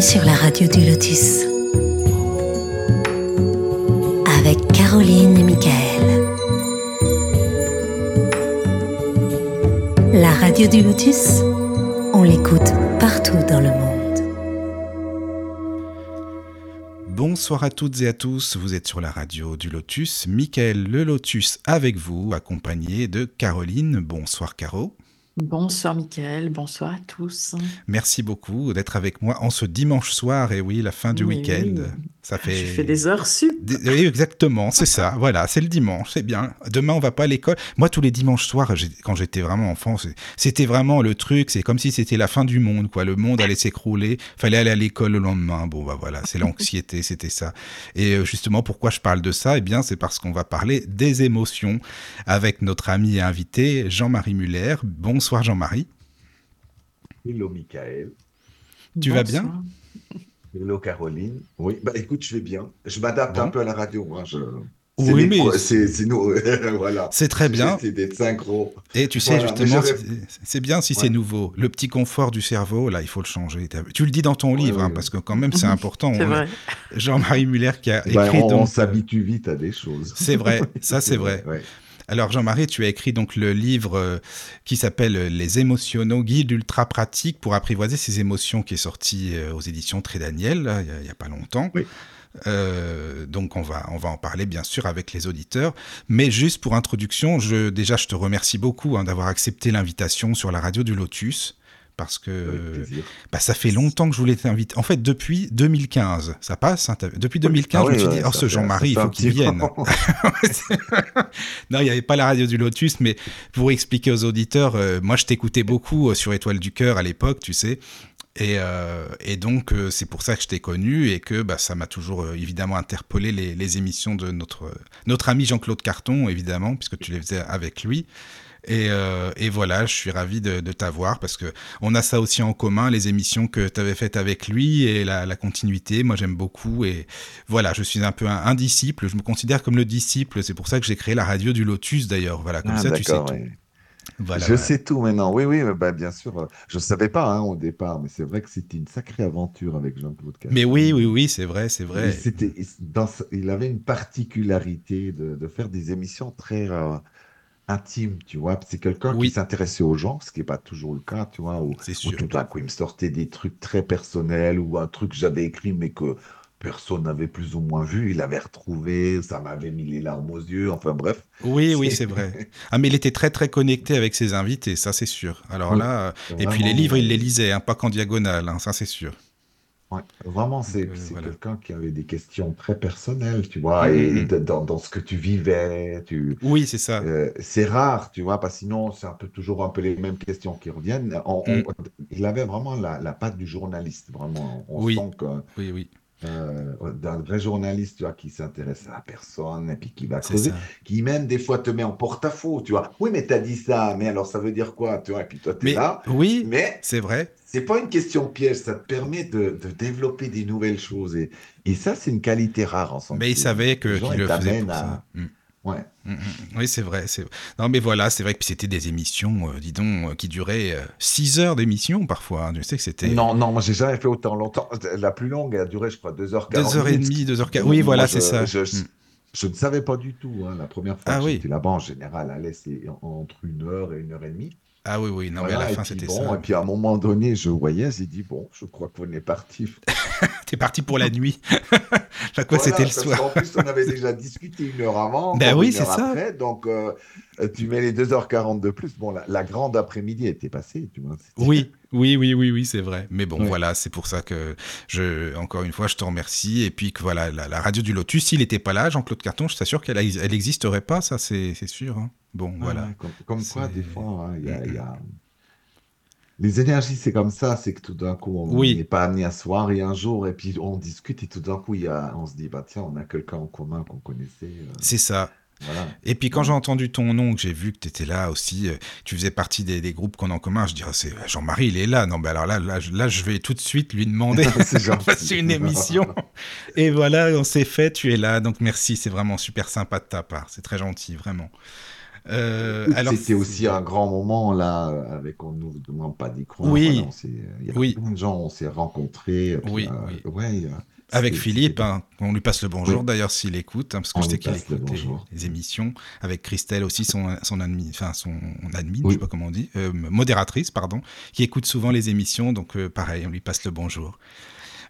sur la radio du Lotus. Avec Caroline et Michael. La radio du Lotus, on l'écoute partout dans le monde. Bonsoir à toutes et à tous, vous êtes sur la radio du Lotus, Michael le Lotus avec vous, accompagné de Caroline. Bonsoir Caro. Bonsoir Mickaël, bonsoir à tous. Merci beaucoup d'être avec moi en ce dimanche soir, et oui, la fin du Oui, week-end. oui. Ça fait... Je fais des heures sup. Oui, exactement, c'est ça. Voilà, c'est le dimanche, c'est bien. Demain, on va pas à l'école. Moi, tous les dimanches soirs, quand j'étais vraiment enfant, c'était vraiment le truc. C'est comme si c'était la fin du monde, quoi. Le monde allait s'écrouler. Fallait aller à l'école le lendemain. Bon, bah voilà, c'est l'anxiété, c'était ça. Et euh, justement, pourquoi je parle de ça? Eh bien, c'est parce qu'on va parler des émotions avec notre ami et invité Jean-Marie Muller. Bonsoir, Jean-Marie. Hello Michael. Tu vas Bonsoir. bien Hello Caroline. Oui, bah écoute, je vais bien. Je m'adapte Bon. un peu à la radio. Moi, je... Oui, c'est mais c'est- c'est c'est voilà. C'est très bien. J'essaie d'être synchro. Et tu sais, Voilà, justement, c'est- c'est bien si Ouais. c'est nouveau. Le petit confort du cerveau, là, il faut le changer. Tu le dis dans ton Ouais, livre, ouais, hein, parce que quand même, c'est important. C'est On-. Jean-Marie Muller qui a Bah, écrit on on donc. s'habitue vite à des choses. C'est vrai, ça c'est vrai. Alors Jean-Marie, tu as écrit donc le livre euh, qui s'appelle euh, Les émotionnaux, guide ultra pratique pour apprivoiser ses émotions, qui est sorti euh, aux éditions Très Daniel, là, il y a- pas longtemps. Oui. Euh, donc on va, on va en parler bien sûr avec les auditeurs. Mais juste pour introduction, je, déjà je te remercie beaucoup hein, d'avoir accepté l'invitation sur la radio du Lotus. Parce que bah, ça fait longtemps que je voulais t'inviter. En fait, depuis 2015, ça passe. hein, depuis 2015, Ah je me suis ouais, dit, oh, ce Jean-Marie, il faut qu'il vienne. non, il n'y avait pas la radio du Lotus, mais pour expliquer aux auditeurs, euh, moi je t'écoutais beaucoup euh, sur Étoile du Cœur à l'époque, tu sais. Et, euh, et donc, euh, c'est pour ça que je t'ai connu et que bah, ça m'a toujours euh, évidemment interpellé les, les émissions de notre, notre ami Jean-Claude Carton, évidemment, puisque tu les faisais avec lui. Et, euh, et voilà, je suis ravi de, de t'avoir parce que on a ça aussi en commun, les émissions que tu avais faites avec lui et la, la continuité. Moi, j'aime beaucoup et voilà, je suis un peu un, un disciple. Je me considère comme le disciple. C'est pour ça que j'ai créé la radio du Lotus d'ailleurs. Voilà, comme Ah, ça, tu sais tout. ouais. Voilà, je sais tout maintenant. Oui, oui, bah, bien sûr. Je ne savais pas hein, au départ, mais c'est vrai que c'était une sacrée aventure avec Jean-Claude. Mais oui, oui, oui, c'est vrai, c'est vrai. dans ce- il avait une particularité de, de faire des émissions très euh, intimes, tu vois. C'est quelqu'un Oui. qui s'intéressait aux gens, ce qui n'est pas toujours le cas, tu vois. Ou, tout d'un coup, il me sortait des trucs très personnels ou un truc que j'avais écrit mais que personne n'avait plus ou moins vu. Il avait retrouvé, ça m'avait mis les larmes aux yeux. Enfin bref. Oui, oui, C'est- vrai. Ah, mais il était très, très connecté avec ses invités, ça, c'est sûr. Alors Oui. là, et puis les livres, il les lisait, hein, pas qu'en diagonale, hein, ça, c'est sûr. Ouais, vraiment, c'est euh, c'est voilà. quelqu'un qui avait des questions très personnelles, tu vois, Mhm. et de- dans, dans ce que tu vivais, tu, Oui, c'est ça. Euh, c'est rare, tu vois, parce que sinon, c'est un peu toujours un peu les mêmes questions qui reviennent. On- on- il avait vraiment la, la patte du journaliste, vraiment. On Oui. sent que, Oui, oui, euh, d'un vrai journaliste, tu vois, qui s'intéresse à la personne et puis qui va creuser, qui même des fois te met en porte-à-faux, tu vois. Oui, mais t'as dit ça, mais alors ça veut dire quoi, tu vois, et puis toi, t'es là. oui, Mais c'est vrai. c'est pas une question piège, ça te permet de, de développer des nouvelles choses. Et, et ça, c'est une qualité rare en santé. Mais il savait que qu'il le faisait pour à- ça. Mm. Ouais. Mm, mm. Oui, c'est vrai. Non, mais voilà, c'est vrai que c'était des émissions, euh, dis donc, euh, qui duraient 6 heures d'émission parfois. hein. Je sais que c'était Non, non, moi j'ai jamais fait autant longtemps. La plus longue a duré, je crois, 2h40. 2h30, 2h40. Oui, voilà, c'est ça. Je, Mm. je ne savais pas du tout. hein. La première fois Ah que oui. j'étais là-bas, en général, allait c'est en- entre une heure et une heure et demie. Ah oui, oui, non, mais à la fin, c'était bon, ça. Et puis à un moment donné, je voyais, j'ai dit, bon, je crois qu'on est parti. T'es parti pour la nuit. Fois, Voilà, c'était le soir. qu'en plus, on avait déjà discuté une heure avant. Ben oui, c'est ça. après, donc, euh, tu mets les 2h40 de plus. Bon, la, la grande après-midi était passée, tu vois. Oui, oui, oui, oui, oui, c'est vrai. Mais bon, Ouais. voilà, c'est pour ça que je, encore une fois, je te remercie. Et puis que voilà, la, la radio du Lotus, s'il n'était pas là, Jean-Claude Carton, je t'assure qu'elle elle n'existerait pas, ça, c'est sûr. hein. Bon, Ah voilà. comme, comme quoi, des fois, hein, il y a- Mm, y a- Les énergies, c'est comme ça, c'est que tout d'un coup, on Oui. n'est pas amené à se voir et un jour, et puis on discute, et tout d'un coup, il y a... on se dit, bah tiens, on a quelqu'un en commun qu'on connaissait. euh, C'est ça. Voilà. Et puis quand j'ai entendu ton nom, que j'ai vu que tu étais là aussi, euh, tu faisais partie des, des groupes qu'on a en commun, je dirais, c'est Jean-Marie, il est là. Non, mais alors là, là, je- là, je vais tout de suite lui demander C'est une émission. Et voilà, on s'est fait, tu es là. Donc merci, c'est vraiment super sympa de ta part. C'est très gentil, vraiment. Euh, alors, C'était aussi un grand moment là, euh, avec on nous demande pas d'y croire. Oui. Voilà, on s'est- il y a Oui. plein de gens, on s'est rencontrés. puis, Oui, euh, oui. ouais, euh, avec Philippe, hein, on lui passe le bonjour Oui. d'ailleurs s'il écoute, hein, parce que On je sais qu'il le écoute les, émissions. Avec Christelle aussi, son, son admin, enfin son admin, je Oui. sais pas comment on dit, euh, modératrice, pardon, qui écoute souvent les émissions, donc euh, pareil, on lui passe le bonjour.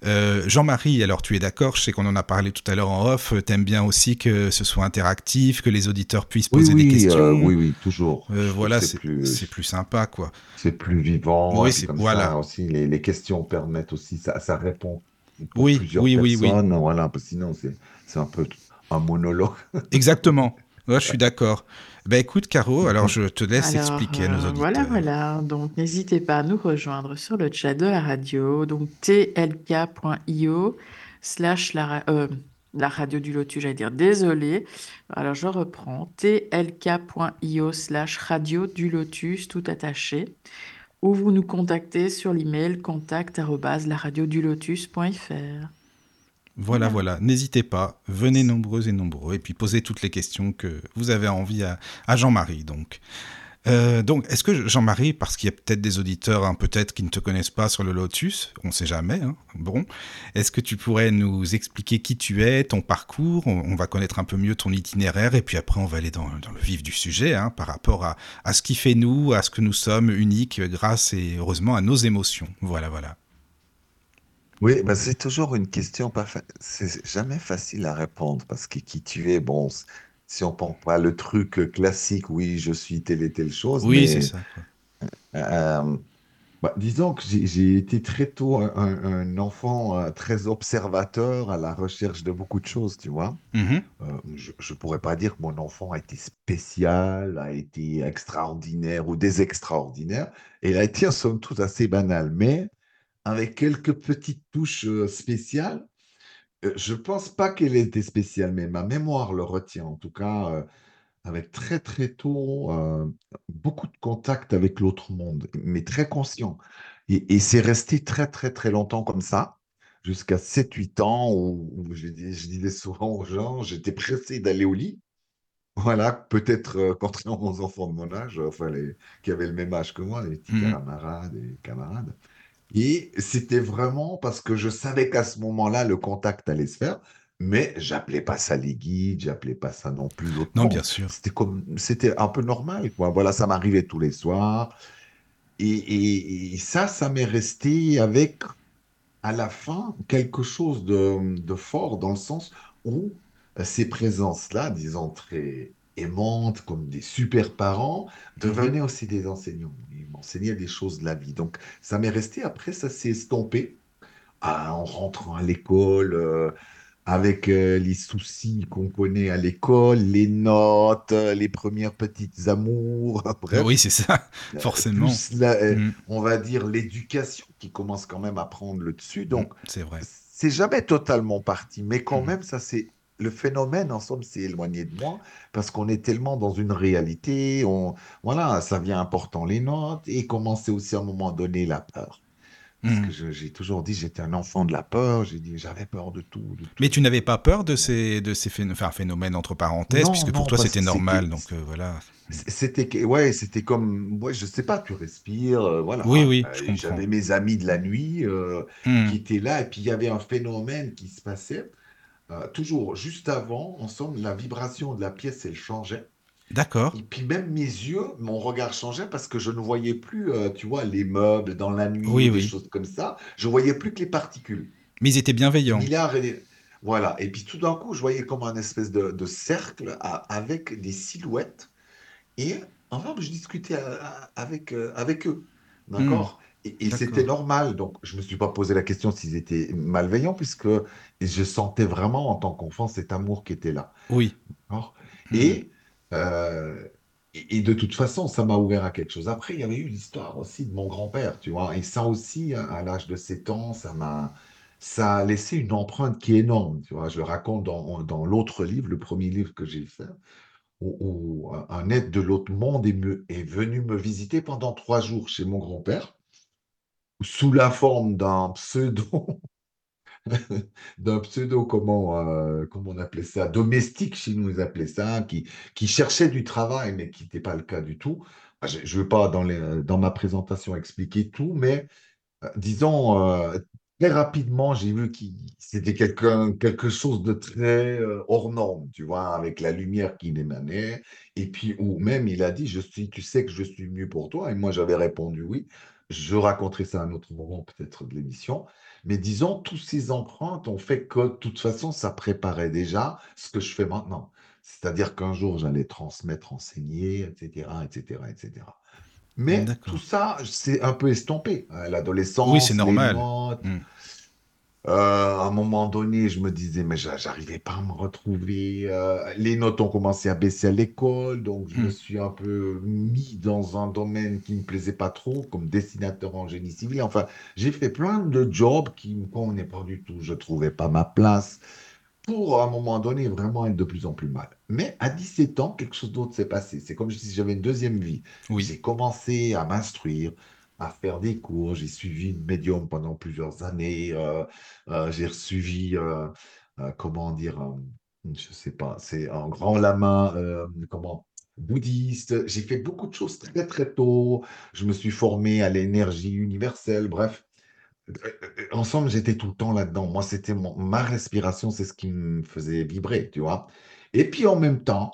Euh, Jean-Marie, alors tu es d'accord, je sais qu'on en a parlé tout à l'heure en off, t'aimes bien aussi que ce soit interactif, que les auditeurs puissent poser oui, des questions? euh, oui, oui, toujours. Euh, Je voilà, c'est plus, sympa, quoi. c'est plus vivant. Oui, c'est- voilà. ça aussi, les, les questions permettent aussi, ça, ça répond pour Oui, plusieurs oui, oui, oui. Voilà, parce que sinon, c'est, c'est un peu un monologue. Exactement. Ouais, je suis d'accord. Ben écoute, Caro, alors je te laisse Alors, expliquer à nos euh, auditeurs. Voilà, voilà. Donc, n'hésitez pas à nous rejoindre sur le chat de la radio. Donc, tlk.io slash la, euh, la radio du lotus, j'allais dire. Désolé. Alors, je reprends. tlk.io slash radio du lotus, tout attaché. Ou vous nous contactez sur l'email contact arobase laradiodulotus.fr. Voilà, voilà. N'hésitez pas. Venez nombreux et nombreux. Et puis posez toutes les questions que vous avez envie à, à Jean-Marie. Donc, Euh, donc est-ce que Jean-Marie, parce qu'il y a peut-être des auditeurs, hein, peut-être qui ne te connaissent pas sur le Lotus, on ne sait jamais. hein, bon, est-ce que tu pourrais nous expliquer qui tu es, ton parcours on, va connaître un peu mieux ton itinéraire. Et puis après, on va aller dans, le vif du sujet hein, par rapport à, ce qui fait nous, à ce que nous sommes uniques grâce et heureusement à nos émotions. Voilà, voilà. Oui, bah c'est toujours une question c'est jamais facile à répondre parce que qui tu es, bon, si on prend pas le truc classique, oui, je suis telle et telle chose, Oui, mais c'est ça. euh, Bah, disons que j'ai été très tôt un, enfant euh, très observateur à la recherche de beaucoup de choses, tu vois. Mhm. Euh, je ne pourrais pas dire que mon enfant a été spécial, a été extraordinaire ou des extraordinaires. Il a été en somme toute assez banal, mais avec quelques petites touches spéciales. Euh, je pense pas qu'elle était spéciale, mais ma mémoire le retient. En tout cas, euh, avec très très tôt, euh, beaucoup de contact avec l'autre monde, mais très conscient. Et, et c'est resté très très très longtemps comme ça, jusqu'à 7-8 ans, où, où je, dis- je disais souvent aux gens, j'étais pressé d'aller au lit. Voilà, peut-être euh, contrairement aux enfants de mon âge, enfin les, qui avaient le même âge que moi, les petits Mhm. camarades et camarades. Et c'était vraiment parce que je savais qu'à ce moment-là, le contact allait se faire, mais j'appelais pas ça les guides, j'appelais pas ça non plus Non, bien sûr. C'était comme, c'était un peu normal, quoi. Voilà, ça m'arrivait tous les soirs. Et, et- et ça, ça m'est resté avec, à la fin, quelque chose de, de fort dans le sens où euh, ces présences-là, disons très aimantes, comme des super parents, devenaient aussi des enseignants. Ils m'enseignaient des choses de la vie. Donc, ça m'est resté. Après, ça s'est estompé ah, en rentrant à l'école, euh, avec euh, les soucis qu'on connaît à l'école, les notes, euh, les premières petites amours, bref. Oui, c'est ça, forcément. la- Mhm. on va dire l'éducation qui commence quand même à prendre le dessus. Donc, C'est vrai. c'est jamais totalement parti, mais quand Mhm. même, ça c'est le phénomène en somme s'est éloigné de moi parce qu'on est tellement dans une réalité. On, voilà, ça vient important les notes et commencer aussi à un moment donné la peur. Parce Mhm. que j'ai toujours dit j'étais un enfant de la peur. J'ai dit j'avais peur de tout. de tout. Mais tu n'avais pas peur de ces, de ces phén- enfin, phénomènes entre parenthèses, Non, puisque pour toi c'était normal, c'était- donc euh, voilà. C'était ouais, c'était comme ouais, je sais pas, tu respires, euh, voilà. Oui, oui, Euh. J'avais mes amis de la nuit euh, Hmm. qui étaient là et puis il y avait un phénomène qui se passait euh, toujours juste avant. En somme, la vibration de la pièce elle changeait D'accord. et puis même mes yeux, mon regard changeait parce que je ne voyais plus, euh, tu vois, les meubles dans la nuit, Oui, des oui. choses comme ça. Je voyais plus que les particules. Mais ils étaient bienveillants. Et Voilà. Et puis tout d'un coup, je voyais comme un espèce de, de cercle à- avec des silhouettes. Et enfin, je discutais à- à- avec, euh, avec eux. D'accord? Et, c'était normal. Donc, je ne me suis pas posé la question s'ils étaient malveillants, puisque je sentais vraiment en tant qu'enfant cet amour qui était là. Oui. Et, euh, et, et de toute façon, ça m'a ouvert à quelque chose. Après, il y avait eu l'histoire aussi de mon grand-père, tu vois. Et ça aussi, à l'âge de 7 ans, ça m'a, ça a laissé une empreinte qui est énorme, tu vois. Je le raconte dans, dans l'autre livre, le premier livre que j'ai fait, où, où un un être de l'autre monde est, me- est venu me visiter pendant trois jours chez mon grand-père, sous la forme d'un pseudo d'un pseudo, comment, euh, comment on appelait ça, domestique chez nous, ils appelaient ça, qui, qui cherchait du travail, mais qui n'était pas le cas du tout. Je ne veux pas dans, les, dans ma présentation expliquer tout, mais euh, disons, euh, très rapidement, j'ai vu que c'était quelqu'un, quelque chose de très hors norme, tu vois, avec la lumière qui émanait. Et puis, ou même, il a dit, je suis, tu sais que je suis venu pour toi. Et moi, j'avais répondu oui. Je raconterai ça à un autre moment, peut-être, de l'émission. Mais disons, tous ces empreintes ont fait que, de toute façon, ça préparait déjà ce que je fais maintenant. C'est-à-dire qu'un jour, j'allais transmettre, enseigner, etc., etc., etc. Mais tout ça, c'est un peu estompé. Hein, l'adolescence, oui, c'est normal. Hmm. Euh, à un moment donné, je me disais, mais j'arrivais pas à me retrouver. Euh, les notes ont commencé à baisser à l'école, donc je me hmm. suis un peu mis dans un domaine qui me plaisait pas trop, comme dessinateur en génie civil. Enfin, j'ai fait plein de jobs qui me convenaient pas du tout. Je trouvais pas ma place pour, à un moment donné, vraiment être de plus en plus mal. Mais à 17 ans, quelque chose d'autre s'est passé. C'est comme si j'avais une deuxième vie. Oui. J'ai commencé à m'instruire, à faire des cours. J'ai suivi une médium pendant plusieurs années. Euh, euh, j'ai suivi, euh, comment dire, je sais pas, c'est un grand lama, comment, bouddhiste. J'ai fait beaucoup de choses très, très tôt. Je me suis formé à l'énergie universelle. Bref, ensemble, j'étais tout le temps là-dedans. Moi, c'était ma respiration, c'est ce qui me faisait vibrer, tu vois. Et puis en même temps,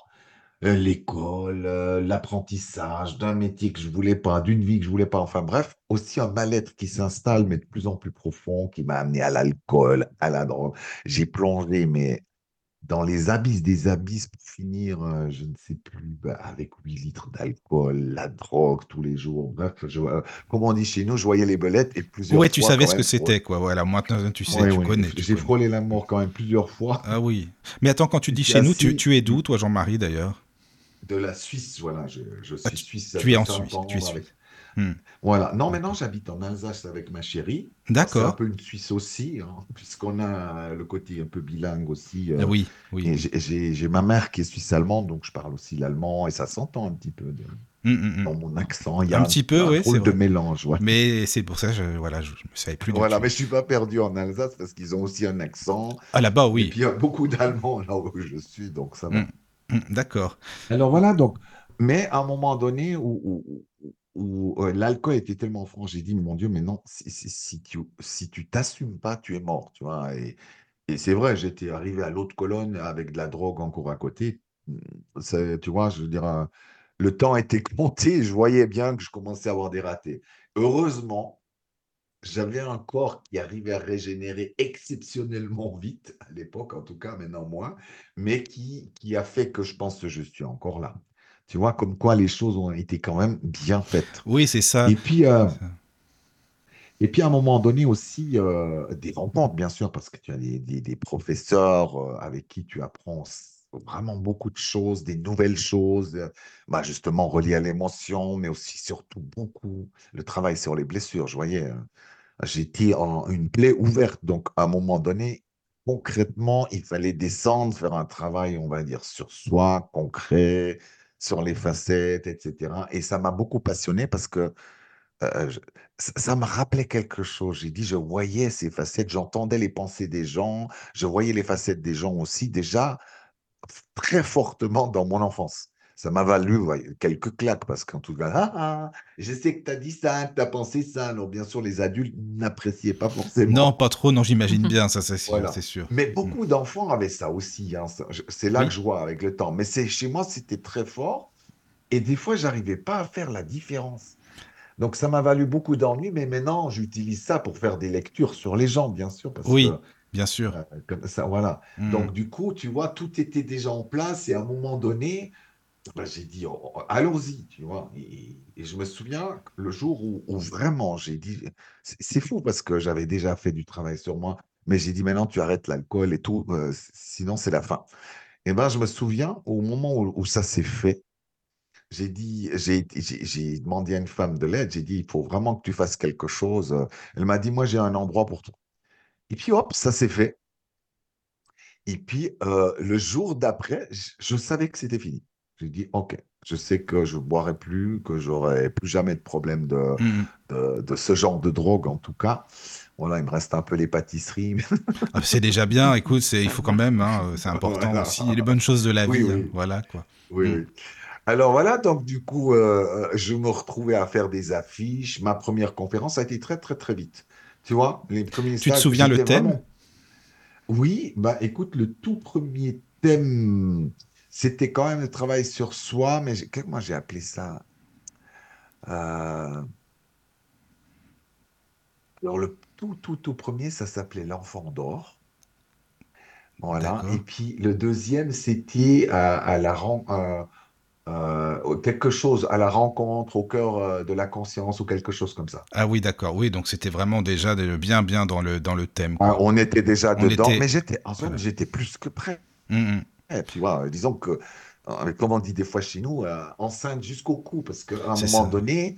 euh, l'école, euh, l'apprentissage d'un métier que je voulais pas, d'une vie que je voulais pas, enfin bref, aussi un mal-être qui s'installe, mais de plus en plus profond, qui m'a amené à l'alcool, à la drogue. J'ai plongé, mais dans les abysses des abysses pour finir, euh, je ne sais plus, bah, avec 8 litres d'alcool, la drogue tous les jours. Bref, je, euh, comme on dit chez nous, je voyais les belettes et plusieurs ouais, fois. tu savais ce que c'était, quoi. Voilà, maintenant tu sais, tu connais. J'ai frôlé la mort quand même plusieurs fois. Ah oui. Mais attends, quand tu dis chez nous, tu, tu es d'où, toi, Jean-Marie, d'ailleurs? De la Suisse, voilà. Je, je ah, suis suisse. Tu es en Suisse. Tu es suisse. Hmm. Voilà. Non, maintenant, j'habite en Alsace avec ma chérie. D'accord. C'est un peu une Suisse aussi, hein, puisqu'on a le côté un peu bilingue aussi. Euh, oui, oui. J'ai ma mère qui est suisse-allemande, donc je parle aussi l'allemand, et ça s'entend un petit peu hmm, hmm, dans mon accent. Il y a un, petit peu, oui, c'est de mélange. Mais c'est pour ça, je, voilà, je ne savais plus. Voilà, mais je suis pas perdu en Alsace parce qu'ils ont aussi un accent. Ah là-bas, oui. Et puis il y a beaucoup d'Allemands là où je suis, donc ça va. D'accord. Alors voilà, donc. Mais à un moment donné où euh, l'alcool était tellement franc, j'ai dit, mon Dieu, mais non, si, tu t'assumes pas, tu es mort, tu vois. Et, et c'est vrai, j'étais arrivé à l'autre colonne avec de la drogue encore à côté. Mmh, tu vois, je veux dire, euh, le temps était compté, je voyais bien que je commençais à avoir des ratés. Heureusement, j'avais un corps qui arrivait à régénérer exceptionnellement vite, à l'époque en tout cas, maintenant moins, mais qui, qui a fait que je pense que je suis encore là. Tu vois, comme quoi les choses ont été quand même bien faites. Oui, c'est ça. Et puis, euh, et puis à un moment donné aussi, euh, des rencontres, bien sûr, parce que tu as des, des, professeurs euh, avec qui tu apprends vraiment beaucoup de choses, des nouvelles choses, bah justement reliées à l'émotion, mais aussi surtout beaucoup le travail sur les blessures. Je voyais, j'étais en une plaie ouverte, donc à un moment donné, concrètement, il fallait descendre, faire un travail, on va dire, sur soi, concret, sur les facettes, etc. Et ça m'a beaucoup passionné parce que euh, ça me rappelait quelque chose. J'ai dit, je voyais ces facettes, j'entendais les pensées des gens, je voyais les facettes des gens aussi déjà très fortement dans mon enfance ça m'a valu quelques claques parce qu'en tout cas, ah, ah, je sais que tu as dit ça, que tu as pensé ça. Alors, bien sûr, les adultes n'appréciaient pas forcément. Non, pas trop, non, j'imagine bien, ça, c'est sûr, Mais beaucoup mm. d'enfants avaient ça aussi. Hein, c'est là que je vois avec le temps. Mais chez moi, c'était très fort. Et des fois, j'arrivais pas à faire la différence. Donc, ça m'a valu beaucoup d'ennuis. Mais maintenant, j'utilise ça pour faire des lectures sur les gens, bien sûr. Parce oui. Bien sûr. Euh, comme ça, voilà. Mm. Donc, du coup, tu vois, tout était déjà en place. Et à un moment donné, j'ai dit, oh, oh, allons-y, tu vois. Et, je me souviens le jour où, vraiment j'ai dit, c'est fou parce que j'avais déjà fait du travail sur moi, mais j'ai dit, maintenant tu arrêtes l'alcool et tout, euh, sinon c'est la fin. Et ben, je me souviens au moment où, ça s'est fait, j'ai dit, j'ai demandé à une femme de l'aide, j'ai dit, il faut vraiment que tu fasses quelque chose. Elle m'a dit, moi j'ai un endroit pour toi. Et puis hop, ça s'est fait. Et puis euh, le jour d'après, je savais que c'était fini. J'ai dit, OK, Je sais que je ne boirai plus, que j'aurai plus jamais de problème de, Mhm. de, de ce genre de drogue, en tout cas. Voilà, il me reste un peu les pâtisseries. Ah, c'est déjà bien, écoute, il faut quand même, hein, c'est important Voilà. aussi, les bonnes choses de la Oui, vie, oui. hein, voilà quoi. Oui, Mm. oui. Alors voilà, donc du coup, euh, je me retrouvais à faire des affiches. Ma première conférence a été très, très, très vite. Tu vois, les premiers Tu te souviens le thème? vraiment- Oui, bah écoute, le tout premier thème, c'était quand même le travail sur soi, mais comment j'ai appelé ça? Euh, Alors le tout, tout, tout premier, ça s'appelait L'enfant d'or. Voilà. Et puis le deuxième, c'était à, à la euh, euh, quelque chose à la rencontre, au cœur euh, de la conscience ou quelque chose comme ça. Ah oui, d'accord, oui, donc c'était vraiment déjà bien, bien dans le, dans le thème. Ah, on était déjà On dedans, était- mais j'étais en j'étais plus que prêt. Tu vois, disons que, euh, comme on dit des fois chez nous, euh, enceinte jusqu'au cou, parce qu'à un moment ça. donné,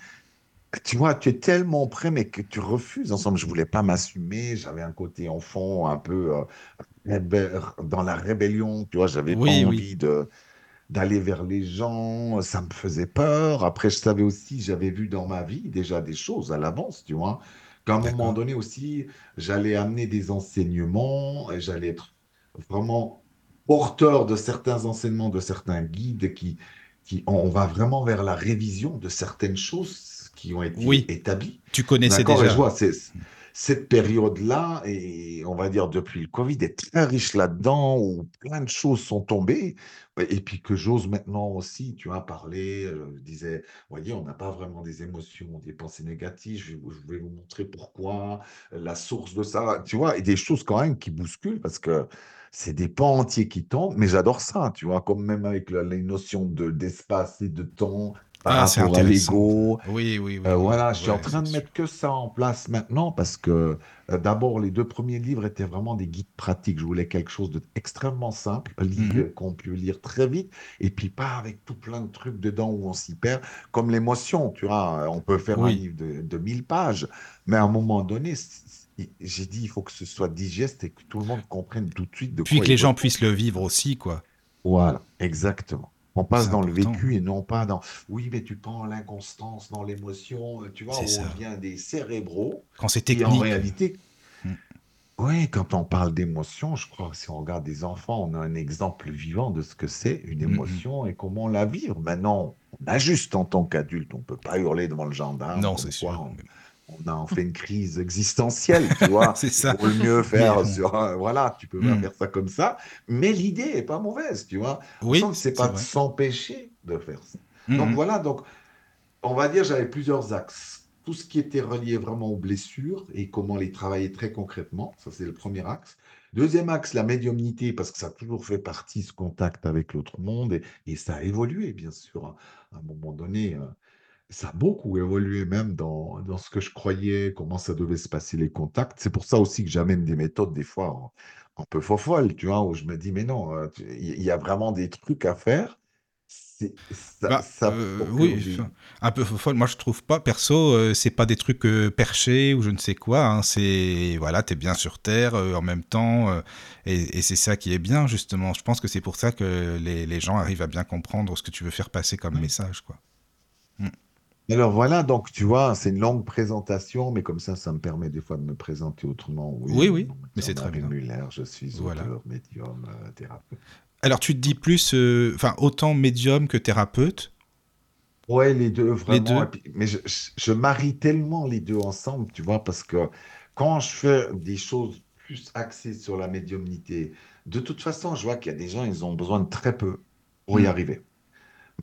tu vois, tu es tellement prêt, mais que tu refuses. Ensemble, je voulais pas m'assumer. J'avais un côté enfant, un peu euh, dans la rébellion. Tu vois, j'avais Oui, pas oui. envie de d'aller vers les gens. Ça me faisait peur. Après, je savais aussi, j'avais vu dans ma vie déjà des choses à l'avance, tu vois. Qu'à un moment donné aussi, j'allais amener des enseignements et j'allais être vraiment porteur de certains enseignements, de certains guides qui, qui on va vraiment vers la révision de certaines choses qui ont été Oui. établies. Tu connaissais D'accord, et déjà. je vois, cette période-là, et on va dire depuis le Covid, est très riche là-dedans, où plein de choses sont tombées, et puis que j'ose maintenant aussi, tu vois, parler, euh, je disais, voyez, on n'a pas vraiment des émotions, des pensées négatives, je, je vais vous montrer pourquoi, la source de ça, tu vois, et des choses quand même qui bousculent, parce que c'est des pans entiers qui tombent, mais j'adore ça, tu vois, comme même avec la- les notions de, d'espace et de temps par Ah, rapport à l'ego, Oui, oui, oui. euh, oui. voilà, je suis en train de mettre que ça en place maintenant parce que euh, d'abord, les deux premiers livres étaient vraiment des guides pratiques. Je voulais quelque chose d'extrêmement simple, Mhm. euh, qu'on peut lire très vite et puis pas avec tout plein de trucs dedans où on s'y perd, comme l'émotion, tu vois. On peut faire un livre de, de 1000 pages, mais à un moment donné, j'ai dit, il faut que ce soit digeste et que tout le monde comprenne tout de suite de Puis quoi que les gens puissent le vivre aussi, quoi. Voilà, exactement. On passe dans le vécu et non pas dans oui, mais tu prends l'inconstance, dans l'émotion, euh, tu vois, où ça. on devient des cérébraux. Quand c'est Et en technique. réalité, Mm. oui, quand on parle d'émotion, je crois que si on regarde des enfants, on a un exemple vivant de ce que c'est une émotion et comment la vivre. Maintenant, on ajuste en tant qu'adulte, on ne peut pas hurler devant le gendarme. Non, c'est sûr. On, on a en fait une crise existentielle, tu vois. C'est ça. vaut le mieux faire sur Voilà, tu peux pas Mm. faire ça comme ça. Mais l'idée est pas mauvaise, tu vois. Oui, c'est pas de s'empêcher de faire ça. Donc Mhm. voilà, donc on va dire j'avais plusieurs axes. Tout ce qui était relié vraiment aux blessures et comment les travailler très concrètement, ça c'est le premier axe. Deuxième axe, la médiumnité, parce que ça a toujours fait partie ce contact avec l'autre monde et, et ça a évolué, bien sûr. À un moment donné, euh, ça a beaucoup évolué même dans, dans ce que je croyais, comment ça devait se passer les contacts. C'est pour ça aussi que j'amène des méthodes des fois un, peu folles, tu vois, où je me dis, mais non, euh, il y a vraiment des trucs à faire. Ça, Bah, ça euh, oui, un peu folle. Moi, je trouve pas. Perso, euh, c'est pas des trucs euh, perchés ou je ne sais quoi. hein. C'est voilà, t'es bien sur terre euh, en même temps, et, et c'est ça qui est bien justement. Je pense que c'est pour ça que les, les gens arrivent à bien comprendre ce que tu veux faire passer comme Ouais. message, quoi. Alors voilà, donc tu vois, c'est une longue présentation, mais comme ça, ça me permet des fois de me présenter autrement. Oui, oui, mais est c'est très Jean-Marie bien. Muller, je suis Voilà. auteur, médium, euh, thérapeute. Alors, tu te dis plus, euh, enfin, autant médium que thérapeute? Ouais, les deux, vraiment. deux. et puis- mais je, je- je marie tellement les deux ensemble, tu vois, parce que quand je fais des choses plus axées sur la médiumnité, de toute façon, je vois qu'il y a des gens, ils ont besoin de très peu pour y Mm. arriver.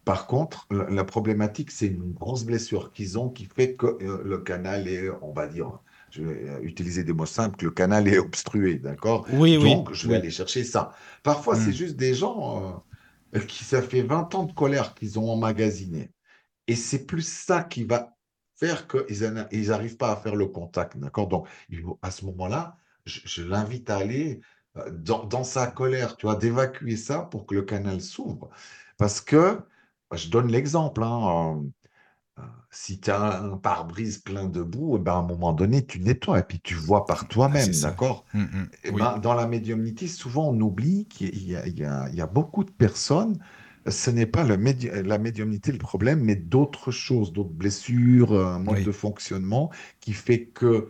Par contre, la, la problématique, c'est une grosse blessure qu'ils ont qui fait que euh, le canal est, on va dire, je vais euh, utiliser des mots simples, que le canal est obstrué, d'accord? Oui, oui. Donc, je vais oui. aller chercher ça. Parfois, Mm. c'est juste des gens euh, qui, ça fait 20 ans de colère qu'ils ont emmagasiné. Et c'est plus ça qui va faire qu'ils n'arrivent pas à faire le contact, d'accord? Donc, à ce moment-là, je, je l'invite à aller dans, dans sa colère, tu vois, d'évacuer ça pour que le canal s'ouvre. Parce que, je donne l'exemple, hein, euh, euh, si tu as un pare-brise plein de boue, eh ben, à un moment donné, tu nettoies et puis tu vois par Ah, toi-même, d'accord? Mm, mm, Eh oui. ben, dans la médiumnité, souvent on oublie qu'il y a, y y beaucoup de personnes ce n'est pas le médi- la médiumnité le problème, mais d'autres choses, d'autres blessures, un mode Oui. de fonctionnement qui fait que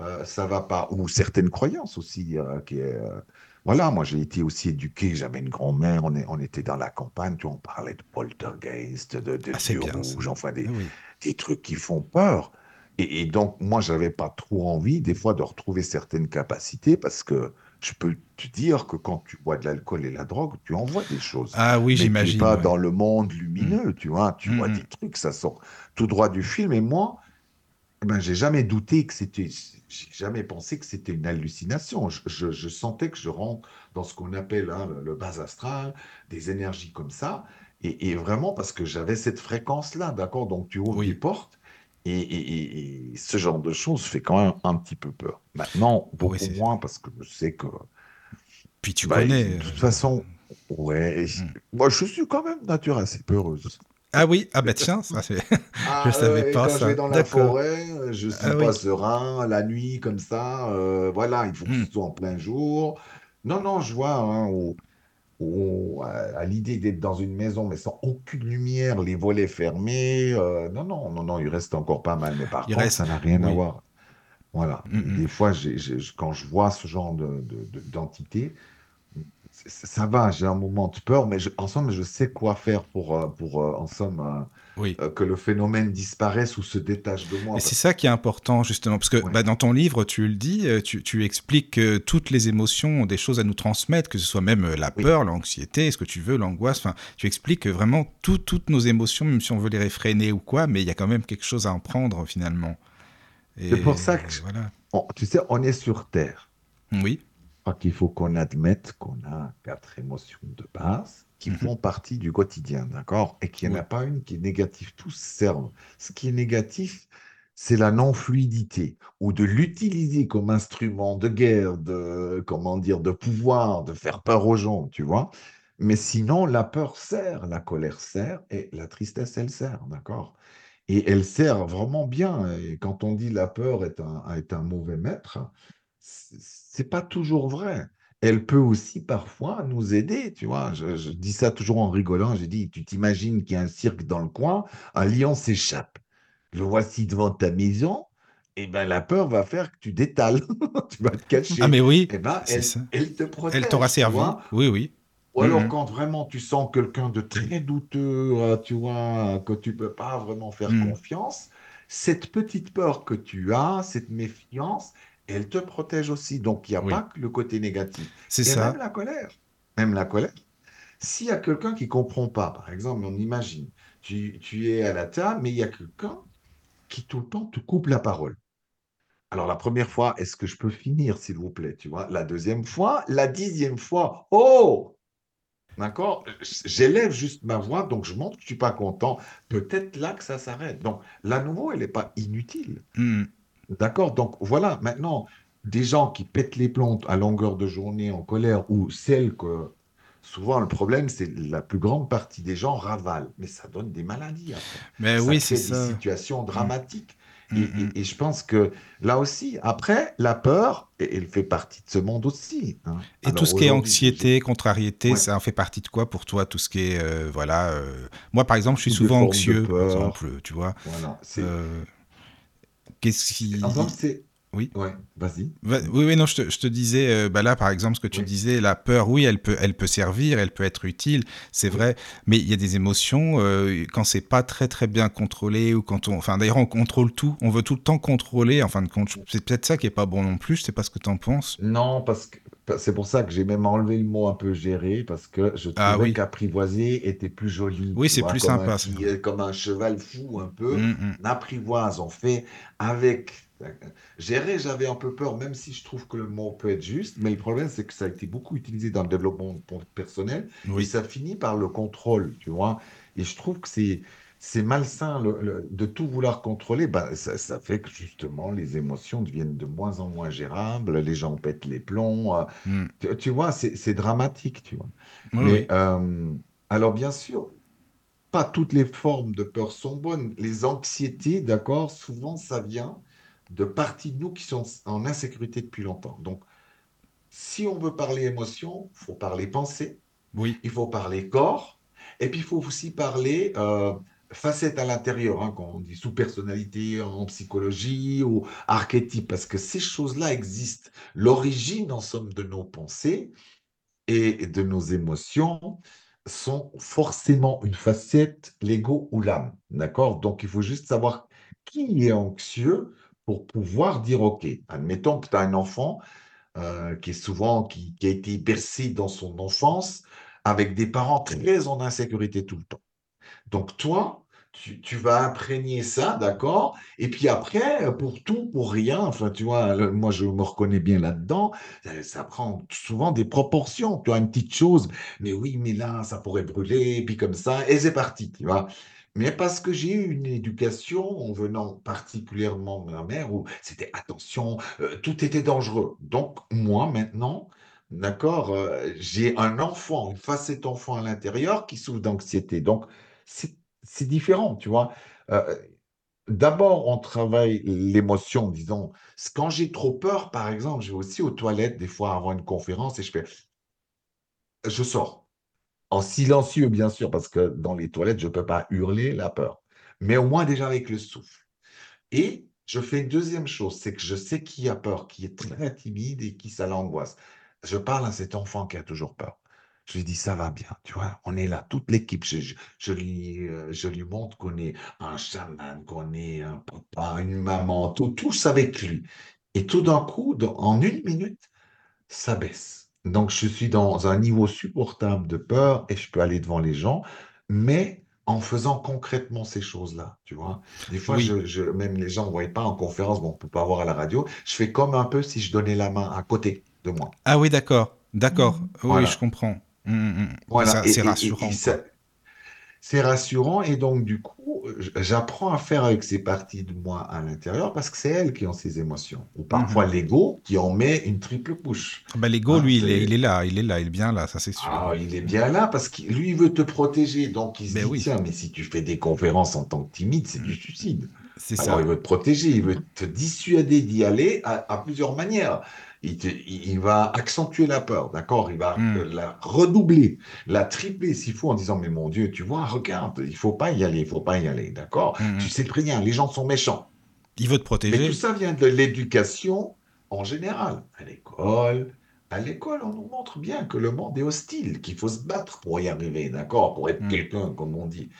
euh, ça va pas, ou certaines croyances aussi. euh, qui est, euh, voilà, moi j'ai été aussi éduqué, j'avais une grand-mère, on, est, on était dans la campagne, tu vois, on parlait de poltergeist, de, de Ah, bien rouges, enfin des, Ah oui. des trucs qui font peur. Et, et donc, moi, j'avais pas trop envie, des fois, de retrouver certaines capacités parce que je peux te dire que quand tu bois de l'alcool et la drogue, tu en vois des choses. Ah oui, Mais tu j'imagine. pas ouais. dans le monde lumineux, tu vois. Tu vois mm. des trucs, ça sort tout droit du film. Et moi, ben, j'ai jamais douté que c'était, j'ai jamais pensé que c'était une hallucination. Je, je- je sentais que je rentre dans ce qu'on appelle hein, le, le bas astral, des énergies comme ça, et, et vraiment parce que j'avais cette fréquence-là, d'accord? Donc tu ouvres Oui. des portes, et, et- et- et ce genre de choses fait quand même un petit peu peur. Maintenant, beaucoup c'est- moins parce que je sais que, Puis tu bah, connais. de toute euh, façon, ouais, Mm. moi je suis quand même nature assez peureuse. Ah oui, ah bah tiens, ça c'est. Ah, Je savais ouais, pas quand ça. je vais dans la forêt, euh, je suis Ah pas oui. serein, la nuit comme ça, euh, voilà, il faut que Hmm. ce soit en plein jour. Non, non, je vois, hein, au- au- à, à l'idée d'être dans une maison, mais sans aucune lumière, les volets fermés, euh, non, non, non, non, il reste encore pas mal, mais par Il contre, reste- ça n'a rien à oui. voir. Voilà, Mm, mm. des fois, j'ai- j'ai- quand je vois ce genre de, de- de- d'entité, c- ça va, j'ai un moment de peur, mais je- en somme, je sais quoi faire pour, euh, pour euh, en somme, euh, Oui. euh, que le phénomène disparaisse ou se détache de moi. Et c'est ça qui est important, justement, parce que Ouais. bah, dans ton livre, tu le dis, tu, tu expliques que toutes les émotions ont des choses à nous transmettre, que ce soit même la Oui. peur, l'anxiété, ce que tu veux, l'angoisse. Enfin, tu expliques que vraiment tout- toutes nos émotions, même si on veut les réfréner ou quoi, mais il y a quand même quelque chose à en prendre finalement. C'est pour ça que voilà. On- tu sais, on est sur Terre. Oui, crois qu'il faut qu'on admette qu'on a quatre émotions de base qui Mhm. font partie du quotidien, d'accord? Et qu'il n'y en a pas une qui est négative. Tous servent. Ce qui est négatif, c'est la non-fluidité ou de l'utiliser comme instrument de guerre, de, comment dire, de pouvoir, de faire peur aux gens, tu vois? Mais sinon, la peur sert, la colère sert et la tristesse, elle sert, d'accord? Et elle sert vraiment bien. Et quand on dit la peur est un, est un mauvais maître, c'est c'est pas toujours vrai. Elle peut aussi parfois nous aider, tu vois. Je, je dis ça toujours en rigolant. Je dis, tu t'imagines qu'il y a un cirque dans le coin, un lion s'échappe. Le voici devant ta maison. Et ben la peur va faire que tu détales, tu vas te cacher. Ah mais oui, Eh ben, elle, ça. elle te protège. elle t'aura servi. Oui, oui. Ou alors Mhm. quand vraiment tu sens quelqu'un de très douteux, euh, tu vois, que tu peux pas vraiment faire Mhm. confiance, cette petite peur que tu as, cette méfiance, elle te protège aussi. Donc il n'y a Oui. pas que le côté négatif. C'est ça. même la colère. Même la colère. S'il y a quelqu'un qui comprend pas, par exemple, on imagine, tu, tu es à la table, mais il y a quelqu'un qui tout le temps te coupe la parole. Alors la première fois, est-ce que je peux finir, s'il vous plaît, tu vois? La deuxième fois, la dixième fois, oh! D'accord? J'élève juste ma voix, donc je montre que je suis pas content. Peut-être là que ça s'arrête. Donc, là, nouveau, elle n'est pas inutile. Mhm. D'accord? Donc, voilà, maintenant, des gens qui pètent les plombs à longueur de journée en colère, ou celles que, souvent, le problème, c'est la plus grande partie des gens ravalent. Mais ça donne des maladies après. Mais Ça oui, c'est des ça. situations dramatiques. Et, Mhm. et- et je pense que là aussi, après, la peur, elle fait partie de ce monde aussi. hein. Et Alors tout ce qui est anxiété, contrariété, Ouais. ça en fait partie de quoi pour toi Tout ce qui est, euh, voilà. euh, Moi, par exemple, je suis souvent anxieux, par exemple, tu vois. Voilà, c'est. Euh, Qu'est-ce qui. En c'est. Oui. Ouais, vas-y. Va- Oui, oui, non, je te, je te disais, euh, bah là, par exemple, ce que tu Oui. disais, la peur, oui, elle peut, elle peut servir, elle peut être utile, c'est Oui. vrai, mais il y a des émotions, euh, quand c'est pas très, très bien contrôlé, ou quand on, enfin, d'ailleurs, on contrôle tout, on veut tout le temps contrôler, en fin de compte, c'est peut-être ça qui est pas bon non plus, je sais pas ce que t'en penses. Non, parce que c'est pour ça que j'ai même enlevé le mot un peu gérer, parce que je trouvais Ah oui. qu'apprivoiser était plus joli. Oui, c'est plus sympa, un petit- euh, comme un cheval fou, un peu. Mm, mm. On apprivoise, on fait avec. Gérer, j'avais un peu peur, même si je trouve que le mot peut être juste, mais le problème, c'est que ça a été beaucoup utilisé dans le développement personnel, et Oui, ça finit par le contrôle, tu vois. Et je trouve que c'est c'est malsain le- le- de tout vouloir contrôler. Ben, ça, ça fait que justement, les émotions deviennent de moins en moins gérables, les gens pètent les plombs. euh, Mm. tu, tu vois, c'est c'est dramatique, tu vois. Oui, Mais oui. euh, alors, bien sûr, pas toutes les formes de peur sont bonnes. Les anxiétés, d'accord, souvent ça vient de parties de nous qui sont en insécurité depuis longtemps. Donc, si on veut parler émotion, il faut parler pensée, oui. il faut parler corps, Et puis, il faut aussi parler euh, facette à l'intérieur, hein, quand on dit sous-personnalité en psychologie ou archétype, parce que ces choses-là existent. L'origine, en somme, de nos pensées et de nos émotions sont forcément une facette, l'ego ou l'âme. D'accord? Donc, il faut juste savoir qui est anxieux pour pouvoir dire, OK, admettons que tu as un enfant euh, qui est souvent, qui a été bercé dans son enfance avec des parents très en insécurité tout le temps. Donc, toi, tu, vas imprégner ça, d'accord? Et puis après, pour tout, pour rien, enfin, tu vois, moi, je me reconnais bien là-dedans, euh, ça prend souvent des proportions. Tu as une petite chose, mais oui, mais là, ça pourrait brûler, et puis comme ça, et c'est parti, tu vois? Mais parce que j'ai eu une éducation en venant particulièrement de ma mère où c'était attention, euh, tout était dangereux. Donc moi maintenant, d'accord, euh, j'ai un enfant, une facette enfant à l'intérieur qui souffre d'anxiété. Donc c'est c'est différent, tu vois. Euh, d'abord, on travaille l'émotion, disons. Quand j'ai trop peur, par exemple, je vais aussi aux toilettes des fois avant une conférence et je fais, je sors. En silencieux, bien sûr, parce que dans les toilettes, je ne peux pas hurler la peur. Mais au moins déjà avec le souffle. Et je fais une deuxième chose, c'est que je sais qui a peur, qui est très timide et qui ça l'angoisse. Je parle à cet enfant qui a toujours peur. Je lui dis, ça va bien, tu vois, on est là, toute l'équipe. Je, lui, euh, je lui montre qu'on est un chaman, qu'on est un papa, une maman, tout, tous avec lui. Et tout d'un coup, en une minute, ça baisse. Donc, je suis dans un niveau supportable de peur et je peux aller devant les gens, mais en faisant concrètement ces choses-là, tu vois. Des fois, je, même les gens ne voient pas en conférence, bon, on ne peut pas voir à la radio, je fais comme un peu si je donnais la main à côté de moi. Ah oui, d'accord, d'accord, oui, je comprends. Mmh, mmh, mmh. Voilà, c'est rassurant. C'est rassurant et donc du coup, j'apprends à faire avec ces parties de moi à l'intérieur parce que c'est elles qui ont ces émotions. Ou parfois l'ego qui en met une triple couche. Bah, l'ego, lui, il est, là, il est là, il est bien là, ça c'est sûr. Ah, il est bien là parce que lui, il veut te protéger. Donc il se ben dit, tiens, mais si tu fais des conférences en tant que timide, c'est du suicide. C'est ça. il veut te protéger, il veut te dissuader d'y aller à plusieurs manières il, va accentuer la peur, d'accord? Il va hmm. la redoubler, la tripler s'il faut, en disant Mais mon Dieu, tu vois, regarde, il faut pas y aller, il faut pas y aller, d'accord? Hmm, hmm. Tu sais très bien, les gens sont méchants. Il veut te protéger. Mais tout ça vient de l'éducation en général. À l'école, à l'école, on nous montre bien que le monde est hostile, qu'il faut se battre pour y arriver, d'accord? Pour être quelqu'un, comme on dit.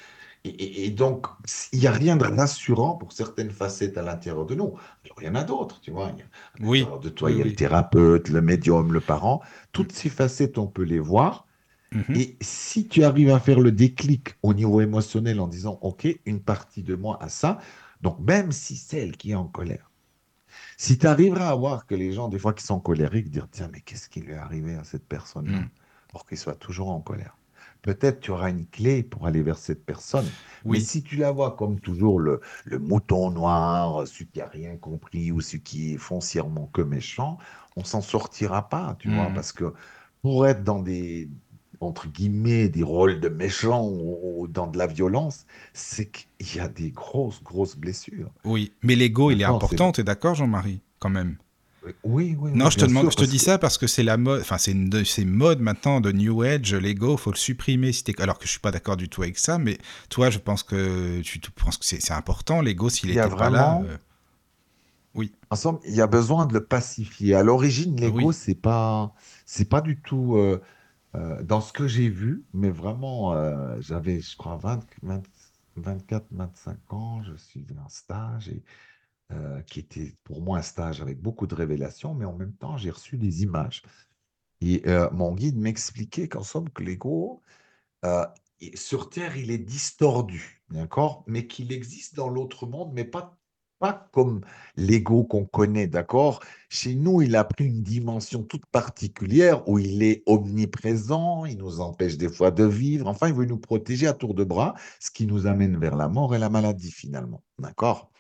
Et, donc, il n'y a rien de rassurant pour certaines facettes à l'intérieur de nous. Alors, il y en a d'autres, tu vois. oui. De toi, il y a le thérapeute, le médium, le parent. Toutes ces facettes, on peut les voir. Mhm. Et si tu arrives à faire le déclic au niveau émotionnel en disant, OK, une partie de moi a ça, donc même si celle qui est en colère, si tu arriveras à voir que les gens, des fois, qui sont colériques, dire, tiens, mais qu'est-ce qui lui est arrivé à cette personne-là mhm. pour qu'il soit toujours en colère? Peut-être tu auras une clé pour aller vers cette personne. Oui. Mais si tu la vois comme toujours le, mouton noir, celui qui n'a rien compris ou celui qui est foncièrement que méchant, on s'en sortira pas, tu vois, hmm. parce que pour être dans des entre guillemets des rôles de méchants ou dans de la violence, c'est qu'il y a des grosses grosses blessures. Oui, mais l'ego il est important, tu es d'accord Jean-Marie quand même? Oui, oui. Non, je te, demande, je te dis ça parce que c'est la mode, enfin, c'est une de ces modes maintenant de New Age, l'ego, faut le supprimer. Si alors que je suis pas d'accord du tout avec ça, mais toi, je pense que tu, penses que c'est important, l'ego, s'il était pas là. Euh, oui. En somme, il y a besoin de le pacifier. À l'origine, l'ego, c'est pas, c'est pas du tout euh, euh, dans ce que j'ai vu, mais vraiment, j'avais, je crois, 24, 25 ans, je suis en stage et euh, qui était pour moi un stage avec beaucoup de révélations, mais en même temps, j'ai reçu des images. Et euh, mon guide m'expliquait qu'en somme, que l'ego, euh, sur Terre, il est distordu, d'accord Mais qu'il existe dans l'autre monde, mais pas, pas comme l'ego qu'on connaît, d'accord Chez nous, il a pris une dimension toute particulière où il est omniprésent, il nous empêche des fois de vivre, enfin, il veut nous protéger à tour de bras, ce qui nous amène vers la mort et la maladie finalement, d'accord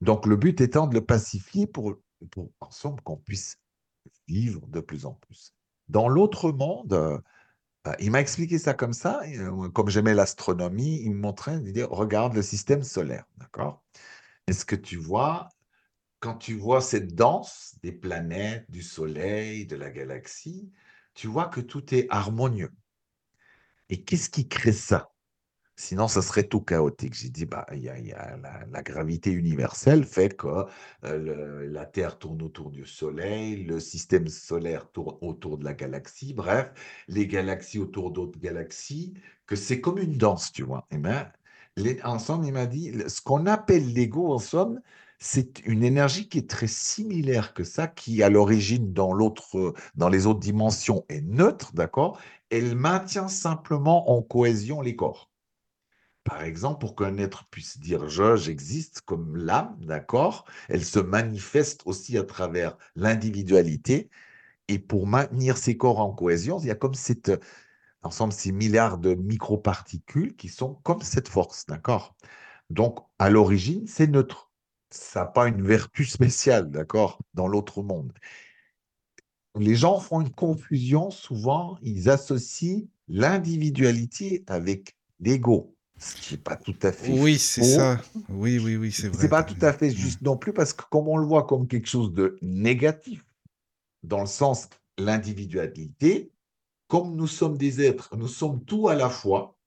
donc, le but étant de le pacifier pour, pour ensemble, qu'on puisse vivre de plus en plus. Dans l'autre monde, euh, il m'a expliqué ça comme ça, euh, comme j'aimais l'astronomie, il me montrait, il dit, regarde le système solaire, d'accord? Est-ce que tu vois, quand tu vois cette danse des planètes, du Soleil, de la galaxie, tu vois que tout est harmonieux? Et qu'est-ce qui crée ça? Sinon, ça serait tout chaotique. J'ai dit, bah, il y a, la, gravité universelle fait que euh, la Terre tourne autour du Soleil, le système solaire tourne autour de la galaxie, bref, les galaxies autour d'autres galaxies, que c'est comme une danse, tu vois. Et eh ben, en somme, il m'a dit, ce qu'on appelle l'ego, en somme, c'est une énergie qui est très similaire que ça, qui à l'origine dans dans les autres dimensions est neutre, d'accord? Elle maintient simplement en cohésion les corps. Par exemple, pour qu'un être puisse dire je, j'existe comme l'âme, d'accord Elle se manifeste aussi à travers l'individualité. Et pour maintenir ces corps en cohésion, il y a comme cette, ensemble ces milliards de microparticules qui sont comme cette force, d'accord? Donc, à l'origine, c'est neutre. Ça n'a pas une vertu spéciale, d'accord, dans l'autre monde. Les gens font une confusion, souvent, ils associent l'individualité avec l'ego. Ce qui n'est pas tout à fait. Oui, c'est ça. Oui, oui, oui, c'est vrai. C'est pas tout à fait juste non plus parce que comme on le voit comme quelque chose de négatif, dans le sens l'individualité, comme nous sommes des êtres, nous sommes tout à la fois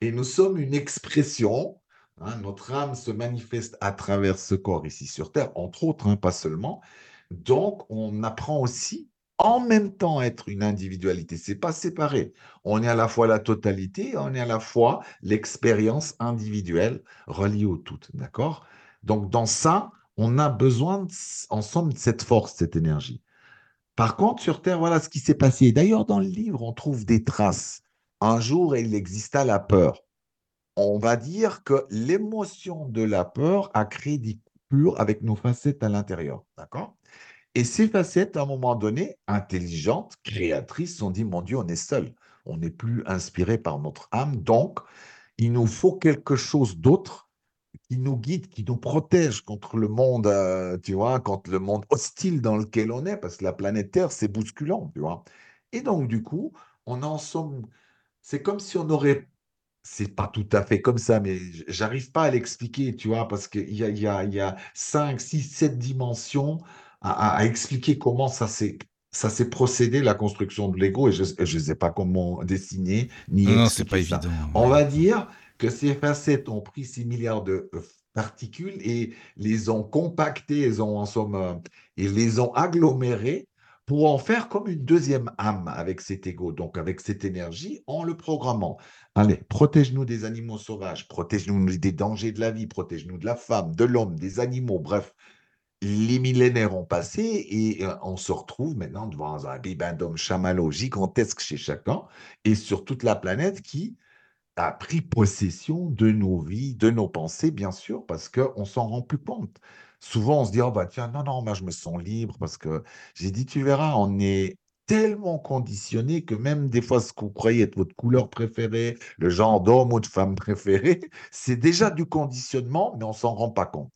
et nous sommes une expression. Hein, notre âme se manifeste à travers ce corps ici sur Terre, entre autres, hein, pas seulement. Donc, on apprend aussi en même temps être une individualité. C'est pas séparé. On est à la fois la totalité, on est à la fois l'expérience individuelle reliée au tout. D'accord? Donc dans ça, on a besoin ensemble de cette force, cette énergie. Par contre, sur Terre, voilà ce qui s'est passé. D'ailleurs, dans le livre, on trouve des traces. Un jour, il exista la peur. On va dire que l'émotion de la peur a créé des coupures avec nos facettes à l'intérieur. D'accord? Et ces facettes, à un moment donné, intelligentes, créatrices, sont dit, mon Dieu, on est seul. On n'est plus inspiré par notre âme. Donc, il nous faut quelque chose d'autre qui nous guide, qui nous protège contre le monde, euh, tu vois, contre le monde hostile dans lequel on est, parce que la planète Terre, c'est bousculant, tu vois. Et donc, du coup, on en somme. C'est comme si on aurait. C'est pas tout à fait comme ça, mais j'arrive pas à l'expliquer, tu vois, parce qu'il y a, y, a, y a 5, 6, 7 dimensions à, expliquer comment ça s'est ça s'est procédé la construction de Lego et je ne sais pas comment dessiner ni non, c'est pas évident. On va dire que ces facettes ont pris ces milliards de euh, particules et les ont compactées, les ont en somme euh, et les ont agglomérées pour en faire comme une deuxième âme avec cet ego, donc avec cette énergie, en le programmant. Allez, protège-nous des animaux sauvages, protège-nous des dangers de la vie, protège-nous de la femme, de l'homme, des animaux, bref, les millénaires ont passé et euh, on se retrouve maintenant devant un bibendum chamallow gigantesque chez chacun et sur toute la planète qui a pris possession de nos vies, de nos pensées, bien sûr, parce qu'on s'en rend plus compte. Souvent, on se dit, oh bah tiens, non, non, moi je me sens libre parce que j'ai dit, tu verras, on est tellement conditionné que même des fois, ce que vous être votre couleur préférée, le genre d'homme ou de femme préféré, c'est déjà du conditionnement, mais on s'en rend pas compte.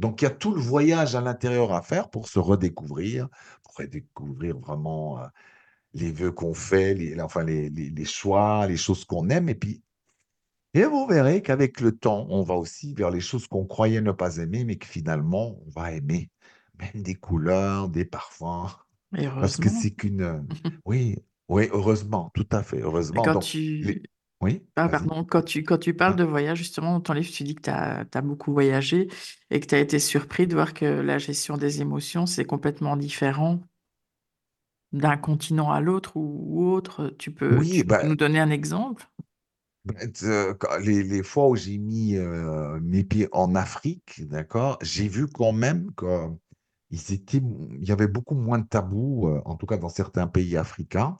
Donc, il y a tout le voyage à l'intérieur à faire pour se redécouvrir, pour redécouvrir vraiment euh, les vœux qu'on fait, les, enfin les, choix, les choses qu'on aime. Et puis, et vous verrez qu'avec le temps, on va aussi vers les choses qu'on croyait ne pas aimer, mais que finalement, on va aimer. Même des couleurs, des parfums. Parce que c'est qu'une. oui, oui, heureusement, tout à fait, heureusement. Quand tu... Oui, Ah, pardon, quand tu, quand tu parles de voyage, justement, dans ton livre, tu dis que tu as, beaucoup voyagé et que tu as été surpris de voir que la gestion des émotions, c'est complètement différent d'un continent à l'autre ou, autre. Tu peux, oui, bah nous donner un exemple? Bah, les, les fois où j'ai mis euh, mes pieds en Afrique, d'accord, j'ai vu quand même qu'il étaient, il y avait beaucoup moins de tabous, euh, en tout cas dans certains pays africains,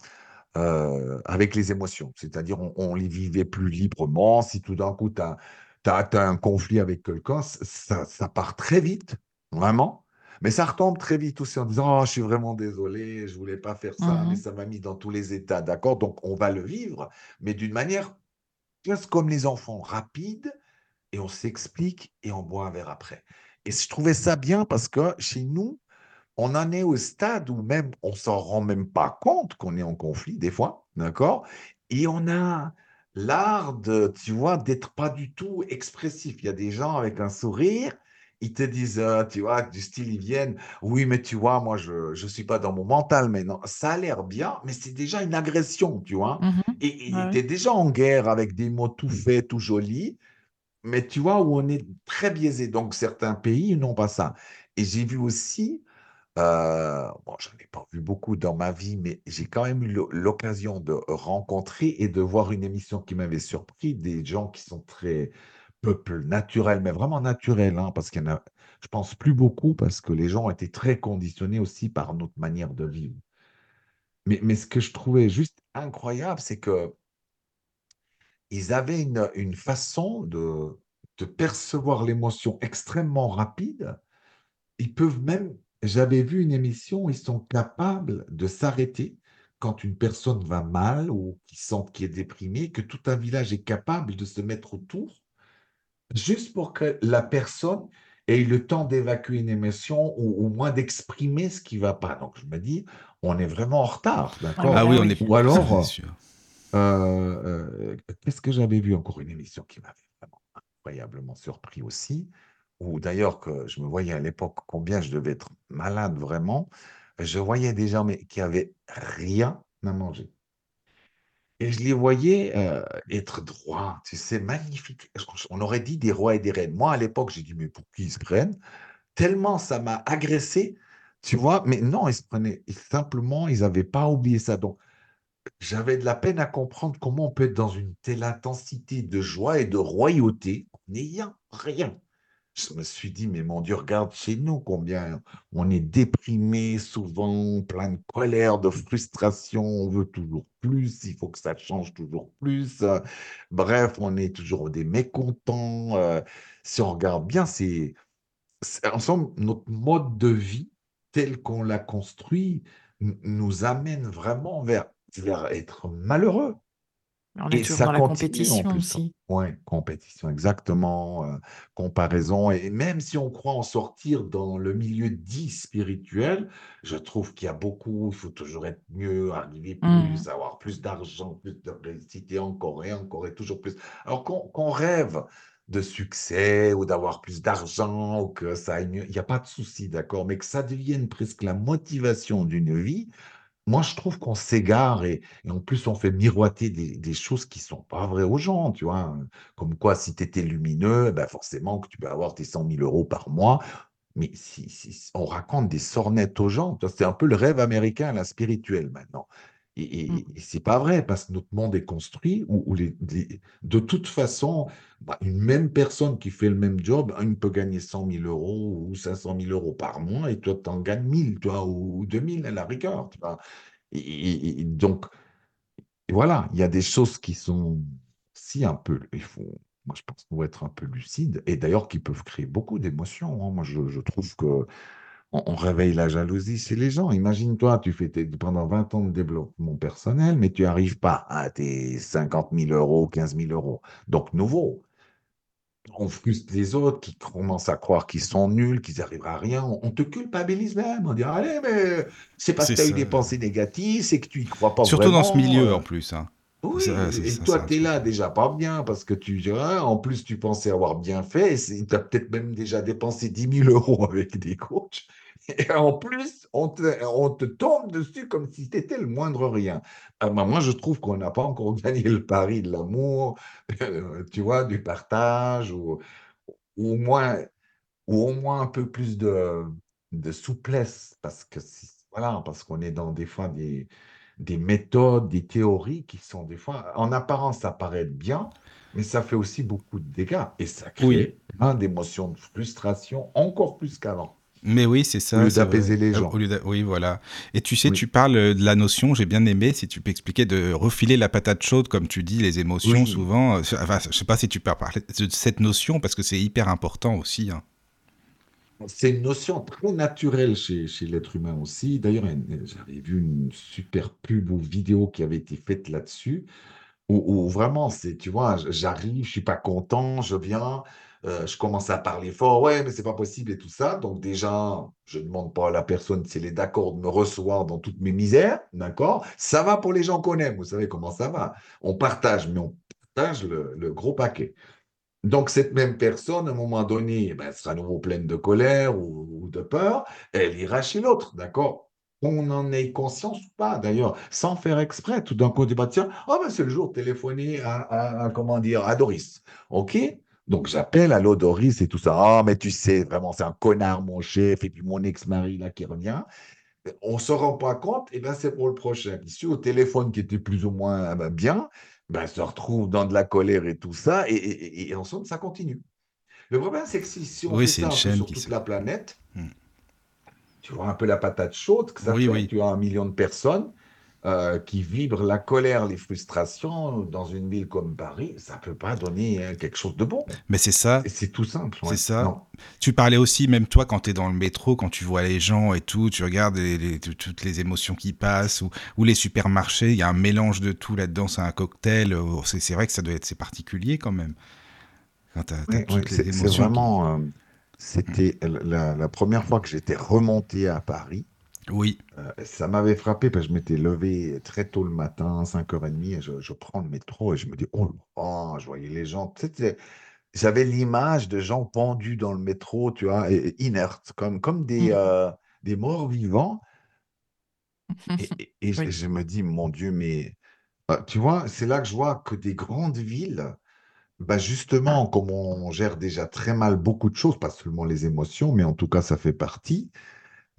euh, avec les émotions. C'est-à-dire, on, les vivait plus librement. Si tout d'un coup, tu as, un conflit avec quelqu'un, ça, ça, part très vite, vraiment. Mais ça retombe très vite aussi en disant oh, Je suis vraiment désolé, je ne voulais pas faire ça, mais mmh ça m'a mis dans tous les états. D'accord? Donc, on va le vivre, mais d'une manière presque comme les enfants, rapide, et on s'explique et on boit un verre après. Et je trouvais ça bien parce que chez nous, on en est au stade où même on s'en rend même pas compte qu'on est en conflit des fois, d'accord? Et on a l'art de, tu vois, d'être pas du tout expressif. Il y a des gens avec un sourire ils te disent, euh, tu vois, du style, ils viennent, oui, mais tu vois, moi, je ne suis pas dans mon mental maintenant. Ça a l'air bien, mais c'est déjà une agression, tu vois? Mhm. Et Ouais, tu es déjà en guerre avec des mots tout faits, tout jolis, mais tu vois, où on est très biaisé. Donc, certains pays n'ont pas ça. Et j'ai vu aussi, euh, bon, j'en ai pas vu beaucoup dans ma vie, mais j'ai quand même eu l'o- l'occasion de rencontrer et de voir une émission qui m'avait surpris, des gens qui sont très peuple naturel, mais vraiment naturel, hein, parce qu'il y en a, je pense, plus beaucoup, parce que les gens ont été très conditionnés aussi par notre manière de vivre. Mais, mais ce que je trouvais juste incroyable, c'est que ils avaient une, une façon de, de percevoir l'émotion extrêmement rapide. Ils peuvent même, j'avais vu une émission, où ils sont capables de s'arrêter quand une personne va mal ou qui sent qu'il est déprimé, que tout un village est capable de se mettre autour, juste pour que la personne ait le temps d'évacuer une émotion ou au moins d'exprimer ce qui ne va pas. Donc je me dis, on est vraiment en retard, d'accord? Ah oui, on est Ou alors, euh, euh, qu'est-ce que j'avais vu encore? Une émission qui m'avait vraiment incroyablement surpris aussi, ou d'ailleurs que je me voyais à l'époque combien je devais être malade vraiment. Je voyais des gens mais, qui avaient rien à manger. Et je les voyais euh, être droits, tu sais, magnifiques. On aurait dit des rois et des reines. Moi, à l'époque, j'ai dit, mais pour qui ils se prennent? Tellement ça m'a agressé, tu vois. Mais non, ils se prenaient, simplement, ils n'avaient pas oublié ça. Donc, j'avais de la peine à comprendre comment on peut être dans une telle intensité de joie et de royauté en n'ayant rien. Je me suis dit, mais mon Dieu, regarde chez nous combien on est déprimé, souvent plein de colère, de frustration, on veut toujours plus, il faut que ça change toujours plus. Bref, on est toujours des mécontents. Euh, Si on regarde bien, c'est, ensemble, notre mode de vie tel qu'on l'a construit nous amène vraiment vers, vers être malheureux. On est Et toujours ça dans la continue en compétition plus. aussi. Oui, compétition, exactement. euh, comparaison. Et même si on croit en sortir dans le milieu dit spirituel, je trouve qu'il y a beaucoup, il faut toujours être mieux, arriver Mhm. plus, avoir plus d'argent, plus de réussite, et encore et encore et toujours plus. Alors qu'on qu'on rêve de succès ou d'avoir plus d'argent ou que ça aille mieux, il n'y a pas de souci, d'accord, mais que ça devienne presque la motivation d'une vie, moi, je trouve qu'on s'égare et, en plus, on fait miroiter des, choses qui sont pas vraies aux gens, tu vois. Comme quoi, si tu étais lumineux, eh ben forcément que tu peux avoir tes 100 000 euros par mois. Mais si, si- on raconte des sornettes aux gens, c'est un peu le rêve américain, la spirituelle maintenant. Et, et, Mm. et c'est pas vrai parce que notre monde est construit où, où les, les- de toute façon, bah, une même personne qui fait le même job, une peut gagner 100 000 euros ou 500 000 euros par mois et toi, tu en gagnes 1000, tu vois, ou, ou 2000 à la rigueur, tu vois. Et, et- et donc, voilà, il y a des choses qui sont si un peu, il faut, moi je pense, faut être un peu lucide, et d'ailleurs qui peuvent créer beaucoup d'émotions. hein. Moi, je, je trouve que on, on réveille la jalousie chez les gens. Imagine-toi, tu fais tes- pendant 20 ans de développement personnel, mais tu n'arrives pas à tes 50 000 euros, 15 000 euros. Donc, nouveau, on frustre les autres qui commencent à croire qu'ils sont nuls, qu'ils n'arriveront à rien. On, on te culpabilise même. On dit, allez, mais c'est parce que tu as eu des pensées négatives, c'est que tu y crois pas Surtout dans ce milieu euh, en plus. hein. oui, Ça, et ça, toi, tu es là déjà pas bien parce que tu, hein, en plus, tu pensais avoir bien fait. Tu as peut-être même déjà dépensé 10 000 euros avec des coachs. Et en plus, on te, on te tombe dessus comme si c'était le moindre rien. Ben, moi, je trouve qu'on n'a pas encore gagné le pari de l'amour, euh, tu vois, du partage, ou, ou au moins, ou au moins un peu plus de, de souplesse, parce que voilà, parce qu'on est dans des fois des, des méthodes, des théories qui sont des fois, en apparence, ça paraît bien, mais ça fait aussi beaucoup de dégâts et ça crée Oui. plein d'émotions de frustration, encore plus qu'avant, Mais oui, c'est ça. au lieu d'apaiser les gens. au lieu d'a- oui, voilà. Et tu sais, Oui. tu parles euh, de la notion, j'ai bien aimé, si tu peux expliquer, de refiler la patate chaude, comme tu dis, les émotions, Oui. souvent. euh, Enfin, je sais pas si tu peux parler de cette notion, parce que c'est hyper important aussi. hein. C'est une notion très naturelle chez, chez l'être humain aussi. D'ailleurs, j'avais vu une super pub ou vidéo qui avait été faite là-dessus, où, où vraiment, c'est, tu vois, j'arrive, je suis pas content, je viens, euh, je commence à parler fort, ouais, mais c'est pas possible et tout ça. Donc déjà, je demande pas à la personne si elle est d'accord de me recevoir dans toutes mes misères, d'accord? Ça va pour les gens qu'on aime, vous savez comment ça va. On partage, mais on partage le, le gros paquet. Donc, cette même personne, à un moment donné, eh ben, elle sera à nouveau pleine de colère ou, de peur, elle ira chez l'autre, d'accord? Qu'on en ait conscience ou pas, d'ailleurs, sans faire exprès. Tout d'un coup, on dit, bah, tiens, oh, ben, c'est le jour de téléphoner à, comment dire, à Doris. OK? Donc j'appelle à Doris et tout ça. Ah, mais tu sais, vraiment, c'est un connard, mon chef, et puis mon ex-mari là qui revient. On ne se rend pas compte, et bien c'est pour le prochain. Ici, au téléphone qui était plus ou moins ah ben, bien, ben, se retrouve dans de la colère et tout ça, et, ensemble, ça continue. Le problème, c'est que si, on fait ça sur toute la planète, hmm. tu vois un peu la patate chaude que ça fait, tu as un million de personnes, euh, qui vibrent la colère, les frustrations dans une ville comme Paris, ça ne peut pas donner hein, quelque chose de bon. Mais c'est ça. C'est tout simple. C'est ça. Tu parlais aussi, même toi, quand tu es dans le métro, quand tu vois les gens et tout, tu regardes toutes les émotions qui passent, ou, les supermarchés, il y a un mélange de tout là-dedans, c'est un cocktail. Oh, c'est vrai que ça doit être particulier quand même. c'est vraiment. Euh, c'était la, la, première fois que j'étais remonté à Paris. Oui. Euh, ça m'avait frappé parce que je m'étais levé très tôt le matin, 5h30, et je, prends le métro et je me dis, oh, oh je voyais les gens. J'avais l'image de gens pendus dans le métro, tu vois, et, inertes, comme, comme des, mmh. euh, des morts vivants. Et, je, me dis, mon Dieu, mais euh, tu vois, c'est là que je vois que des grandes villes, bah justement, comme on gère déjà très mal beaucoup de choses, pas seulement les émotions, mais en tout cas, ça fait partie.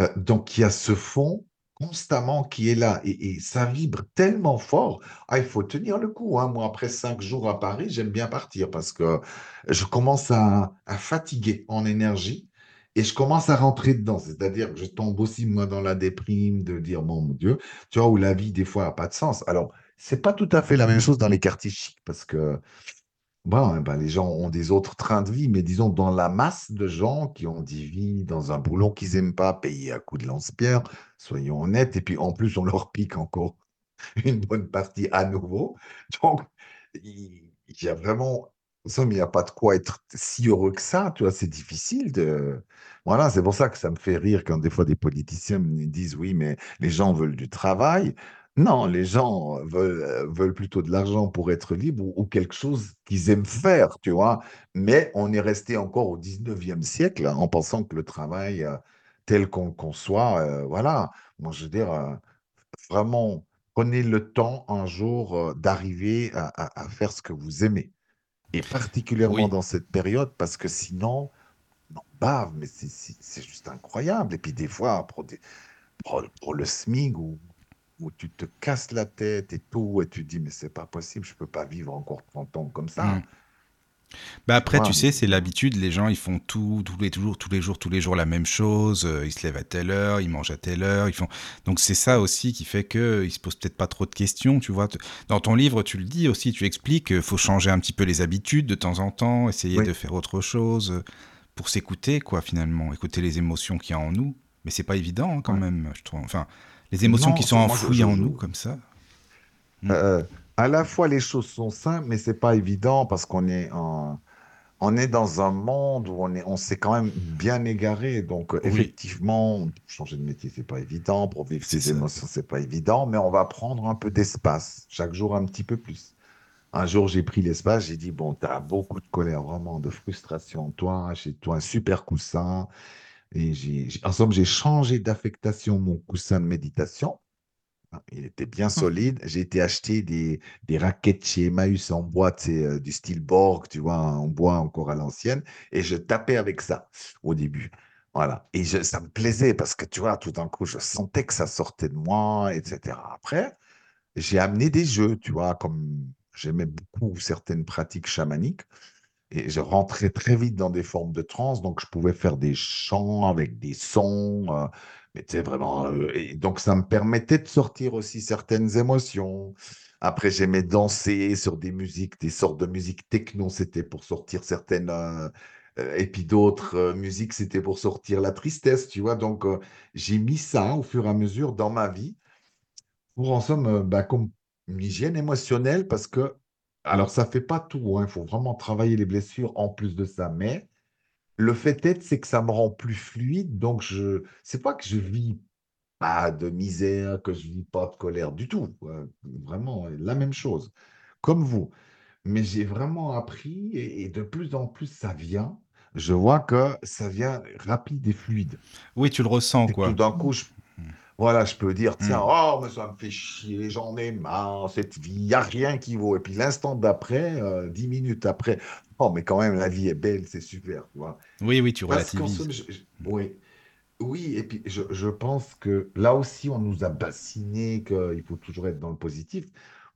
Euh, donc, il y a ce fond constamment qui est là et, ça vibre tellement fort. Ah, il faut tenir le coup. Hein. Moi, après cinq jours à Paris, j'aime bien partir parce que je commence à, fatiguer en énergie et je commence à rentrer dedans. C'est-à-dire que je tombe aussi, moi, dans la déprime de dire, mon Dieu, tu vois, où la vie, des fois, n'a pas de sens. Alors, c'est pas tout à fait la même chose dans les quartiers chics parce que Eh ben, les gens ont des autres trains de vie, mais disons dans la masse de gens qui ont des vies dans un boulot qu'ils n'aiment pas, payés à coups de lance-pierre, soyons honnêtes, et puis en plus on leur pique encore une bonne partie à nouveau. Donc, il y a vraiment, il n'y a pas de quoi être si heureux que ça, tu vois, c'est difficile de... Voilà, c'est pour ça que ça me fait rire quand des fois des politiciens me disent, oui, mais les gens veulent du travail. Non, les gens veulent, euh, veulent plutôt de l'argent pour être libres ou, quelque chose qu'ils aiment faire, tu vois. Mais on est resté encore au 19e siècle en pensant que le travail euh, tel qu'on le conçoit, euh, voilà. Moi, je veux dire, vraiment, prenez le temps un jour d'arriver à, faire ce que vous aimez. Et particulièrement dans cette période, parce que sinon, non, bave, mais c'est juste incroyable. Et puis des fois, pour, pour, pour le SMIG ou où tu te casses la tête et tout, et tu te dis, mais c'est pas possible, je peux pas vivre encore 30 ans comme ça. Mm. Bah après, tu sais, c'est l'habitude. Les gens, ils font tout, tous les jours, tous les jours, tous les jours la même chose. Euh, ils se lèvent à telle heure, ils mangent à telle heure. Ils font. Donc c'est ça aussi qui fait que ils se posent peut-être pas trop de questions. Tu vois, dans ton livre, tu le dis aussi, tu expliques qu'il faut changer un petit peu les habitudes de temps en temps, essayer de faire autre chose euh, pour s'écouter, quoi, finalement, écouter les émotions qu'il y a en nous. Mais c'est pas évident hein, quand même, je trouve. Enfin, les émotions qui sont enfouies en nous comme ça. Hmm. Euh, à la fois, les choses sont simples, mais c'est pas évident parce qu'on est en, on est dans un monde où on est, on s'est quand même bien égaré. Donc, effectivement, changer de métier, c'est pas évident. Pour vivre ses émotions, c'est pas évident. Mais on va prendre un peu d'espace, chaque jour un petit peu plus. Un jour, j'ai pris l'espace, j'ai dit, bon, tu as beaucoup de colère, vraiment, de frustration. Toi, chez toi un super coussin. Et j'ai, en somme, j'ai changé d'affectation mon coussin de méditation. Ah, il était bien mmh. solide. J'ai été acheter des, des raquettes chez Emmaüs en bois, c'est euh, du style Borg, tu vois, en bois encore à l'ancienne. Et je tapais avec ça au début. Voilà. Et je, ça me plaisait parce que, tu vois, tout d'un coup, je sentais que ça sortait de moi, etc. Après, j'ai amené des jeux, tu vois, comme j'aimais beaucoup certaines pratiques chamaniques. Et je rentrais très vite dans des formes de transe, donc je pouvais faire des chants avec des sons. Euh, mais tu vraiment. Euh, donc ça me permettait de sortir aussi certaines émotions. Après, j'aimais danser sur des musiques, des sortes de musique techno, c'était pour sortir certaines. Euh, et puis d'autres musiques, c'était pour sortir la tristesse, tu vois. Donc j'ai mis ça au fur et à mesure dans ma vie pour en somme, bah, comme une hygiène émotionnelle, parce que alors, ça fait pas tout, hein, il faut vraiment travailler les blessures en plus de ça, mais le fait est, c'est que ça me rend plus fluide, donc je c'est pas que je vis pas de misère, que je vis pas de colère du tout, vraiment la même chose, comme vous. mais j'ai vraiment appris et, et de plus en plus ça vient. Je vois que ça vient rapide et fluide. Oui, tu le ressens, que tout quoi. d'un coup, je, voilà, je peux dire, tiens, Mm. oh, mais ça me fait chier, j'en ai marre, cette vie, il n'y a rien qui vaut. Et puis l'instant d'après, euh, dix minutes après, oh, mais quand même, la vie est belle, c'est super, tu vois. Oui, oui, tu relativises. somme, je- je- oui, oui, et puis je, je pense que là aussi, on nous a bassiné qu'il faut toujours être dans le positif.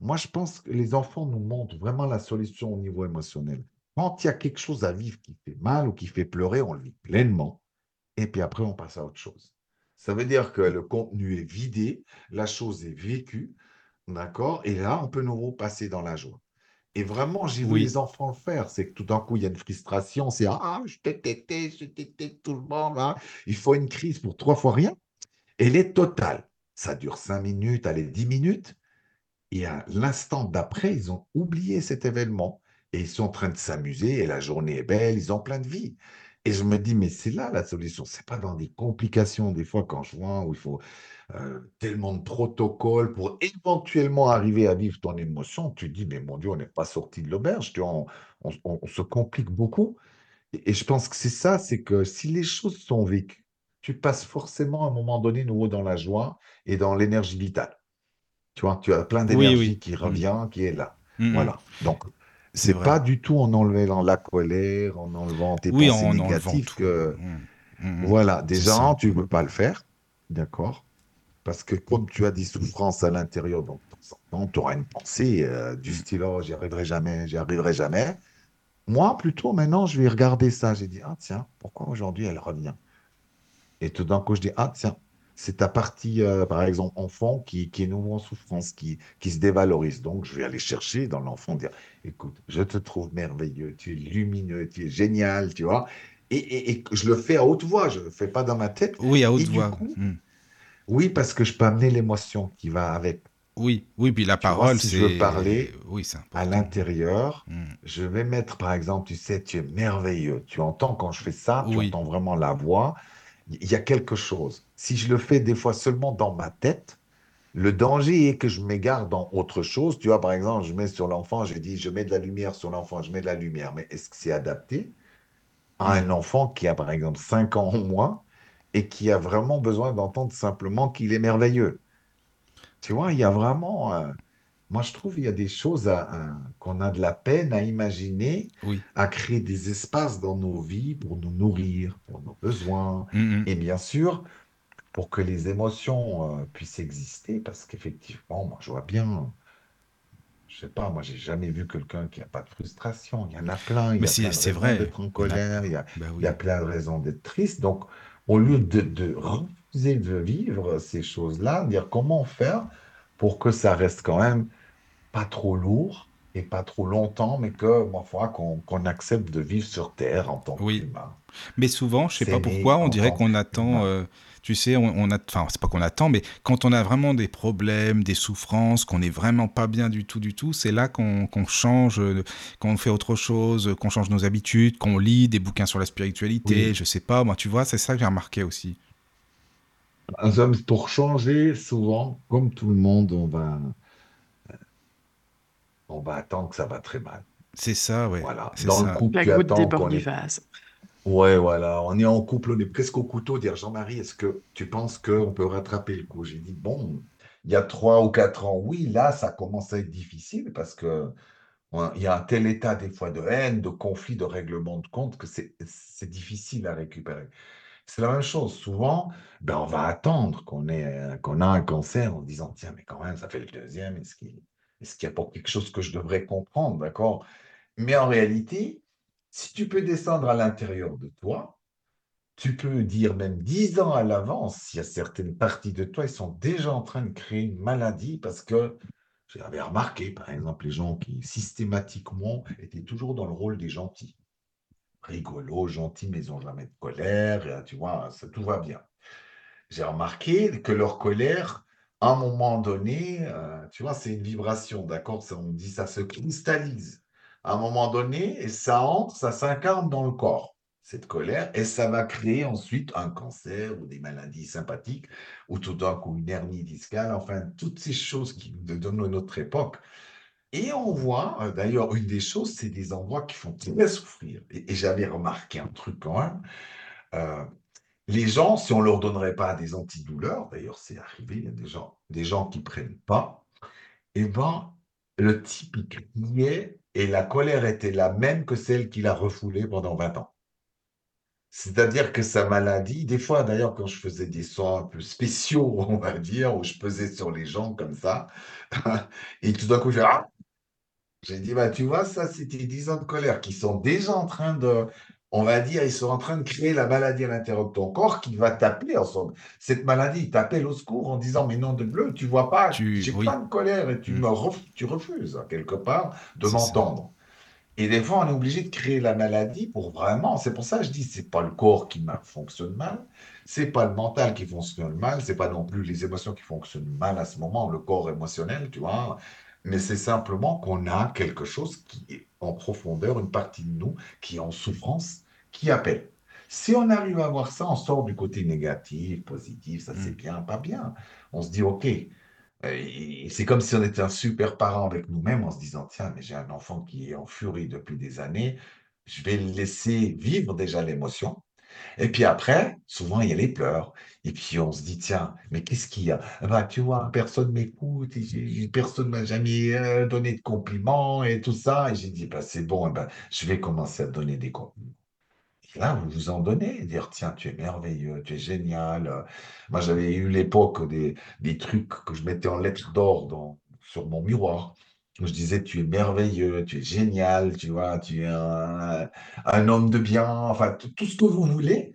Moi, je pense que les enfants nous montrent vraiment la solution au niveau émotionnel. Quand il y a quelque chose à vivre qui fait mal ou qui fait pleurer, on le vit pleinement. Et puis après, on passe à autre chose. Ça veut dire que le contenu est vidé, la chose est vécue, d'accord? Et là, on peut nous repasser dans la joie. Et vraiment, j'ai vu les enfants le faire. C'est que tout d'un coup, il y a une frustration. C'est Ah, je t'ai tété, je t'ai tété tout le monde. hein. Il faut une crise pour trois fois rien. Elle est totale. Ça dure cinq minutes, allez, dix minutes. Et à l'instant d'après, ils ont oublié cet événement et ils sont en train de s'amuser et la journée est belle, ils ont plein de vie. Et je me dis, mais c'est là la solution. C'est pas dans des complications, des fois, quand je vois où il faut euh, tellement de protocoles pour éventuellement arriver à vivre ton émotion. Tu dis, mais mon Dieu, on n'est pas sorti de l'auberge. Tu vois, on, on- on- on se complique beaucoup. Et, et je pense que c'est ça, c'est que si les choses sont vécues, tu passes forcément à un moment donné nouveau dans la joie et dans l'énergie vitale. Tu vois, tu as plein d'énergie oui. qui Mm. revient, qui est là. Mm, mm. Voilà. Donc, C'est pas du tout en enlevant la colère, en enlevant tes Oui, pensées en négatives tout. que, Mm, mm, mm. voilà, C'est déjà, tu ne peux pas le faire. D'accord? Parce que comme tu as des souffrances à l'intérieur, donc en tu auras une pensée euh, du Mm. style, oh, j'y arriverai jamais, j'y arriverai jamais. Moi, plutôt, maintenant, je vais regarder ça. J'ai dit, ah, tiens, pourquoi aujourd'hui elle revient? Et tout d'un coup, je dis, ah, tiens, c'est ta partie, euh, par exemple, enfant qui, qui est nouveau en souffrance, qui, qui se dévalorise. Donc, je vais aller chercher dans l'enfant, dire, écoute, je te trouve merveilleux, tu es lumineux, tu es génial, tu vois. Et, et- et je le fais à haute voix, je ne le fais pas dans ma tête. Oui, à haute voix. coup, Mm. oui, parce que je peux amener l'émotion qui va avec. Oui, oui, puis la Tu vois, parole, si je veux c'est... parler Oui, c'est à l'intérieur, Mm. je vais mettre, par exemple, tu sais, tu es merveilleux. Tu entends quand je fais ça, tu entends vraiment la voix. Il y a quelque chose. Si je le fais des fois seulement dans ma tête, le danger est que je m'égare dans autre chose. Tu vois, par exemple, je mets sur l'enfant, j'ai dit, je mets de la lumière sur l'enfant, je mets de la lumière. Mais est-ce que c'est adapté à un enfant qui a, par exemple, 5 ans ou moins et qui a vraiment besoin d'entendre simplement qu'il est merveilleux? Tu vois, il y a vraiment, euh, moi je trouve, il y a des choses à- à- qu'on a de la peine à imaginer, oui. à créer des espaces dans nos vies pour nous nourrir, pour nos besoins, Mm, mm. et bien sûr, pour que les émotions euh, puissent exister, parce qu'effectivement, moi je vois bien, je sais pas, moi j'ai jamais vu quelqu'un qui n'a pas de frustration. Il y en a plein, il Mais y a c'est plein de c'est raisons vrai. d'être en colère, il y a, Bah il y a oui. plein de raisons d'être triste. Donc, au lieu de, de refuser de vivre ces choses-là, dire comment faire pour que ça reste quand même pas trop lourd et pas trop longtemps, mais que, foi, qu'on qu'on accepte de vivre sur Terre en tant Oui. qu'humain, Mais souvent, je sais pas pourquoi, on dirait qu'on attend, euh, tu sais, on, on a, enfin, c'est pas qu'on attend, mais quand on a vraiment des problèmes, des souffrances, qu'on est vraiment pas bien du tout, du tout, c'est là qu'on qu'on change, euh, qu'on fait autre chose, qu'on change nos habitudes, qu'on lit des bouquins sur la spiritualité, Oui. je sais pas, moi, tu vois, c'est ça que j'ai remarqué aussi. Pour changer, souvent, comme tout le monde, on va, on va attendre que ça va très mal. C'est ça, ouais, Voilà. c'est Dans le couple, La tu goutte attends déborde qu'on du est vase. Ouais, voilà, on est en couple, on est presque au couteau, dire Jean-Marie, est-ce que tu penses qu'on peut rattraper le coup? J'ai dit, bon, il y a trois ou quatre ans, oui, là, ça commence à être difficile parce que on- il y a un tel état des fois de haine, de conflit, de règlement de compte que c'est difficile à récupérer. C'est la même chose. Souvent, ben, on va attendre qu'on ait, un cancer en disant, tiens, mais quand même, ça fait le deuxième, est-ce qu'il y a pas quelque chose que je devrais comprendre, d'accord? Mais en réalité, si tu peux descendre à l'intérieur de toi, tu peux dire même dix ans à l'avance, il y a certaines parties de toi, ils sont déjà en train de créer une maladie parce que j'avais remarqué, par exemple, les gens qui systématiquement étaient toujours dans le rôle des gentils. Rigolos, gentils, mais ils n'ont jamais de colère, et, tu vois, ça, tout va bien. J'ai remarqué que leur colère, à un moment donné, euh, tu vois, c'est une vibration, d'accord? On dit ça se cristallise. À un moment donné, et ça entre, ça s'incarne dans le corps, cette colère, et ça va créer ensuite un cancer ou des maladies sympathiques, ou tout d'un coup une hernie discale, enfin, toutes ces choses qui de notre époque. Et on voit, euh, d'ailleurs, une des choses, c'est des endroits qui font très souffrir. Et, j'avais remarqué un truc quand même. Euh, les gens, si on leur donnerait pas des antidouleurs, d'ailleurs, c'est arrivé, il y a des gens, des gens qui prennent pas, et eh ben, le type, il criait et la colère était la même que celle qu'il a refoulée pendant 20 ans. C'est-à-dire que sa maladie, des fois d'ailleurs quand je faisais des soins un peu spéciaux, on va dire, où je pesais sur les gens comme ça, et tout d'un coup je ah! J'ai dit, bah, tu vois, ça c'était 10 ans de colère qui sont déjà en train de, on va dire, ils sont en train de créer la maladie à l'intérieur de ton corps qui va t'appeler ensemble. Cette maladie t'appelle au secours en disant, mais non de bleu, tu vois pas, j'ai plein de colère et tu, mm. me tu refuses quelque part de m'entendre. Et des fois, on est obligé de créer la maladie pour vraiment. C'est pour ça que je dis, c'est pas le corps qui fonctionne mal, c'est pas le mental qui fonctionne mal, c'est pas non plus les émotions qui fonctionnent mal à ce moment, le corps émotionnel, tu vois. Mais c'est simplement qu'on a quelque chose qui est en profondeur, une partie de nous qui est en souffrance, qui appelle. Si on arrive à voir ça, on sort du côté négatif, positif, ça c'est mm. bien, pas bien. On se dit, OK, c'est comme si on était un super parent avec nous-mêmes en se disant, tiens, mais j'ai un enfant qui est en furie depuis des années, je vais le laisser vivre déjà l'émotion. Et puis après, souvent, il y a les pleurs. Et puis on se dit, tiens, mais qu'est-ce qu'il y a? Bah, Tu vois, personne m'écoute, personne ne m'a jamais euh, donné de compliments et tout ça. Et j'ai dit, bah, c'est bon, bah, je vais commencer à donner des compliments. Là, vous vous en donnez, dire tiens, tu es merveilleux, tu es génial. Moi, j'avais eu l'époque des, des trucs que je mettais en lettres d'or sur mon miroir. Je disais, tu es merveilleux, tu es génial, tu vois, tu es un, un homme de bien, enfin, tout ce que vous voulez,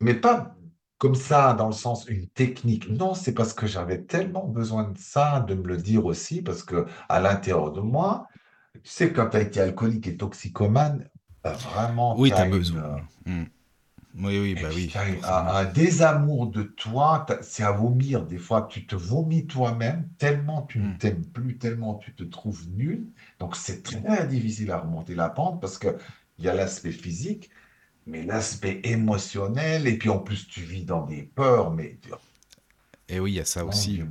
mais pas comme ça, dans le sens une technique. Non, c'est parce que j'avais tellement besoin de ça, de me le dire aussi, parce que à l'intérieur de moi, tu sais, quand tu as été alcoolique et toxicomane, vraiment. Oui, tu as besoin. Hmm. Oui, oui, bah oui. un, désamour de toi, c'est à vomir. Des fois, tu te vomis toi-même tellement tu ne hmm. t'aimes plus, tellement tu te trouves nul. Donc, c'est très difficile à remonter la pente parce qu'il y a l'aspect physique, mais l'aspect émotionnel, et puis en plus, tu vis dans des peurs, mais et oui, il y a ça aussi.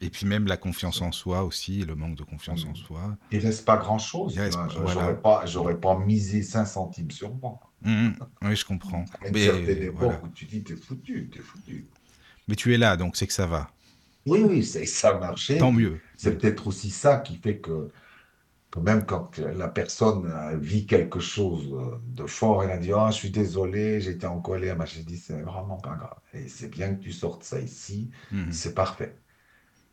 Et puis même la confiance en soi aussi, le manque de confiance en soi. Il reste pas grand-chose. J'aurais pas, pas misé 5 centimes sur moi. Mmh, mmh. oui, je comprends. Mais où tu dis, t'es foutu, t'es foutu. Mais tu es là, donc c'est que ça va. Oui, oui, ça a marché. Tant mieux. C'est peut-être aussi ça qui fait que même quand la personne vit quelque chose de fort, elle a dit Ah, je suis désolé, j'étais en colère. Mais j'ai dit C'est vraiment pas grave. Et c'est bien que tu sortes ça ici, mhm. c'est parfait.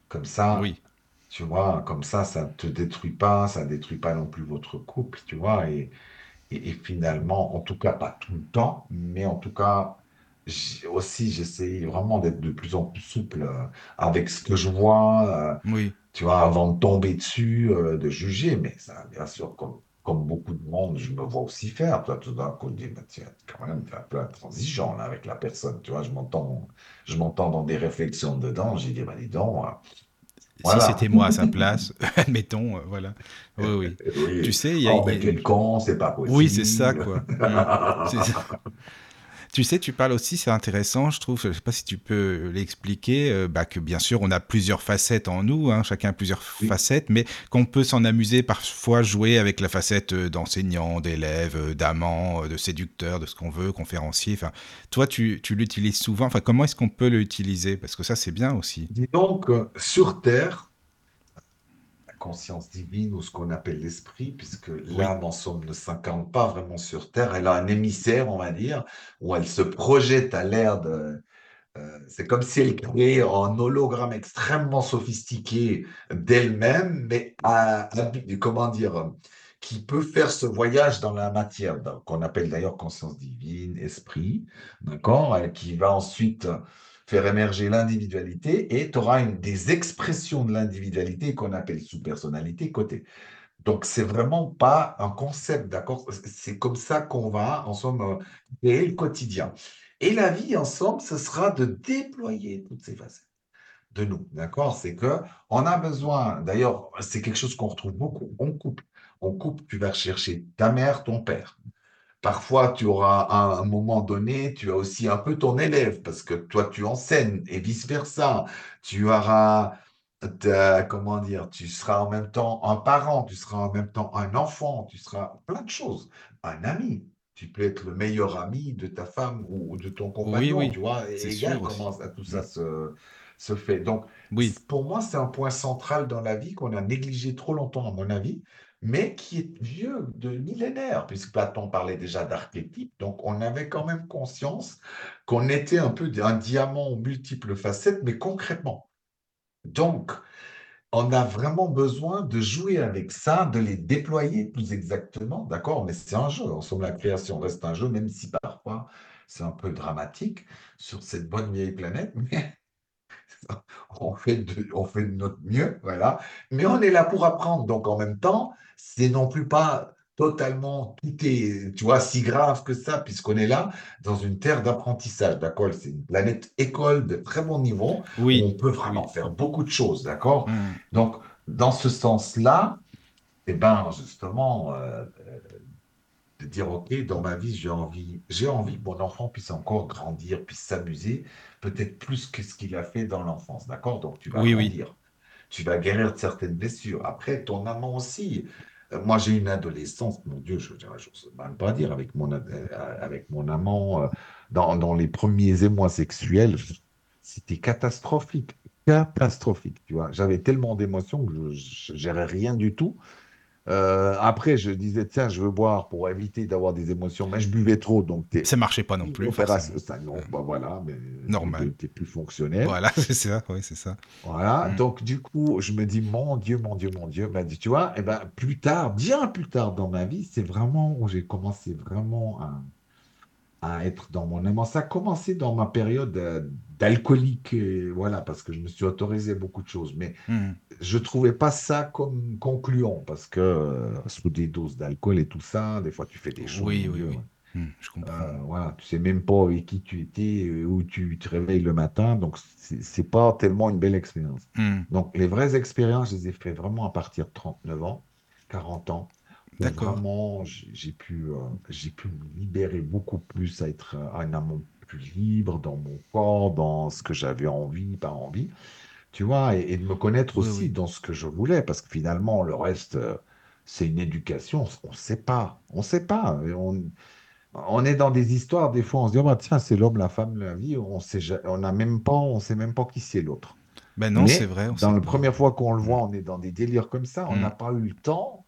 Comme ça, oui. tu vois, comme ça, ça ne te détruit pas, ça ne détruit pas non plus votre couple, tu vois. Et, et, finalement, en tout cas, pas tout le temps, mais en tout cas, aussi, j'essaie vraiment d'être de plus en plus souple euh, avec ce que je vois. Euh, oui tu vois, avant de tomber dessus, euh, de juger. Mais ça, bien sûr, comme, comme beaucoup de monde, je me vois aussi faire. Toi, tout d'un coup, je dis, bah, tiens, quand même, tu es un peu intransigeant là, avec la personne. Tu vois, je m'entends, je m'entends dans des réflexions dedans. J'ai dit, bah, dis donc. Si c'était moi à sa place, admettons, euh, voilà. Oui, oui. Tu sais, il y a. Oh, mais quel con, c'est pas possible. Oui, c'est ça, quoi. c'est ça. Tu sais, tu parles aussi, c'est intéressant, je trouve, je ne sais pas si tu peux l'expliquer, euh, bah, que bien sûr, on a plusieurs facettes en nous, hein, chacun a plusieurs facettes, mais qu'on peut s'en amuser parfois, jouer avec la facette euh, d'enseignant, d'élève, euh, d'amant, de séducteur, de ce qu'on veut, conférencier. Enfin, toi, tu, tu l'utilises souvent. Enfin, comment est-ce qu'on peut l'utiliser? Parce que ça, c'est bien aussi. Dis donc, sur Terre, conscience divine ou ce qu'on appelle l'esprit, puisque l'âme en somme ne s'incarne pas vraiment sur Terre. Elle a un émissaire, on va dire, où elle se projette à l'air de... Euh, c'est comme si elle créait un hologramme extrêmement sophistiqué d'elle-même, mais à, comment dire, qui peut faire ce voyage dans la matière, qu'on appelle d'ailleurs conscience divine, esprit, d'accord, qui va ensuite faire émerger l'individualité et tu auras des expressions de l'individualité qu'on appelle sous-personnalité côté. Donc, c'est vraiment pas un concept, d'accord? C'est comme ça qu'on va, en somme, créer le quotidien. Et la vie, en somme, ce sera de déployer toutes ces facettes de nous, d'accord? C'est que on a besoin, d'ailleurs, c'est quelque chose qu'on retrouve beaucoup, on coupe. On coupe, tu vas chercher ta mère, ton père. Parfois, tu auras à un moment donné, tu as aussi un peu ton élève parce que toi, tu enseignes et vice-versa. Tu auras comment dire, tu seras en même temps un parent, tu seras en même temps un enfant, tu seras plein de choses, un ami. Tu peux être le meilleur ami de ta femme ou de ton compagnon, oui, tu vois, et regarde comment ça- tout ça Mm. se, se fait. Donc, Oui, pour moi, c'est un point central dans la vie qu'on a négligé trop longtemps, à mon avis, mais qui est vieux de millénaires, puisque Platon parlait déjà d'archétypes. Donc, on avait quand même conscience qu'on était un peu un diamant aux multiples facettes, mais concrètement. Donc, on a vraiment besoin de jouer avec ça, de les déployer plus exactement, d'accord? Mais c'est un jeu. En somme, la création reste un jeu, même si parfois c'est un peu dramatique sur cette bonne vieille planète, mais on fait de, on fait de notre mieux, voilà. Mais on est là pour apprendre. Donc, en même temps, c'est non plus pas totalement tout est, tu vois, si grave que ça, puisqu'on est là dans une terre d'apprentissage, d'accord? C'est une planète école de très bon niveau où oui. on peut vraiment faire beaucoup de choses, d'accord? Mm. Donc, dans ce sens-là, eh ben, justement, euh, euh, de dire, OK, dans ma vie, j'ai envie, j'ai envie que mon enfant puisse encore grandir, puisse s'amuser, peut-être plus que ce qu'il a fait dans l'enfance, d'accord? Donc, tu vas Oui, oui. tu vas guérir de certaines blessures. Après, ton amant aussi. Euh, Moi, j'ai une adolescence, mon Dieu, je n'ose même pas dire, avec mon, euh, avec mon amant, euh, dans, dans les premiers émois sexuels, c'était catastrophique, catastrophique, tu vois. J'avais tellement d'émotions que je ne gérais rien du tout. Euh, après, je disais, tiens, je veux boire pour éviter d'avoir des émotions, mais je buvais trop, donc t'es Ça marchait pas non plus. forcément. ça, non, bah voilà, mais Normal. t'es plus fonctionnel. Voilà, c'est ça, oui, c'est ça. Voilà, Mm. donc du coup, je me dis, mon Dieu, mon Dieu, mon Dieu, ben, tu vois, et ben, plus tard, bien plus tard dans ma vie, c'est vraiment où j'ai commencé vraiment à, à être dans mon amour. Ça a commencé dans ma période euh, d'alcoolique, voilà, parce que je me suis autorisé beaucoup de choses, mais Mm. je trouvais pas ça comme concluant, parce que euh, sous des doses d'alcool et tout ça, des fois tu fais des choses, Oui, oui, oui. Mm, Je comprends. euh, voilà, tu sais même pas avec qui tu étais, euh, où tu te réveilles le matin, donc c'est pas tellement une belle expérience. Mm. Donc, les vraies expériences, je les ai fait vraiment à partir de 39 ans, 40 ans, D'accord. vraiment j'ai pu, euh, j'ai pu me libérer beaucoup plus, à être un amont plus libre dans mon corps, dans ce que j'avais envie, pas envie, tu vois, et, et de me connaître Oui, aussi oui. dans ce que je voulais, parce que finalement, le reste, euh, c'est une éducation, on ne sait pas, on ne sait pas. Et On, on est dans des histoires, des fois, on se dit, oh, bah, tiens, c'est l'homme, la femme, la vie, on sait, on n'a même pas, on sait même pas qui c'est l'autre. Ben non, c'est vrai. on dans la pas. première fois qu'on le voit, on est dans des délires comme ça. On Mm. n'a pas eu le temps,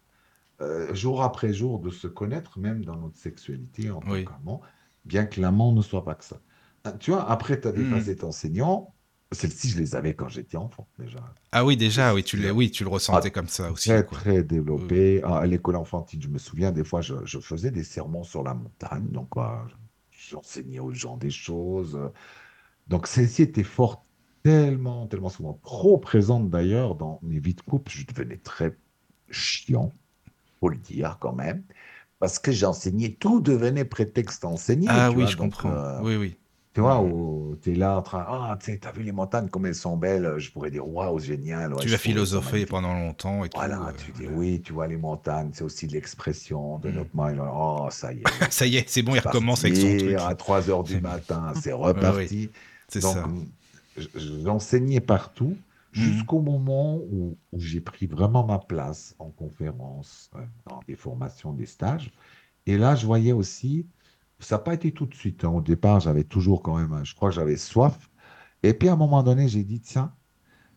euh, jour après jour, de se connaître, même dans notre sexualité en tant Oui. qu'amant, bien que l'amant ne soit pas que ça. Ah, Tu vois, après, tu as des Mm. facettes enseignants. Celles-ci, je les avais quand j'étais enfant, déjà. Ah oui, déjà, oui, tu, oui, tu le ressentais comme ça aussi. Très, quoi. très développé. Ah, À l'école enfantine, je me souviens, des fois, je, je faisais des sermons sur la montagne. Donc, quoi, j'enseignais aux gens des choses. Donc, celle-ci était forte, tellement, tellement souvent, trop présente d'ailleurs dans mes vies de couple. Je devenais très chiant, faut le dire quand même, parce que j'enseignais, tout devenait prétexte à enseigner. Ah oui, vois, je donc, comprends. euh, Oui, oui. tu vois, tu es là en train, ah, tu sais, t'as vu les montagnes, comme elles sont belles, je pourrais dire, waouh, génial. ouais, tu vas sont philosopher pendant longtemps et tout. Voilà, euh, tu dis oui, tu vois les montagnes, c'est aussi de l'expression de Mm. notre mind. Oh, ça y est, Ça y est, c'est bon, il recommence avec son truc. à 3 heures du matin, c'est oui. reparti. C'est ça. j'enseignais partout Jusqu'au moment où, où j'ai pris vraiment ma place en conférence, euh, dans des formations, des stages. Et là, je voyais aussi, ça n'a pas été tout de suite. hein. Au départ, j'avais toujours quand même, je crois que j'avais soif. Et puis à un moment donné, j'ai dit, tiens,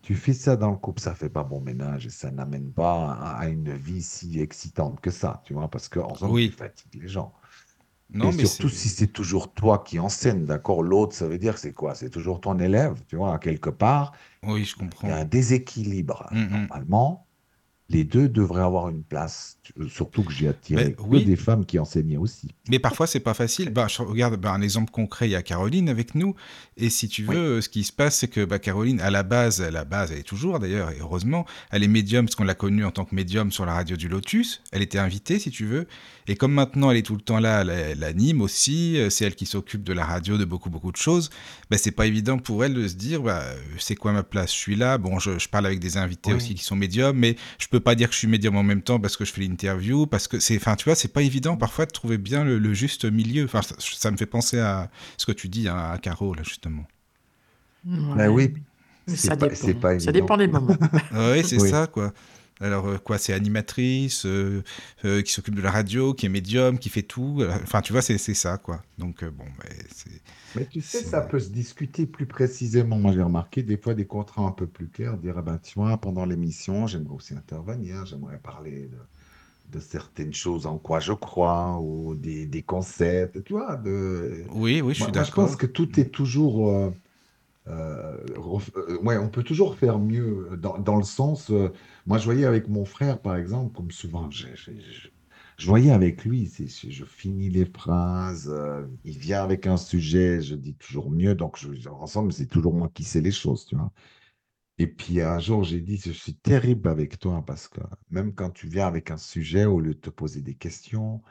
tu fais ça dans le couple, ça fait pas bon ménage et ça n'amène pas à, à une vie si excitante que ça, tu vois, parce qu'en somme, Oui. tu fatigues les gens. Non, et mais surtout si c'est toujours toi qui enseigne, d'accord? L'autre, ça veut dire c'est quoi? C'est toujours ton élève, tu vois, quelque part. Oui, je Il y a comprends. un déséquilibre. Mm, mm. Normalement, les deux devraient avoir une place. Surtout que j'ai attiré que oui. des femmes qui enseignaient aussi. Mais parfois, c'est pas facile. Bah, je regarde bah, un exemple concret. Il y a Caroline avec nous. Et si tu Oui. veux, ce qui se passe, c'est que bah, Caroline, à la base, à la base, elle est toujours d'ailleurs, et heureusement, elle est médium, parce qu'on l'a connue en tant que médium sur la radio du Lotus. Elle était invitée, si tu veux. Et comme maintenant, elle est tout le temps là, elle, elle anime aussi. euh, C'est elle qui s'occupe de la radio, de beaucoup, beaucoup de choses. Bah, c'est pas évident pour elle de se dire, bah, euh, c'est quoi ma place? Je suis là. Bon, je, je parle avec des invités Oui. aussi qui sont médiums, mais je peux pas dire que je suis médium en même temps parce que je fais l'interview, parce que c'est, enfin, tu vois, c'est pas évident parfois de trouver bien le, le juste milieu. Enfin, ça, ça me fait penser à ce que tu dis hein, à Caro là justement. Ouais. oui. Mais C'est ça pas, dépend. pas Ça dépend des moments. Oui, c'est Oui. ça, quoi. Alors, euh, quoi, c'est animatrice, euh, euh, qui s'occupe de la radio, qui est médium, qui fait tout. Enfin, tu vois, c'est c'est ça, quoi. Donc, euh, bon, bah, c'est... Mais tu sais, ça peut se discuter plus précisément. Moi, j'ai remarqué des fois des contrats un peu plus clairs, dire, ah ben, tu vois, pendant l'émission, j'aimerais aussi intervenir, j'aimerais parler de, de certaines choses en quoi je crois, ou des, des concepts, tu vois. De... Oui, oui, je suis moi, je d'accord. pense que tout est toujours... euh, euh, ref- euh, ouais, on peut toujours faire mieux dans, dans le sens... euh, moi, je voyais avec mon frère, par exemple, comme souvent, je, je- voyais avec lui, je, finis les phrases, euh, il vient avec un sujet, je dis toujours mieux, donc ensemble, c'est toujours moi qui sais les choses, tu vois. Et puis un jour, j'ai dit, je suis terrible avec toi parce que même quand tu viens avec un sujet, au lieu de te poser des questions,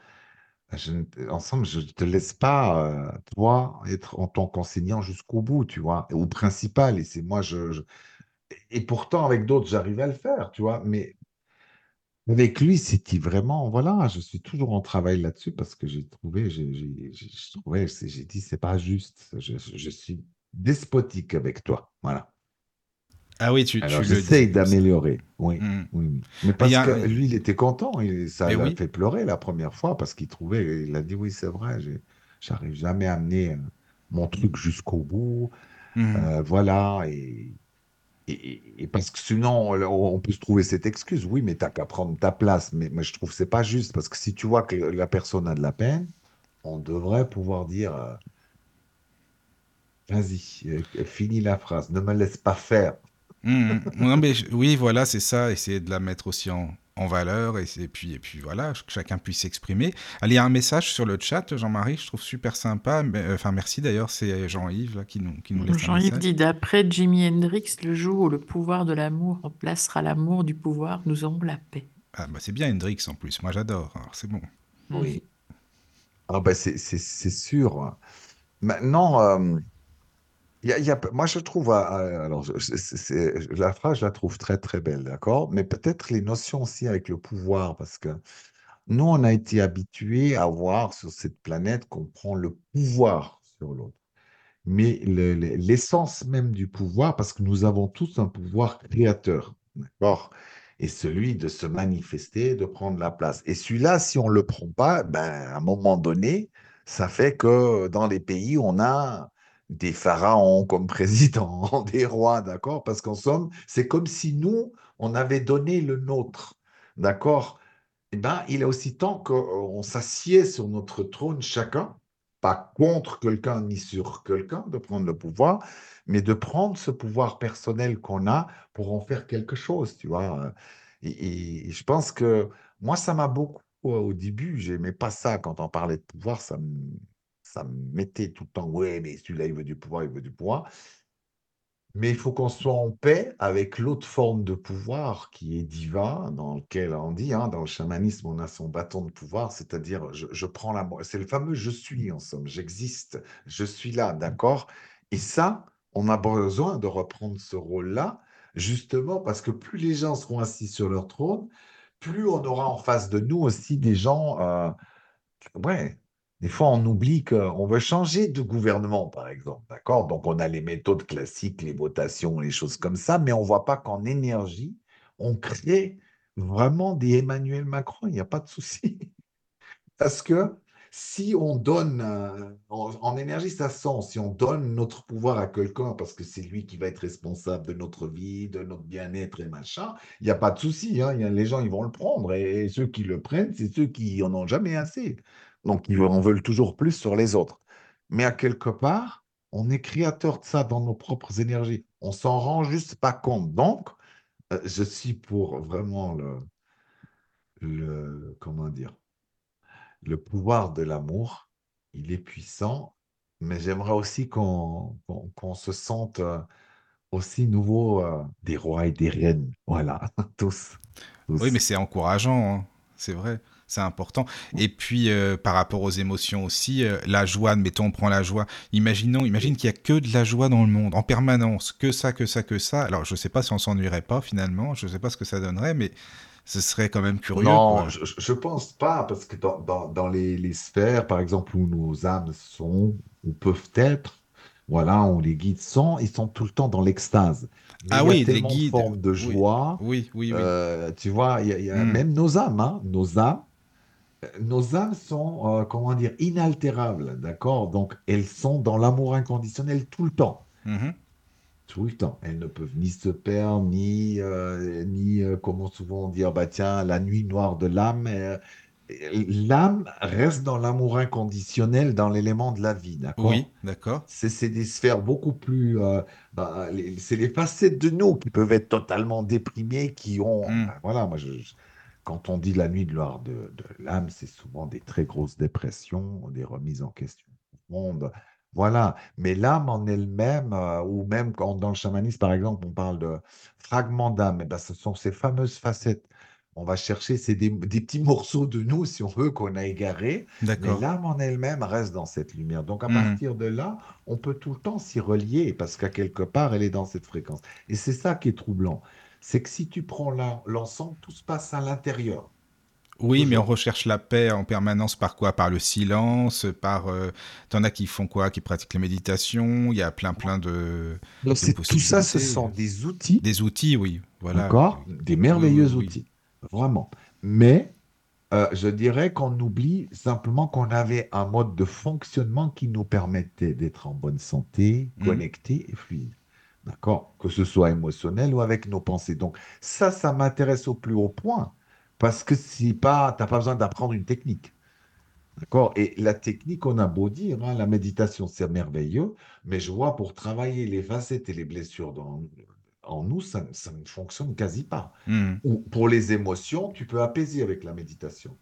ensemble, je ne te laisse pas, euh, toi, être en tant qu'enseignant jusqu'au bout, tu vois, ou principal. Et c'est moi, Et pourtant, avec d'autres, j'arrive à le faire, tu vois. Mais avec lui, c'était vraiment, voilà, je suis toujours en travail là-dessus parce que j'ai trouvé, j'ai dit, c'est pas juste. Je, je suis despotique avec toi, voilà. Ah oui, tu, Alors, j'essaye d'améliorer, oui. Mm. Oui. Mais parce il a- que lui, il était content, et ça l'a oui. fait pleurer la première fois parce qu'il trouvait, il a dit oui, c'est vrai, j'arrive jamais à amener euh, mon truc jusqu'au bout, Mm. euh, voilà, et, et, parce que sinon, on peut se trouver cette excuse, oui, mais t'as qu'à prendre ta place, mais, je trouve que c'est pas juste parce que si tu vois que la personne a de la peine, on devrait pouvoir dire, euh, vas-y, euh, finis la phrase, ne me laisse pas faire. Mm. Non, mais oui, voilà, c'est ça. Essayer de la mettre aussi en, en valeur et, puis, et puis voilà, que chacun puisse s'exprimer. Allez, il y a un message sur le chat, Jean-Marie, je trouve super sympa. Mais, euh, Enfin, merci d'ailleurs, c'est Jean-Yves là, qui nous, qui nous laisse Jean-Yves dit d'après Jimi Hendrix, le jour où le pouvoir de l'amour remplacera l'amour du pouvoir, nous aurons la paix. Ah, bah, c'est bien Hendrix en plus, moi j'adore, alors c'est bon. Oui. Ah ben c'est sûr. Maintenant, euh, y y a- moi je trouve, euh, euh, alors la phrase je la trouve très très belle, d'accord? Mais peut-être les notions aussi avec le pouvoir, parce que nous on a été habitués à voir sur cette planète qu'on prend le pouvoir sur l'autre. Mais le- le- l'essence même du pouvoir, parce que nous avons tous un pouvoir créateur, d'accord? Et celui de se manifester, de prendre la place. Et celui-là, si on ne le prend pas, ben, à un moment donné, ça fait que dans les pays, on a des pharaons comme présidents, des rois, d'accord? Parce qu'en somme, c'est comme si nous, on avait donné le nôtre, d'accord? Eh ben, il est aussi temps qu'on s'assied sur notre trône chacun, pas contre quelqu'un ni sur quelqu'un, de prendre le pouvoir, mais de prendre ce pouvoir personnel qu'on a pour en faire quelque chose, tu vois? Et, je pense que moi, ça m'a beaucoup, au début, j'aimais pas ça quand on parlait de pouvoir, ça me, ça me mettait tout le temps, ouais, mais celui-là, il veut du pouvoir, il veut du pouvoir. Mais il faut qu'on soit en paix avec l'autre forme de pouvoir qui est divin, dans lequel on dit, hein, dans le chamanisme, on a son bâton de pouvoir, c'est-à-dire je, prends la... C'est le fameux je suis, en somme, j'existe, je suis là, d'accord? Et ça, on a besoin de reprendre ce rôle-là, justement parce que plus les gens seront assis sur leur trône, plus on aura en face de nous aussi des gens... euh, ouais, des fois, on oublie qu'on veut changer de gouvernement, par exemple. D'accord? Donc, on a les méthodes classiques, les votations, les choses comme ça, mais on ne voit pas qu'en énergie, on crée vraiment des Emmanuel Macron. Il n'y a pas de souci. Parce que si on donne, euh, en, énergie, ça sent, si on donne notre pouvoir à quelqu'un parce que c'est lui qui va être responsable de notre vie, de notre bien-être et machin, il n'y a pas de souci. hein. Les gens, ils vont le prendre. Et, et ceux qui le prennent, c'est ceux qui en ont jamais assez. Donc, ils en veulent toujours plus sur les autres. Mais à quelque part, on est créateur de ça dans nos propres énergies. On s'en rend juste pas compte. Donc, euh, je suis pour vraiment le, le, comment dire, le pouvoir de l'amour. Il est puissant, mais j'aimerais aussi qu'on se sente euh, aussi nouveau euh, des rois et des reines. Voilà, tous. tous. Oui, mais c'est encourageant, hein. c'est vrai, c'est important. Et puis, euh, par rapport aux émotions aussi, euh, la joie, mettons, on prend la joie. Imaginons, imagine qu'il y a que de la joie dans le monde, en permanence, que ça, que ça, que ça. Alors, je sais pas si on s'ennuierait pas finalement, je sais pas ce que ça donnerait, mais ce serait quand même curieux. Non, quoi. je, je pense pas, parce que dans, dans, dans les, les sphères, par exemple, où nos âmes sont ou peuvent être, Voilà, on les guide sans, ils sont tout le temps dans l'extase. Ah il y a oui, les tellement de guides. formes de Oui, joie. oui, oui, oui. euh, tu vois, il y a, il y a Hmm. même nos âmes, hein, nos âmes, nos âmes sont, euh, comment dire, inaltérables, d'accord? Donc, elles sont dans l'amour inconditionnel tout le temps. Mhm. Tout le temps. Elles ne peuvent ni se perdre, ni, euh, ni euh, comment souvent dire, bah tiens, la nuit noire de l'âme. l'âme reste dans l'amour inconditionnel, dans l'élément de la vie, d'accord? Oui, d'accord. C'est des sphères beaucoup plus. bah, c'est les facettes de nous qui peuvent être totalement déprimées, qui ont. Hmm. bah, voilà, moi, je, je- quand on dit la nuit de, de l'âme, c'est souvent des très grosses dépressions, des remises en question profondes. Voilà. Mais l'âme en elle-même, euh, ou même quand dans le chamanisme, par exemple, on parle de fragments d'âme, eh ben, ce sont ces fameuses facettes. On va chercher, c'est des, des petits morceaux de nous, si on veut, qu'on a égarés. Mais l'âme en elle-même reste dans cette lumière. Donc à Mhm. partir de là, on peut tout le temps s'y relier parce qu'à quelque part, elle est dans cette fréquence. Et c'est ça qui est troublant. C'est que si tu prends l'en- l'ensemble, tout se passe à l'intérieur. Oui, mais on recherche la paix en permanence par quoi? Par le silence, par... euh, T'en as qui font quoi? Qui pratiquent la méditation. Il y a plein, plein de, Donc de tout ça, ce sont des outils, Des outils, oui. Voilà. d'accord? Des merveilleux Oui, oui, oui. outils, vraiment. Mais euh, je dirais qu'on oublie simplement qu'on avait un mode de fonctionnement qui nous permettait d'être en bonne santé, Mhm. connecté et fluide. D'accord? Que ce soit émotionnel ou avec nos pensées. Donc, ça, ça m'intéresse au plus haut point. Parce que si pas, tu n'as pas besoin d'apprendre une technique. D'accord? Et la technique, on a beau dire, hein, la méditation, c'est merveilleux, mais je vois pour travailler les facettes et les blessures dans- en nous, ça, ça ne fonctionne quasi pas. Mhm. Ou pour les émotions, tu peux apaiser avec la méditation.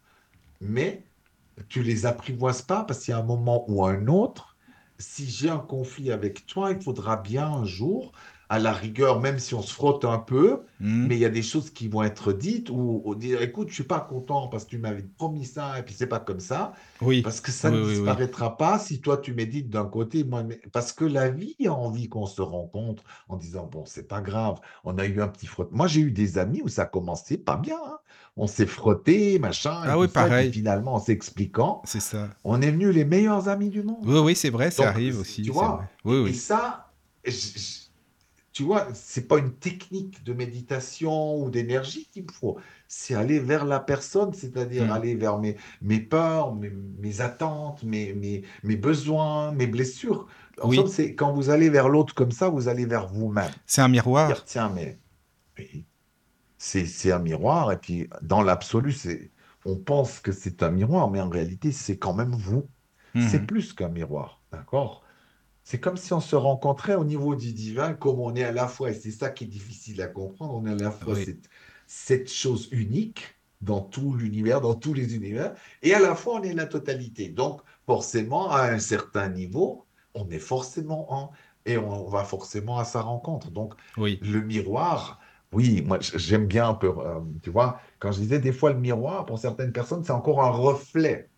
Mais tu les apprivoises pas parce qu'il y a un moment ou un autre, si j'ai un conflit avec toi, il faudra bien un jour, à la rigueur, même si on se frotte un peu, Mhm. mais il y a des choses qui vont être dites ou, ou dire, écoute, je suis pas content parce que tu m'avais promis ça et puis c'est pas comme ça, Oui. parce que ça Oui, ne oui, oui. disparaîtra pas si toi tu médites d'un côté, moi, mais- parce que la vie a envie qu'on se rencontre en disant, bon, c'est pas grave, on a eu un petit frottement. Moi, j'ai eu des amis où ça commençait pas bien, hein. On s'est frotté, machin, et Ah tout oui, ça, et pareil. finalement, en s'expliquant, C'est ça. on est venus les meilleurs amis du monde. Oui, oui, c'est vrai, ça Donc, arrive aussi. tu vois, vrai. Oui, Et oui. ça, je- je- tu vois, c'est pas une technique de méditation ou d'énergie qu'il me faut. C'est aller vers la personne, c'est-à-dire Mm. aller vers mes, mes peurs, mes, mes attentes, mes, mes, mes besoins, mes blessures. En Oui. c'est quand vous allez vers l'autre comme ça, vous allez vers vous-même. C'est un miroir. Tiens, mais oui, c'est c'est un miroir. Et puis, dans l'absolu, c'est on pense que c'est un miroir, mais en réalité, c'est quand même vous. C'est Mhm. plus qu'un miroir, d'accord? C'est comme si on se rencontrait au niveau du divin, comme on est à la fois, et c'est ça qui est difficile à comprendre, on est à la fois Oui. cette, cette chose unique dans tout l'univers, dans tous les univers, et à la fois on est la totalité. Donc, forcément, à un certain niveau, on est forcément en, et on va forcément à sa rencontre. Donc, Oui. le miroir, oui, moi j'aime bien un peu, euh, tu vois, quand je disais des fois le miroir, pour certaines personnes, c'est encore un reflet.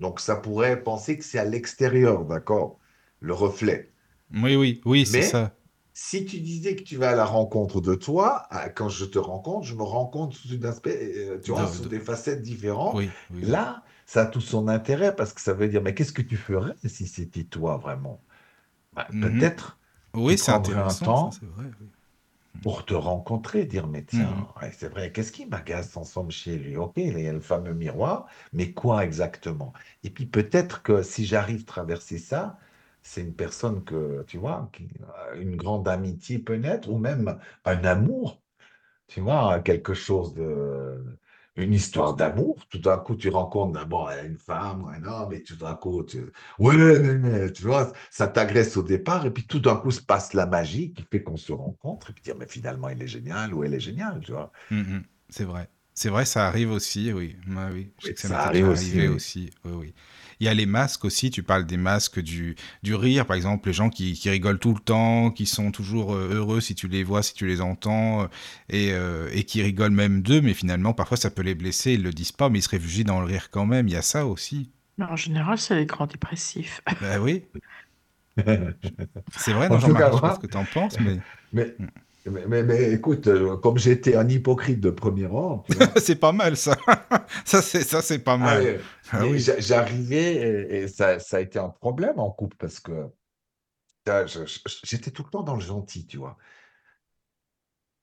Donc ça pourrait penser que c'est à l'extérieur, d'accord, le reflet. Oui, oui, oui, c'est ça. si tu disais que tu vas à la rencontre de toi, quand je te rencontre, je me rencontre sous un aspect, euh, tu vois, sous de- des facettes différentes. Oui, oui. Là, ça a tout son intérêt parce que ça veut dire, mais qu'est-ce que tu ferais si c'était toi vraiment? Bah, Mhm. Peut-être Oui, c'est prendrais un intéressant, temps ça, c'est vrai. oui. pour te rencontrer, dire, mais tiens, Mhm. ouais, c'est vrai, qu'est-ce qui m'agace ensemble chez lui? Ok, il y a le fameux miroir, mais quoi exactement? Et puis peut-être que si j'arrive à traverser ça, c'est une personne que, tu vois, qui, euh, une grande amitié peut naître, ou même un amour, tu vois, quelque chose de, une histoire d'amour. Tout d'un coup, tu rencontres d'abord une femme un homme, et tout d'un coup, tu, ouais, mais, tu vois, ça t'agresse au départ, et puis tout d'un coup se passe la magie qui fait qu'on se rencontre, et puis dire, mais finalement, il est génial ou elle est géniale, tu vois. Mhm. C'est vrai. C'est vrai, ça arrive aussi, oui. Ouais, oui. Je sais Oui, que ça ça arrive aussi, oui. aussi. Oui, oui. Il y a les masques aussi, tu parles des masques du, du rire, par exemple, les gens qui, qui rigolent tout le temps, qui sont toujours euh, heureux si tu les vois, si tu les entends, euh, et, euh, et qui rigolent même d'eux, mais finalement, parfois, ça peut les blesser, ils le disent pas, mais ils se réfugient dans le rire quand même. Il y a ça aussi. Mais en général, c'est les grands dépressifs. Ben oui, c'est vrai, non, Jean-Marie, je sais pas ce que tu en penses, mais Mais, mais, mais, mais écoute, euh, comme j'étais un hypocrite de premier ordre, c'est pas mal, ça. ça, c'est, ça, c'est pas mal. Ah mais oui. j'a- j'arrivais, et, et ça, ça a été un problème en couple, parce que j'étais tout le temps dans le gentil, tu vois.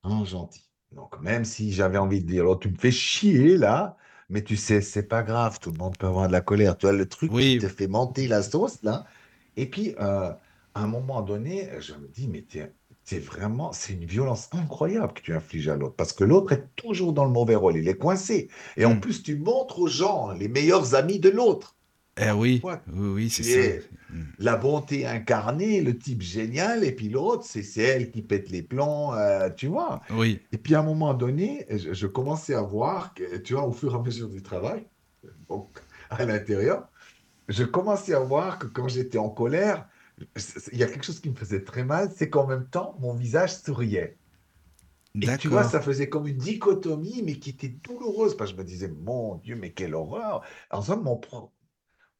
Un gentil. Donc, même si j'avais envie de dire, oh, tu me fais chier là, mais tu sais, c'est pas grave, tout le monde peut avoir de la colère. Tu vois, le truc qui te fait monter la sauce là. Et puis, euh, à un moment donné, je me dis, mais c'est vraiment, c'est une violence incroyable que tu infliges à l'autre, parce que l'autre est toujours dans le mauvais rôle, il est coincé. Et en hmm. plus, tu montres aux gens les meilleurs amis de l'autre. Eh oui, oui, oui c'est ça. Hmm. La bonté incarnée, le type génial, et puis l'autre, c'est elle qui pète les plombs, euh, tu vois. Oui. Et puis à un moment donné, je, commençais à voir que, tu vois, au fur et à mesure du travail, donc à l'intérieur, je commençais à voir que quand j'étais en colère, il y a quelque chose qui me faisait très mal, c'est qu'en même temps, mon visage souriait. Et tu vois, ça faisait comme une dichotomie, mais qui était douloureuse, parce que je me disais, mon Dieu, mais quelle horreur. En somme, mon,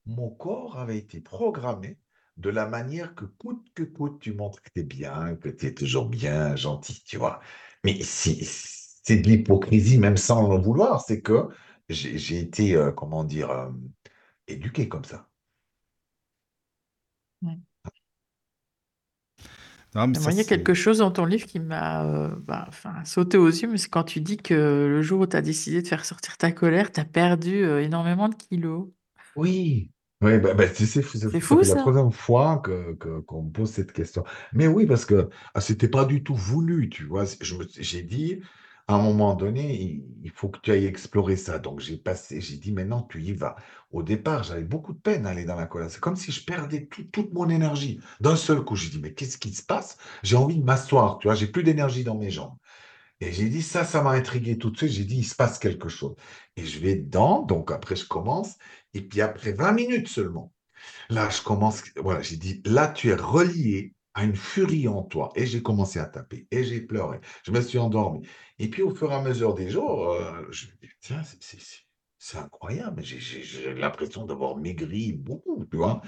mon corps avait été programmé de la manière que coûte que coûte, tu montres que tu es bien, que tu es toujours bien, gentil, tu vois. Mais c'est de l'hypocrisie, même sans le vouloir, c'est que j'ai été, euh, comment dire, euh, éduqué comme ça. Il y a quelque chose dans ton livre qui m'a euh, bah, sauté aux yeux, mais c'est quand tu dis que le jour où tu as décidé de faire sortir ta colère, tu as perdu énormément de kilos. Oui, oui, bah, bah, tu sais, c'est fou, la troisième fois que, qu'on me pose cette question. Mais oui, parce que ah, c'était pas du tout voulu, tu vois. Je j'ai dit, à un moment donné, il, faut que tu ailles explorer ça. Donc, j'ai passé, j'ai dit, maintenant, tu y vas. Au départ, j'avais beaucoup de peine à aller dans la colère. C'est comme si je perdais toute mon énergie. D'un seul coup, j'ai dit, mais qu'est-ce qui se passe? J'ai envie de m'asseoir, tu vois, j'ai plus d'énergie dans mes jambes. Et j'ai dit, ça, ça m'a intrigué tout de suite. J'ai dit, il se passe quelque chose. Et je vais dedans, donc après, je commence. Et puis après 20 minutes seulement, là, je commence, voilà, j'ai dit, là, tu es relié une furie en toi. Et j'ai commencé à taper, et j'ai pleuré, je me suis endormi. Et puis au fur et à mesure des jours, euh, je me dis, tiens, c'est incroyable, j'ai l'impression d'avoir maigri beaucoup, tu vois.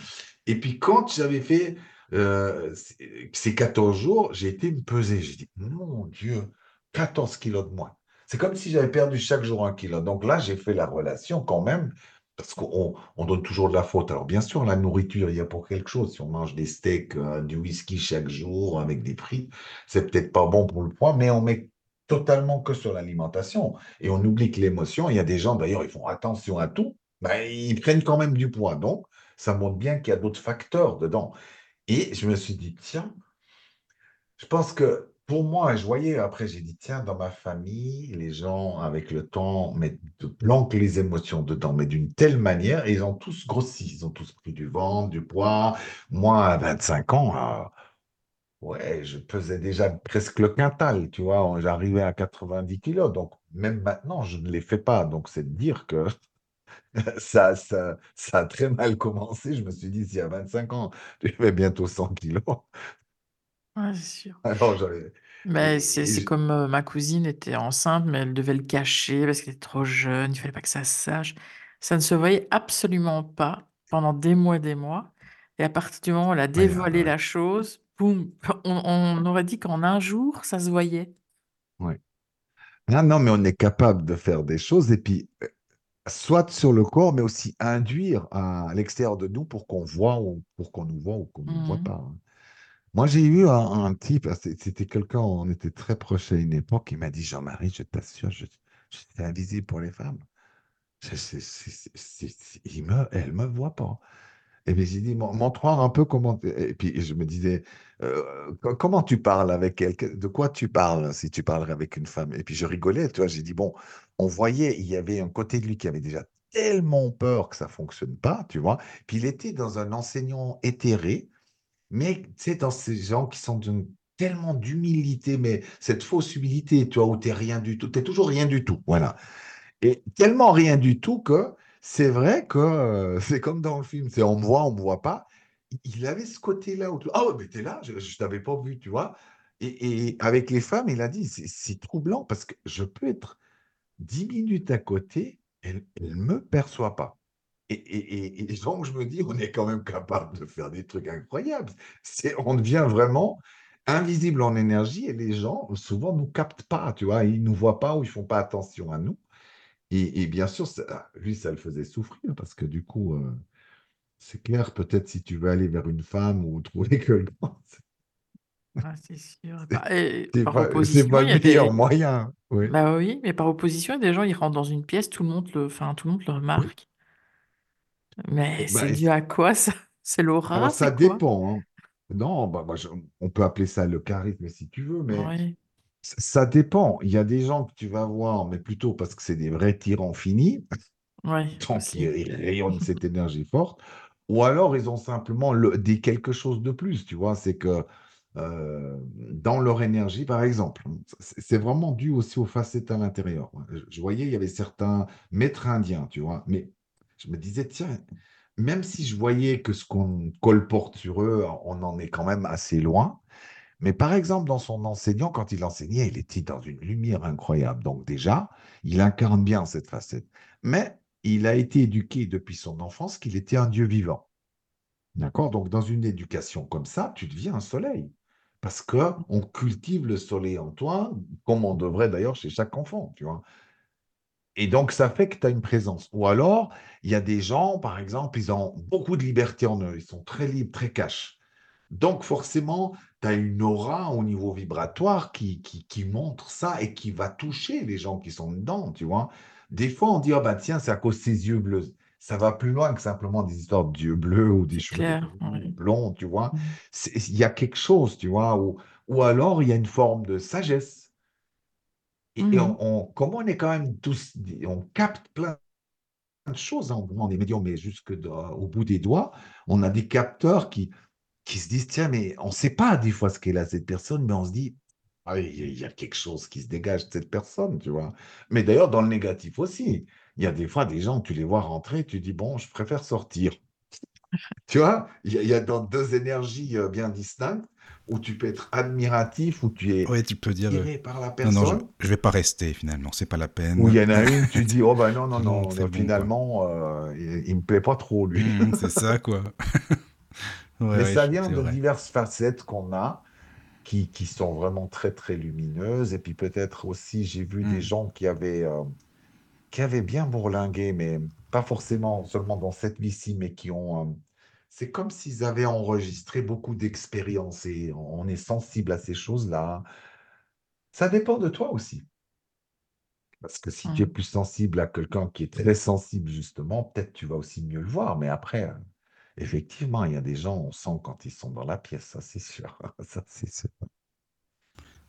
Et puis quand j'avais fait euh, ces 14 jours, j'ai été me peser. J'ai dit, mon Dieu, 14 kilos de moins. C'est comme si j'avais perdu chaque jour un kilo. Donc là, j'ai fait la relation quand même parce qu'on on donne toujours de la faute. Alors, bien sûr, la nourriture, il y a pour quelque chose. Si on mange des steaks, euh, du whisky chaque jour avec des frites, c'est peut-être pas bon pour le poids, mais on met totalement que sur l'alimentation. Et on oublie que l'émotion, il y a des gens, d'ailleurs, ils font attention à tout, mais ils prennent quand même du poids. Donc, ça montre bien qu'il y a d'autres facteurs dedans. Et je me suis dit, tiens, je pense que pour moi, je voyais, après, j'ai dit, tiens, dans ma famille, les gens, avec le temps, mettent, planquent les émotions dedans, mais d'une telle manière, ils ont tous grossi, ils ont tous pris du ventre, du poids. Moi, à 25 ans, ah, ouais, je pesais déjà presque le quintal, tu vois, j'arrivais à 90 kilos, donc même maintenant, je ne les fais pas. Donc, c'est de dire que ça, ça, ça a très mal commencé. Je me suis dit, si à 25 ans, tu fais bientôt 100 kilos, Ouais, c'est sûr. Alors, j'avais. Mais c'est comme ma cousine était enceinte, mais elle devait le cacher parce qu'elle était trop jeune, il fallait pas que ça se sache. Ça ne se voyait absolument pas pendant des mois et des mois. Et à partir du moment où elle a dévoilé la chose, boum, on, on aurait dit qu'en un jour, ça se voyait. Oui. Ah non, mais on est capable de faire des choses et puis soit sur le corps, mais aussi induire à l'extérieur de nous pour qu'on voit ou pour qu'on nous voit ou qu'on ne nous voit mmh. pas. Hein. Moi, j'ai eu un, type, c'était quelqu'un, on était très proches à une époque, il m'a dit, Jean-Marie, je t'assure, je, suis invisible pour les femmes. il me, elle ne me voit pas. Et puis j'ai dit, montre-moi un peu comment. Et puis je me disais, euh, comment tu parles avec elle? De quoi tu parles si tu parlerais avec une femme? Et puis je rigolais, tu vois. J'ai dit, bon, on voyait, il y avait un côté de lui qui avait déjà tellement peur que ça fonctionne pas, tu vois. Puis il était dans un enseignant éthéré mais tu sais, dans ces gens qui sont d'une tellement d'humilité, mais cette fausse humilité, tu vois, où tu n'es rien du tout, tu n'es toujours rien du tout, voilà. Et tellement rien du tout que c'est vrai que euh, c'est comme dans le film, c'est on me voit, on me voit pas. Il avait ce côté-là. Où, ah ouais, mais t'es là, je ne t'avais pas vu, tu vois. Et, avec les femmes, il a dit, c'est troublant parce que je peux être dix minutes à côté, elle ne me perçoit pas. Et, donc, je me dis, on est quand même capable de faire des trucs incroyables. C'est, on devient vraiment invisible en énergie et les gens, souvent, nous captent pas, tu vois. Ils nous voient pas ou ils font pas attention à nous. Et, bien sûr, lui, ça le faisait souffrir parce que du coup, euh, C'est clair, peut-être si tu veux aller vers une femme ou trouver quelqu'un, Ah, c'est sûr. Bah, et c'est par pas, c'est le meilleur des. moyen. Oui. Bah oui, mais par opposition, il y a des gens, ils rentrent dans une pièce, tout le monde le, enfin, tout le monde le remarque. Mais Bah, c'est et dû à quoi ça? C'est l'aura, Alors, ça dépend. hein. Non, bah, moi, je- on peut appeler ça le charisme si tu veux, mais ça dépend. Il y a des gens que tu vas voir, mais plutôt parce que c'est des vrais tyrans finis, aussi. ils rayonnent cette énergie forte, ou alors ils ont simplement le- des quelque chose de plus, tu vois? C'est que euh, dans leur énergie, par exemple, c'est c'est vraiment dû aussi aux facettes à l'intérieur. Je, je voyais, il y avait certains maîtres indiens, tu vois, mais je me disais, tiens, même si je voyais que ce qu'on colporte sur eux, on en est quand même assez loin. Mais par exemple, dans son enseignant, quand il enseignait, il était dans une lumière incroyable. Donc déjà, il incarne bien cette facette. Mais il a été éduqué depuis son enfance qu'il était un Dieu vivant. D'accord? Donc dans une éducation comme ça, tu deviens un soleil. Parce que on cultive le soleil en toi, comme on devrait d'ailleurs chez chaque enfant, tu vois. Et donc, ça fait que tu as une présence. Ou alors, il y a des gens, par exemple, ils ont beaucoup de liberté en eux. Ils sont très libres, très cash. Donc, forcément, tu as une aura au niveau vibratoire qui, qui, qui montre ça et qui va toucher les gens qui sont dedans, tu vois. Des fois, on dit, oh ben tiens, c'est à cause de ses yeux bleus. Ça va plus loin que simplement des histoires d'yeux bleus ou des cheveux clair, roux, oui. blonds, tu vois. Mm. C'est- Il y a quelque chose, tu vois. Ou, ou alors, il y a une forme de sagesse. Mhm. on, on- comme on est quand même tous, on capte plein de choses, hein, on est médium, mais jusque dans- au bout des doigts, on a des capteurs qui, qui se disent, tiens, mais on ne sait pas des fois ce qu'est là cette personne, mais on se dit, ah, il y, a quelque chose qui se dégage de cette personne, tu vois. Mais d'ailleurs, dans le négatif aussi, il y a des fois des gens, tu les vois rentrer, tu dis, bon, je préfère sortir. Tu vois, il y, a- il y a dans deux énergies euh, bien distinctes, où tu peux être admiratif, où tu es Ouais, tu peux dire. euh, par la Non, non, je, personne, je vais pas rester finalement, c'est pas la peine. où il y en a une, tu dis, oh ben non, non, Non, bon, finalement, euh, il, il me plaît pas trop, lui. Mhm, c'est ça, quoi. Ouais, Mais ouais, ça vient de vrai. diverses facettes qu'on a, qui, qui sont vraiment très, très lumineuses. Et puis peut-être aussi, j'ai vu des Mm. gens qui avaient, euh, qui avaient bien bourlingué, mais pas forcément seulement dans cette vie-ci, mais qui ont... euh, c'est comme s'ils avaient enregistré beaucoup d'expériences et on est sensible à ces choses-là. Ça dépend de toi aussi. Parce que si tu es Mhm. plus sensible à quelqu'un qui est très sensible, justement, peut-être tu vas aussi mieux le voir. Mais après, euh, effectivement, il y a des gens, on sent quand ils sont dans la pièce, ça c'est sûr. Ça, c'est sûr.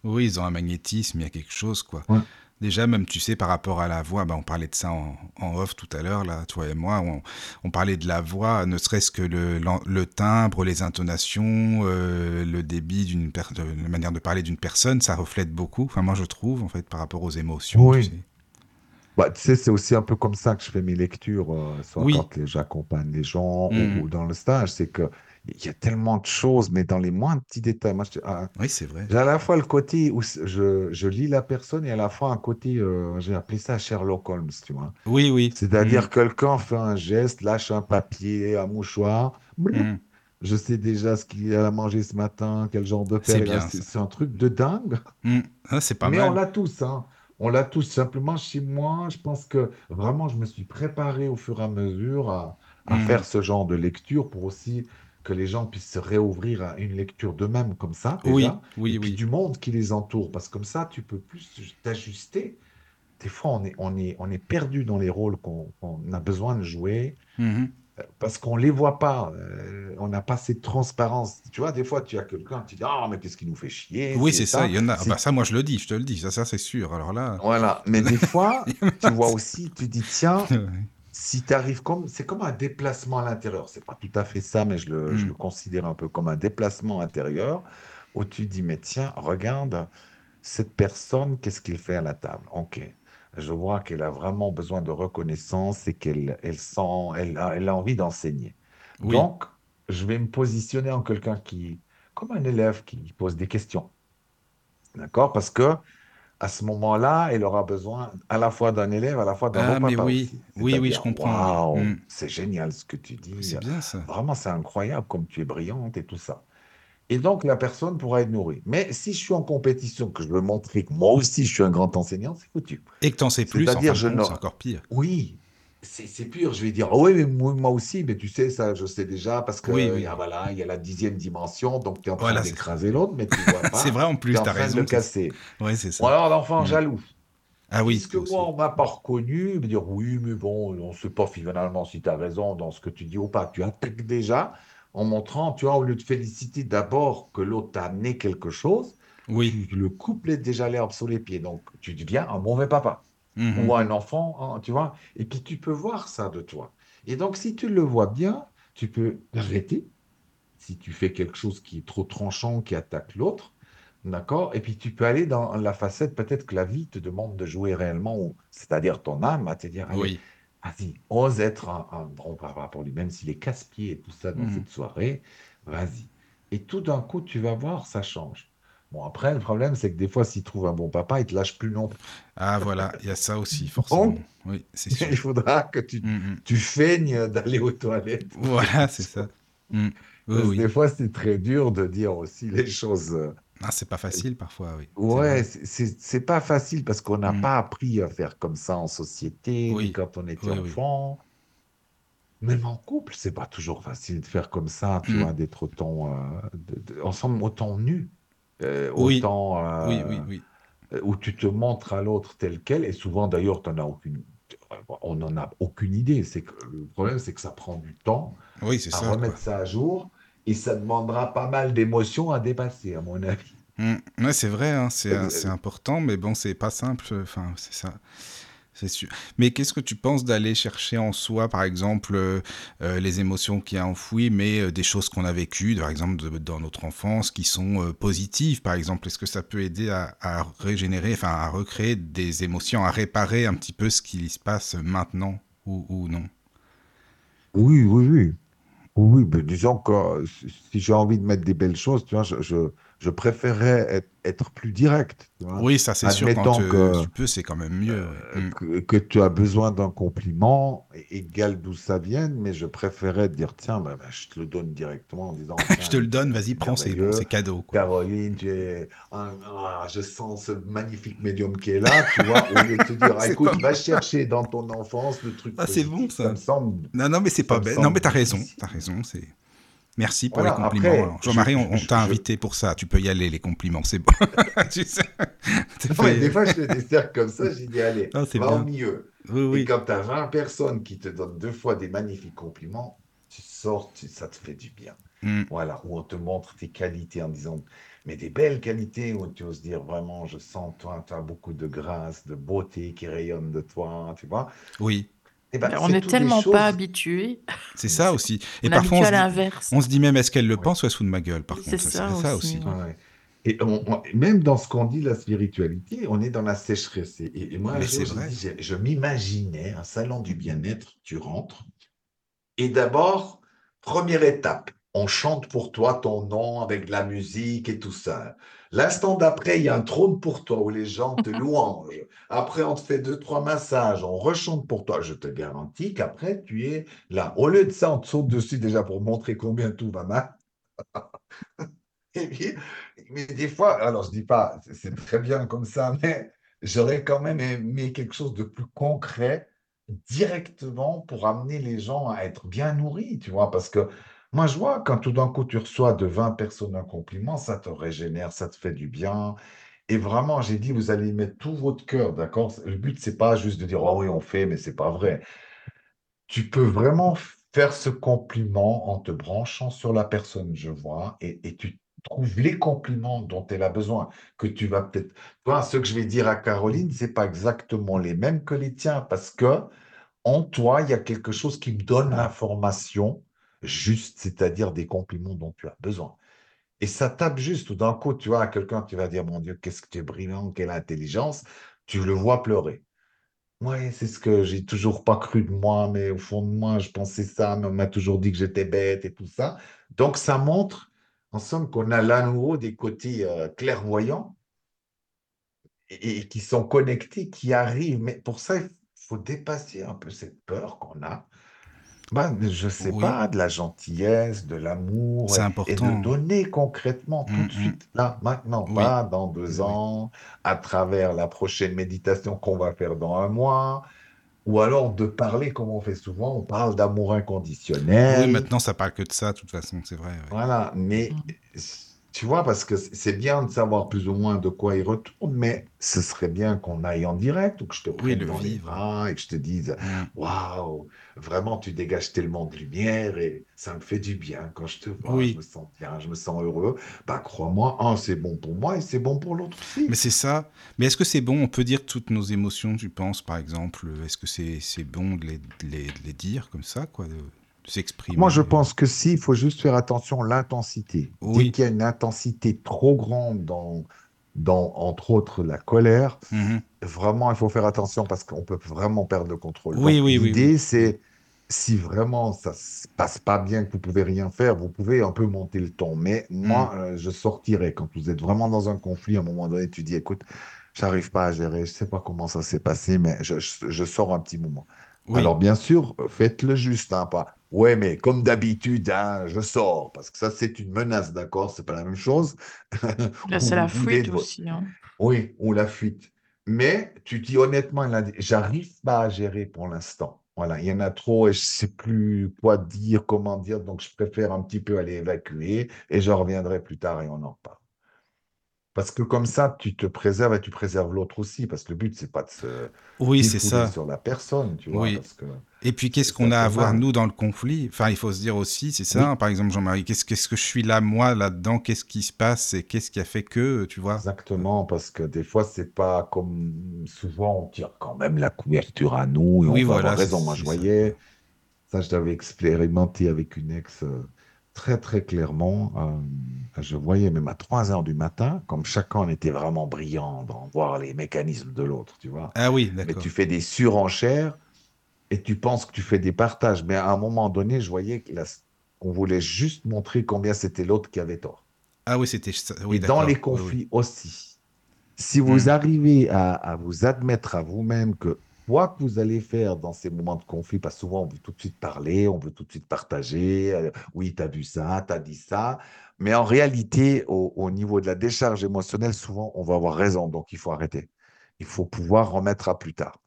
Oui, ils ont un magnétisme, il y a quelque chose, quoi. Ouais. Déjà, même, tu sais, par rapport à la voix, bah, on parlait de ça en, en off tout à l'heure, là, toi et moi, on, on parlait de la voix, ne serait-ce que le, timbre, les intonations, euh, le débit d'une la manière de parler d'une personne, ça reflète beaucoup, enfin, moi, je trouve, en fait, par rapport aux émotions, Oui. tu sais. Bah, tu sais, c'est aussi un peu comme ça que je fais mes lectures, euh, soit Oui. quand les- j'accompagne les gens ou, Mhm. ou dans le stage. C'est que il y a tellement de choses, mais dans les moindres petits détails. Moi, je- ah, Oui, c'est vrai. j'ai à la fois le côté où je, je lis la personne et à la fois un côté, euh, j'ai appelé ça Sherlock Holmes, tu vois. Oui, oui. C'est-à-dire Mhm. quelqu'un fait un geste, lâche un papier, un mouchoir. Mhm. Je sais déjà ce qu'il a mangé ce matin, quel genre de père C'est un truc de dingue. Ah, c'est pas Mais on mal. l'a tous, hein. On l'a tous. Simplement, chez moi, je pense que vraiment, je me suis préparé au fur et à mesure à, à Mhm. faire ce genre de lecture pour aussi que les gens puissent se réouvrir à une lecture d'eux-mêmes comme ça, Oui, déjà, oui, et puis oui. du monde qui les entoure. Parce que comme ça, tu peux plus t'ajuster. Des fois, on est, on est, on est perdu dans les rôles qu'on a besoin de jouer Mhm. euh, parce qu'on ne les voit pas. euh, on n'a pas cette transparence. Tu vois, des fois, tu as quelqu'un, tu dis, ah, mais qu'est-ce qui nous fait chier, Oui, c'est ça, il y en a. Ah bah, ça, moi, je le dis, je te le dis, ça, ça c'est sûr. Alors là. voilà, mais des fois, tu vois aussi, tu dis, tiens. Si tu arrives comme, c'est comme un déplacement à l'intérieur. C'est pas tout à fait ça, mais je le, je Mm. le considère un peu comme un déplacement intérieur où tu dis, mais tiens, regarde, cette personne, qu'est-ce qu'il fait à la table? Ok. Je vois qu'elle a vraiment besoin de reconnaissance et qu'elle elle sent, elle a, elle a envie d'enseigner. Oui. Donc, je vais me positionner en quelqu'un qui, comme un élève qui pose des questions. D'accord? Parce que à ce moment-là, elle aura besoin à la fois d'un élève, à la fois d'un Ah, bon mais papa oui, oui, oui, je comprends. oui. waouh, Mm. c'est génial ce que tu dis. C'est bien ça. Vraiment, c'est incroyable comme tu es brillante et tout ça. Et donc, la personne pourra être nourrie. Mais si je suis en compétition, que je veux montrer que moi aussi je suis un grand enseignant, c'est foutu. Et que t'en sais plus, en fin C'est-à-dire, je compte, ne... c'est encore pire. Oui, c'est c'est pur. Je vais dire, oh oui, mais moi, aussi, mais tu sais, ça, je sais déjà, parce que Oui, il y oui, a, oui. voilà, il y a la dixième dimension, donc tu es en train Voilà, c'est d'écraser l'autre, mais tu vois c'est pas, vrai en tu plus, de le raison. c'est- casser. Ouais, c'est Ou ça. alors l'enfant Mm. jaloux. Ah oui, Puisque aussi. moi, on m'a pas reconnu, me dire oui, mais bon, on ne sait pas finalement si tu as raison dans ce que tu dis ou pas. Tu attaques déjà en montrant, tu vois, au lieu de féliciter d'abord que l'autre t'a amené quelque chose, Oui. tu le coupes déjà l'herbe sous les pieds. Donc, tu deviens un mauvais papa Mhm. ou un enfant, hein, tu vois. Et puis, tu peux voir ça de toi. Et donc, si tu le vois bien, tu peux arrêter si tu fais quelque chose qui est trop tranchant, qui attaque l'autre, d'accord? Et puis tu peux aller dans la facette peut-être que la vie te demande de jouer réellement, c'est-à-dire ton âme à te dire, allez, Oui. vas-y, ose être un, un bon papa pour lui, même s'il est casse-pied et tout ça dans Mhm. cette soirée, vas-y. Et tout d'un coup, tu vas voir, ça change. Bon, après, le problème, c'est que des fois, s'il trouve un bon papa, il te lâche plus plus. Ah voilà, il y a ça aussi, forcément. Oui, c'est sûr. Il faudra que tu, Mhm. tu feignes d'aller aux toilettes. Voilà, c'est ça. Mm. Oui, Parce oui. des fois, c'est très dur de dire aussi les choses. Ah, c'est pas facile parfois, oui. Ouais, c'est pas facile parce qu'on n'a Mm. pas appris à faire comme ça en société, ni Oui, quand on était oui, oui. enfant. Même en couple, c'est pas toujours facile de faire comme ça, tu Mm. vois, d'être autant, euh, de- de- ensemble autant nus, euh, Oui, autant, oui, euh, oui, oui. où tu te montres à l'autre tel quel, et souvent d'ailleurs, as aucune, on n'en a aucune idée. C'est que le problème, c'est que ça prend du temps Oui, à ça, quoi. remettre ça à jour, et ça demandera pas mal d'émotions à dépasser, à mon avis. Mm. Ouais, c'est vrai, hein, c'est Euh, c'est important, mais bon, c'est pas simple. Enfin, c'est ça. Sûr. Mais qu'est-ce que tu penses d'aller chercher en soi, par exemple, euh, euh, les émotions qui a enfouies, mais euh, des choses qu'on a vécues, par exemple, dans notre enfance, qui sont positives, par exemple? Est-ce que ça peut aider à, régénérer, enfin, à recréer des émotions, à réparer un petit peu ce qui se passe maintenant ou, non? Oui, oui, oui. Oui, disons que si j'ai envie de mettre des belles choses, tu vois, je, je, je préférerais être, être plus direct, tu vois. Oui, ça c'est sûr, quand euh, que, tu peux, c'est quand même mieux. euh, Mm. que, que tu as besoin d'un compliment, égal d'où ça vienne, mais je préférais te dire, tiens, bah, bah, je te le donne directement en disant, Je te le tu donne, vas-y, prends, c'est cadeau, quoi. Caroline, tu es un- ah, je sens ce magnifique médium qui est là, tu vois, au lieu de te dire, ah, écoute, va chercher dans ton enfance le truc Ah, c'est bon, ça ça. me semble, Non, non, mais c'est pas bête. Non, mais t'as raison, t'as raison, c'est... Merci pour les compliments. Jean-Marie, on, je, t'a je, invité pour ça. Tu peux y aller, les compliments, c'est bon. tu sais, t'as Non, mais des fois, je fais des cercles comme ça, j'ai dit, allez, Ah, c'est va au bien. milieu. Oui, Et oui. quand tu as 20 personnes qui te donnent deux fois des magnifiques compliments, tu sors, tu- ça te fait du bien. Mm. Voilà, où on te montre tes qualités en disant, mais des belles qualités, où tu oses dire vraiment, je sens, toi, tu as beaucoup de grâce, de beauté qui rayonne de toi, tu vois. Oui, Eh ben, on n'est tellement pas habitué. c'est ça aussi. On Et est parfois, on se dit, l'inverse. on se dit même, est-ce qu'elle le Ouais. pense ou elle se fout de ma gueule, par C'est contre. ça C'est ça aussi. aussi. ouais. Ouais. Et on- on- même dans ce qu'on dit, la spiritualité, on est dans la sécheresse. Et, et moi, Mais j'ai- je m'imaginais un salon du bien-être, tu rentres, et d'abord, première étape, on chante pour toi ton nom avec de la musique et tout ça. L'instant d'après, il y a un trône pour toi où les gens te louangent. Après, on te fait deux, trois massages, on rechante pour toi. Je te garantis qu'après, tu es là. Au lieu de ça, on te saute dessus déjà pour montrer combien tout va mal. Et puis, mais des fois, alors je dis pas, c'est c'est très bien comme ça, mais j'aurais quand même aimé quelque chose de plus concret directement pour amener les gens à être bien nourris, tu vois, parce que moi je vois quand tout d'un coup tu reçois de 20 personnes un compliment, ça te régénère, ça te fait du bien. Et vraiment, j'ai dit, vous allez y mettre tout votre cœur, d'accord? Le but, c'est pas juste de dire, oh oui, on fait, mais c'est pas vrai. Tu peux vraiment faire ce compliment en te branchant sur la personne, je vois, et, et tu trouves les compliments dont elle a besoin, que tu vas peut-être... Toi, ce que je vais dire à Caroline, c'est pas exactement les mêmes que les tiens, parce que en toi, il y a quelque chose qui me donne l'information juste, c'est-à-dire des compliments dont tu as besoin. Et ça tape juste, tout d'un coup, tu vois, à quelqu'un, tu vas dire, mon Dieu, qu'est-ce que tu es brillant, quelle intelligence, tu le vois pleurer. Ouais, c'est ce que j'ai toujours pas cru de moi, mais au fond de moi, je pensais ça, mais on m'a toujours dit que j'étais bête et tout ça. Donc, ça montre, en somme, qu'on a là nouveau des côtés euh, clairvoyants et qui sont connectés, qui arrivent. Mais pour ça, il faut dépasser un peu cette peur qu'on a. Ben, je sais Oui, pas, de la gentillesse, de l'amour, c'est et, et de important. donner concrètement tout Mm, de mm. suite, là, maintenant, Oui, pas dans deux oui. ans, à travers la prochaine méditation qu'on va faire dans un mois. Ou alors de parler, comme on fait souvent, on parle d'amour Oui, inconditionnel. maintenant, ça parle que de ça, de toute façon, c'est vrai. ouais. Voilà, mais Mhm. Tu vois, parce que c'est bien de savoir plus ou moins de quoi il retourne, mais ce serait bien qu'on aille en direct ou que je te Oui, prenne dans les vivre. bras et que je te dise, Mm. waouh, vraiment, tu dégages tellement de lumière et ça me fait du bien quand je te vois, je Oui, me sens bien, je me sens heureux. Bah, crois-moi, un, c'est bon pour moi et c'est bon pour l'autre mais aussi. c'est ça. Mais est-ce que c'est bon? On peut dire toutes nos émotions, tu penses, par exemple Est-ce que c'est c'est bon de les, de les, de les dire comme ça, quoi, de, Moi, je pense que si, il faut juste faire attention à l'intensité. Dès Oui. qu'il y a une intensité trop grande dans, dans, entre autres, la colère, Mhm. vraiment, il faut faire attention parce qu'on peut vraiment perdre le contrôle. Oui, Donc, oui, l'idée, oui. c'est, si vraiment ça se passe pas bien, que vous pouvez rien faire, vous pouvez un peu monter le ton. Mais moi, euh, je sortirais quand vous êtes vraiment dans un conflit. À un moment donné, tu dis, écoute, j'arrive pas à gérer, je sais pas comment ça s'est passé, mais je, je- je sors un petit moment. Oui, Alors, bien sûr, faites-le juste, hein, pas. Ouais, mais comme d'habitude, hein, je sors, parce que ça, c'est une menace, d'accord? C'est pas la même chose. Là, c'est la fuite aussi. hein. oui, ou la fuite. Mais tu dis honnêtement, j'arrive pas à gérer pour l'instant. Voilà, il y en a trop et je sais plus quoi dire, comment dire, donc je préfère un petit peu aller évacuer et je reviendrai plus tard et on en reparle. Parce que comme ça, tu te préserves et tu préserves l'autre aussi, parce que le but, c'est pas de se oui, c'est ça. sur la personne, tu vois, Oui. parce que Et puis, qu'est-ce qu'on a à voir, nous, dans le conflit? Enfin, il faut se dire aussi, c'est ça, Oui, hein, par exemple, Jean-Marie, qu'est-ce qu'est-ce que je suis là, moi, là-dedans? Qu'est-ce qui se passe et qu'est-ce qui a fait que, tu vois? Exactement, parce que des fois, c'est pas comme souvent, on tire quand même la couverture à nous et on Oui, avoir voilà, raison. Moi, je ça. voyais. Ça, je l'avais expérimenté avec une ex euh, très, très clairement. Euh, je voyais même à 3 heures du matin, comme chacun était vraiment brillant dans voir les mécanismes de l'autre, tu vois. Ah oui, Mais d'accord. tu fais des surenchères et tu penses que tu fais des partages. Mais à un moment donné, je voyais qu'on voulait juste montrer combien c'était l'autre qui avait tort. Ah oui, c'était ça. Oui, Et dans les d'accord. Oui, oui. conflits aussi, si vous Hmm. arrivez à, à vous admettre à vous-même que quoi que vous allez faire dans ces moments de conflit, parce souvent on veut tout de suite parler, on veut tout de suite partager, euh, oui, tu as vu ça, tu as dit ça, mais en réalité, au, au niveau de la décharge émotionnelle, souvent on va avoir raison, donc il faut arrêter. Il faut pouvoir remettre à plus tard.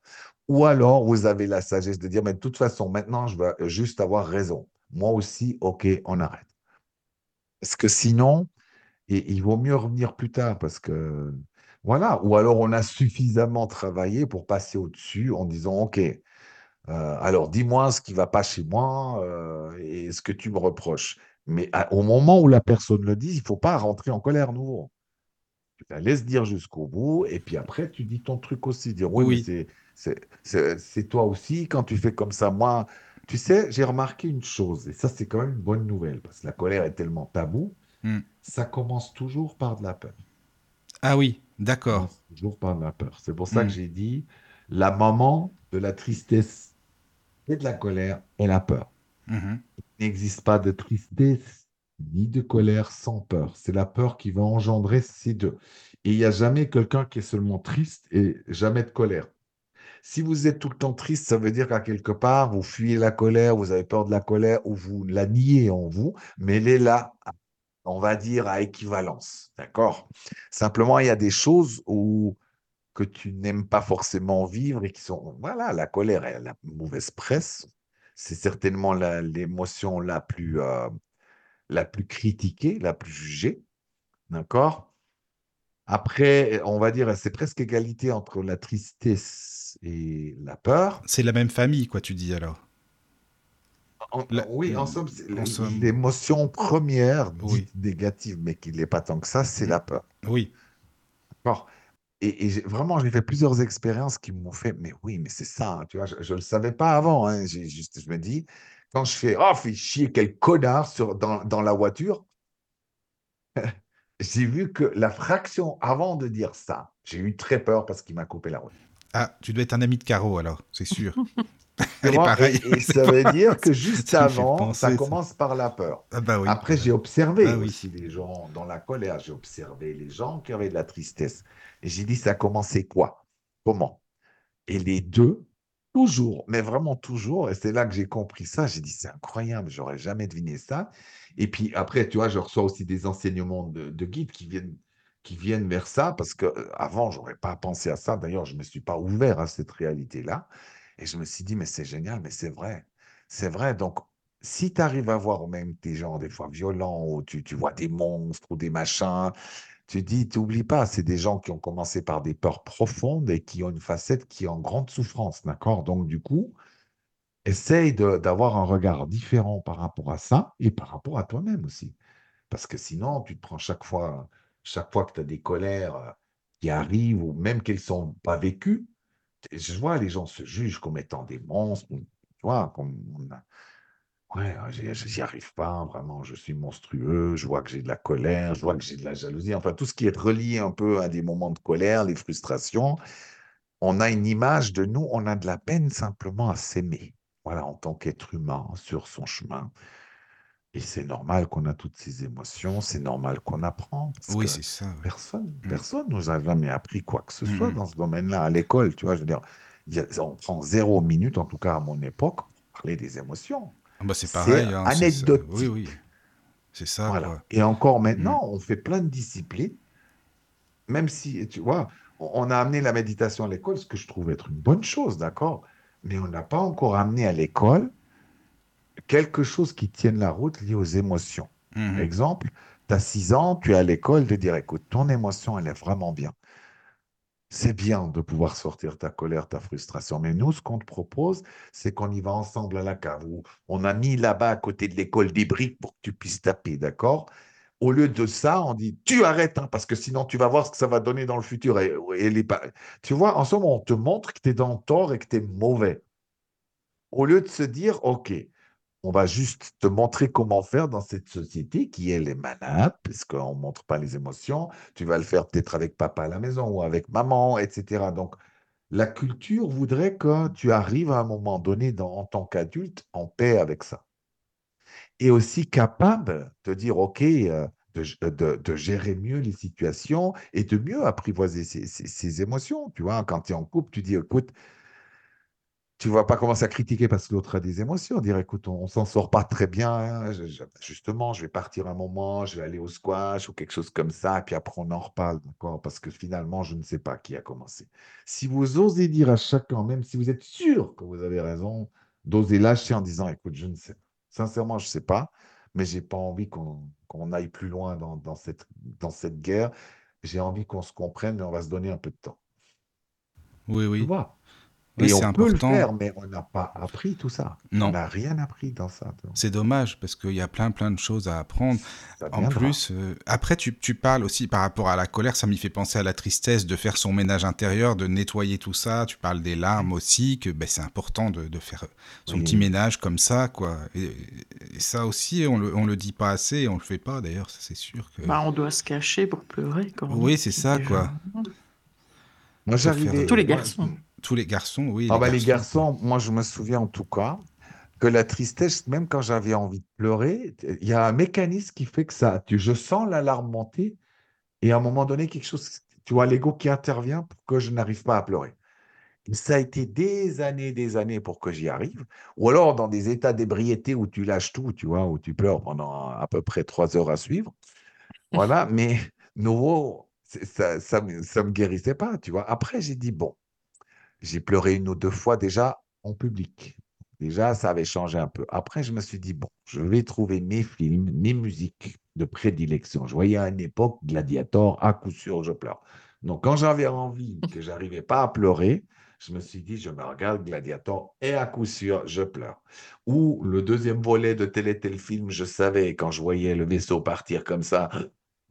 Ou alors vous avez la sagesse de dire, mais de toute façon, maintenant je veux juste avoir raison. Moi aussi, ok, on arrête. Parce que sinon, il vaut mieux revenir plus tard parce que, voilà, ou alors on a suffisamment travaillé pour passer au-dessus en disant, OK, euh, alors dis-moi ce qui ne va pas chez moi euh, et ce que tu me reproches. Mais à- au moment où la personne le dit, il ne faut pas rentrer en colère nouveau. Tu la laisses dire jusqu'au bout et puis après, tu dis ton truc aussi. Dire, oui, Oui. c'est, toi aussi quand tu fais comme ça. Moi, tu sais, j'ai remarqué une chose et ça, c'est quand même une bonne nouvelle parce que la colère est tellement tabou. Hmm. Ça commence toujours par de la peur. Ah oui, d'accord. toujours par la peur. C'est pour ça Hmm. que j'ai dit la maman de la tristesse et de la colère est la peur. Mhm. Il n'existe pas de tristesse ni de colère sans peur. C'est la peur qui va engendrer ces deux. Et il n'y a jamais quelqu'un qui est seulement triste et jamais de colère. Si vous êtes tout le temps triste, ça veut dire qu'à quelque part, vous fuyez la colère, vous avez peur de la colère ou vous la niez en vous, mais elle est là, on va dire, à équivalence. D'accord? Simplement, il y a des choses où, que tu n'aimes pas forcément vivre et qui sont. Voilà, la colère et la mauvaise presse, c'est certainement l'émotion la, plus, euh, la plus critiquée, la plus jugée. D'accord? Après, on va dire, c'est presque égalité entre la tristesse et la peur. C'est la même famille, quoi, tu dis alors. En- La- oui, en somme, c'est en somme. l'émotion première, Oui. négative, mais qui ne l'est pas tant que ça, c'est la peur. Oui. D'accord Et, vraiment, j'ai fait plusieurs expériences qui m'ont fait, mais oui, mais c'est ça, hein, tu vois, je ne le savais pas avant. hein, juste, je me dis, quand je fais, oh, fais chier, quel connard sur, dans, dans la voiture, j'ai vu que la fraction avant de dire ça, j'ai eu très peur parce qu'il m'a coupé la route. Ah, tu dois être un ami de Caro alors, c'est sûr. Tu Elle est vois, pareille. Et, et ça veut dire que juste avant, penser, ça ça. commence par la peur. Ah bah oui. Après, j'ai observé Ah oui. aussi les gens dans la colère, j'ai observé les gens qui avaient de la tristesse. Et j'ai dit, ça a commencé quoi? Comment? Et les deux, toujours, mais vraiment toujours, et c'est là que j'ai compris ça, j'ai dit, c'est incroyable, j'aurais jamais deviné ça. Et puis après, tu vois, je reçois aussi des enseignements de, de guides qui viennent, qui viennent vers ça, parce que euh, avant, j'aurais pas pensé à ça. D'ailleurs, je ne me suis pas ouvert à cette réalité-là. Et je me suis dit, mais c'est génial, mais c'est vrai. C'est vrai. Donc, si tu arrives à voir même des gens des fois violents, ou tu, tu vois des monstres ou des machins, tu dis, t'oublies pas, c'est des gens qui ont commencé par des peurs profondes et qui ont une facette qui est en grande souffrance, d'accord? Donc, du coup, essaye d'avoir un regard différent par rapport à ça et par rapport à toi-même aussi. Parce que sinon, tu te prends chaque fois, chaque fois que tu as des colères euh, qui arrivent, ou même qu'elles ne sont pas vécues, je vois les gens se jugent comme étant des monstres, tu vois, comme Ouais, j'y arrive pas, vraiment, je suis monstrueux, je vois que j'ai de la colère, je vois que j'ai de la jalousie, enfin tout ce qui est relié un peu à des moments de colère, les frustrations, on a une image de nous, on a de la peine simplement à s'aimer, voilà, en tant qu'être humain sur son chemin. Et c'est normal qu'on a toutes ces émotions, c'est normal qu'on apprend. oui, c'est ça. Personne, mmh. personne nous a jamais appris quoi que ce soit mmh. dans ce domaine-là à l'école, tu vois, je veux dire, on prend zéro minute, en tout cas à mon époque, pour parler des émotions. Ah bah c'est pareil. Hein, anecdotique. Oui, oui. C'est ça. Voilà. Et encore maintenant, mm. on fait plein de disciplines, même si, tu vois, on a amené la méditation à l'école, ce que je trouve être une bonne chose, d'accord Mais on n'a pas encore amené à l'école quelque chose qui tienne la route lié aux émotions. Mm-hmm. Exemple, tu as 6 ans, tu es à l'école, de dire, écoute, ton émotion, elle est vraiment bien c'est bien de pouvoir sortir ta colère, ta frustration. Mais nous, ce qu'on te propose, c'est qu'on y va ensemble à la cave. on a mis là-bas à côté de l'école des briques pour que tu puisses taper, d'accord? Au lieu de ça, on dit tu arrêtes, hein, parce que sinon tu vas voir ce que ça va donner dans le futur. Et, et Tu vois, en ce moment, on te montre que tu es dans le tort et que tu es mauvais. Au lieu de se dire, OK, on va juste te montrer comment faire dans cette société qui est les manades, puisqu'on ne montre pas les émotions. Tu vas le faire peut-être avec papa à la maison ou avec maman, etc. Donc, la culture voudrait que tu arrives à un moment donné, en tant qu'adulte, en paix avec ça. Et aussi capable de dire, OK, euh, de, gérer mieux les situations et de mieux apprivoiser ses, ses émotions. Tu vois, quand tu es en couple, tu dis, écoute, tu ne vas pas commencer à critiquer parce que l'autre a des émotions, dire écoute, on, ne s'en sort pas très bien, hein, justement, je vais partir un moment, je vais aller au squash ou quelque chose comme ça, et puis après on en reparle, d'accord? Parce que finalement, je ne sais pas qui a commencé. Si vous osez dire à chacun, même si vous êtes sûr que vous avez raison, d'oser lâcher en disant écoute, je ne sais. Sincèrement, je ne sais pas, mais j'ai pas envie qu'on aille plus loin dans, dans, cette, dans cette guerre. J'ai envie qu'on se comprenne, mais on va se donner un peu de temps. Oui, oui. Tu vois? Et on peut le faire, mais on n'a pas appris tout ça. Non. On n'a rien appris dans ça. C'est dommage parce qu'il y a plein plein de choses à apprendre. En plus, euh, après tu, tu, parles aussi par rapport à la colère, ça m'y fait penser à la tristesse de faire son ménage intérieur, de nettoyer tout ça. Tu parles des larmes aussi, que ben, c'est important de, de, faire son petit ménage comme ça, quoi. Et, ça aussi, on le, on le dit pas assez, et on le fait pas d'ailleurs, c'est sûr que. Bah, on doit se cacher pour pleurer quand Oui, c'est ça, quoi. Moi, j'arrivais. Tous les garçons. Tous les garçons, oui. Ah les, bah, les garçons, moi je me souviens en tout cas que la tristesse, même quand j'avais envie de pleurer, il y a un mécanisme qui fait que ça, tu, je sens l'alarme monter et à un moment donné, quelque chose, tu vois, l'ego qui intervient pour que je n'arrive pas à pleurer. ça a été des années, des années pour que j'y arrive. Ou alors dans des états d'ébriété où tu lâches tout, tu vois, où tu pleures pendant à peu près trois heures à suivre. Voilà, mais nouveau, ça, ça, ça me guérissait pas, tu vois. Après, j'ai dit, bon, j'ai pleuré une ou deux fois déjà en public. Déjà, ça avait changé un peu. Après, je me suis dit, bon, je vais trouver mes films, mes musiques de prédilection. Je voyais à une époque Gladiator, à coup sûr, je pleure. Donc, quand j'avais envie, que j'arrivais pas à pleurer, je me suis dit, je me regarde Gladiator et à coup sûr, je pleure. Ou le deuxième volet de tel et tel film, je savais, quand je voyais le vaisseau partir comme ça,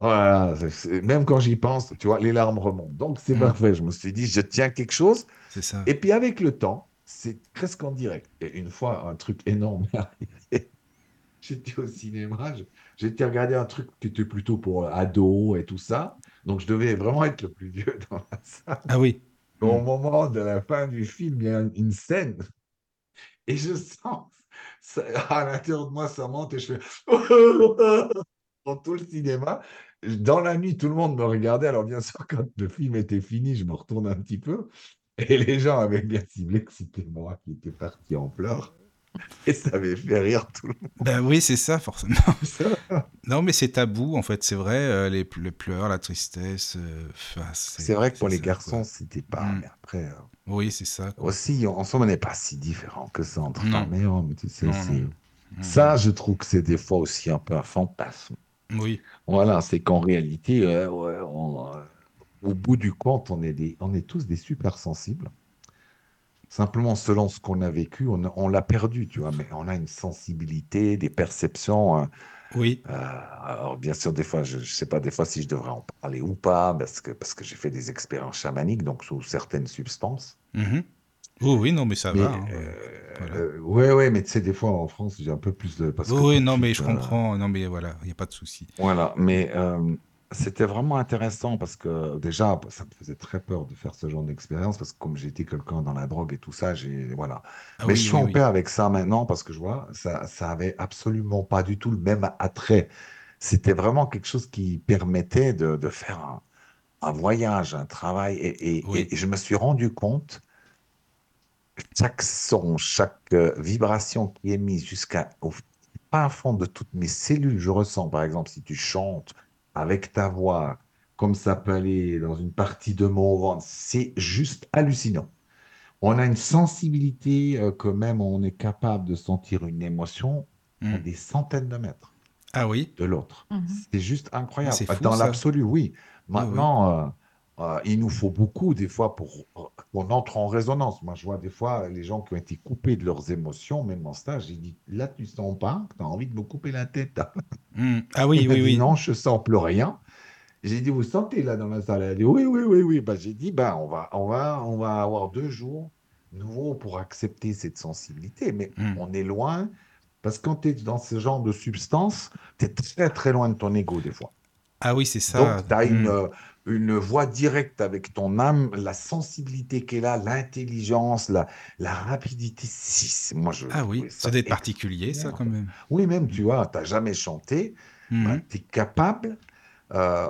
voilà, même quand j'y pense, tu vois, les larmes remontent. Donc, c'est mmh. parfait. Je me suis dit, je tiens quelque chose. Ça. Et puis, avec le temps, c'est presque en direct. Et une fois, un truc énorme J'étais au cinéma, j'étais regarder un truc qui était plutôt pour ados et tout ça. Donc, je devais vraiment être le plus vieux dans la salle. Ah oui. Au mmh. moment de la fin du film, il y a une scène. Et je sens, à l'intérieur de moi, ça monte et je fais dans tout le cinéma. Dans la nuit, tout le monde me regardait. Alors, bien sûr, quand le film était fini, je me retourne un petit peu. Et les gens avaient bien ciblé que c'était moi qui étais parti en pleurs. Et ça avait fait rire tout le monde. Ben oui, c'est ça, forcément. Non, mais c'est tabou, en fait, c'est vrai, euh, les, les pleurs, la tristesse. euh, C'est vrai que pour les garçons, c'était pas. Mm. Mais après, euh, Oui, c'est ça. quoi. aussi, en somme, on n'est pas si différent que ça entre femmes et hommes. Tu sais, Non, c'est- non. Ça, je trouve que c'est des fois aussi un peu un fantasme. Oui, Voilà, c'est qu'en réalité, euh, ouais, on, au bout du compte, on est, des, on est tous des super sensibles. Simplement, selon ce qu'on a vécu, on, on l'a perdu, tu vois, mais on a une sensibilité, des perceptions. euh, oui. euh, alors, bien sûr, des fois, je ne sais pas des fois si je devrais en parler ou pas, parce que, parce que j'ai fait des expériences chamaniques, donc sous certaines substances. Mhm. Oui, oui, non, mais ça Mais, va. hein, euh, voilà. euh, ouais, ouais, mais tu sais, des fois en France, j'ai un peu plus de. Parce que oui, non, mais je euh, comprends. Non, mais voilà, il n'y a pas de souci. Voilà, mais c'était vraiment intéressant parce que déjà, ça me faisait très peur de faire ce genre d'expérience parce que comme j'étais quelqu'un dans la drogue et tout ça, j'ai voilà. Ah Mais oui, je suis oui, en oui. paix avec ça maintenant parce que je vois, ça, ça avait absolument pas du tout le même attrait. C'était vraiment quelque chose qui permettait de, de faire un, un voyage, un travail. Et, et- je me suis rendu compte, chaque son, chaque euh, vibration qui est mise jusqu'à au fin fond de toutes mes cellules, je ressens, par exemple, si tu chantes avec ta voix, comme ça peut aller dans une partie de mon ventre, c'est juste hallucinant. On a une sensibilité euh, que même on est capable de sentir une émotion à Mm. des centaines de mètres Ah oui, de l'autre. Mhm. C'est juste incroyable. C'est fou, Dans l'absolu, oui. oui. Maintenant, euh, euh, il nous faut beaucoup, des fois, pour qu'on entre en résonance. Moi, je vois des fois les gens qui ont été coupés de leurs émotions, même en stage, j'ai dit, là, tu sens pas, tu as envie de me couper la tête. Mm. Ah oui, oui, dit, oui. non, je sens plus rien. J'ai dit, vous sentez là dans la salle? Elle a dit, oui, oui, oui, oui. Bah, j'ai dit, bah, on, va, on, va, on va avoir deux jours nouveaux pour accepter cette sensibilité. Mais Mm. on est loin, parce que quand tu es dans ce genre de substance, tu es très, très loin de ton ego des fois. Ah oui, c'est ça. Donc, tu as une, Mm. euh, une voix directe avec ton âme, la sensibilité qu'elle a, l'intelligence, la, la rapidité. Si, moi, je Ah oui, ça doit être particulier, ça, quand même. Oui, même, tu vois, tu n'as jamais chanté, Mhm. tu es capable, euh,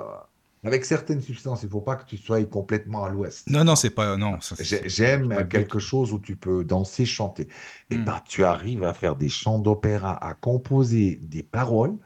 avec certaines substances, il ne faut pas que tu sois complètement à l'ouest. Non, non, c'est pas. Non, J'aime quelque chose où tu peux danser, chanter. Et Mm. ben, tu arrives à faire des chants d'opéra, à composer des paroles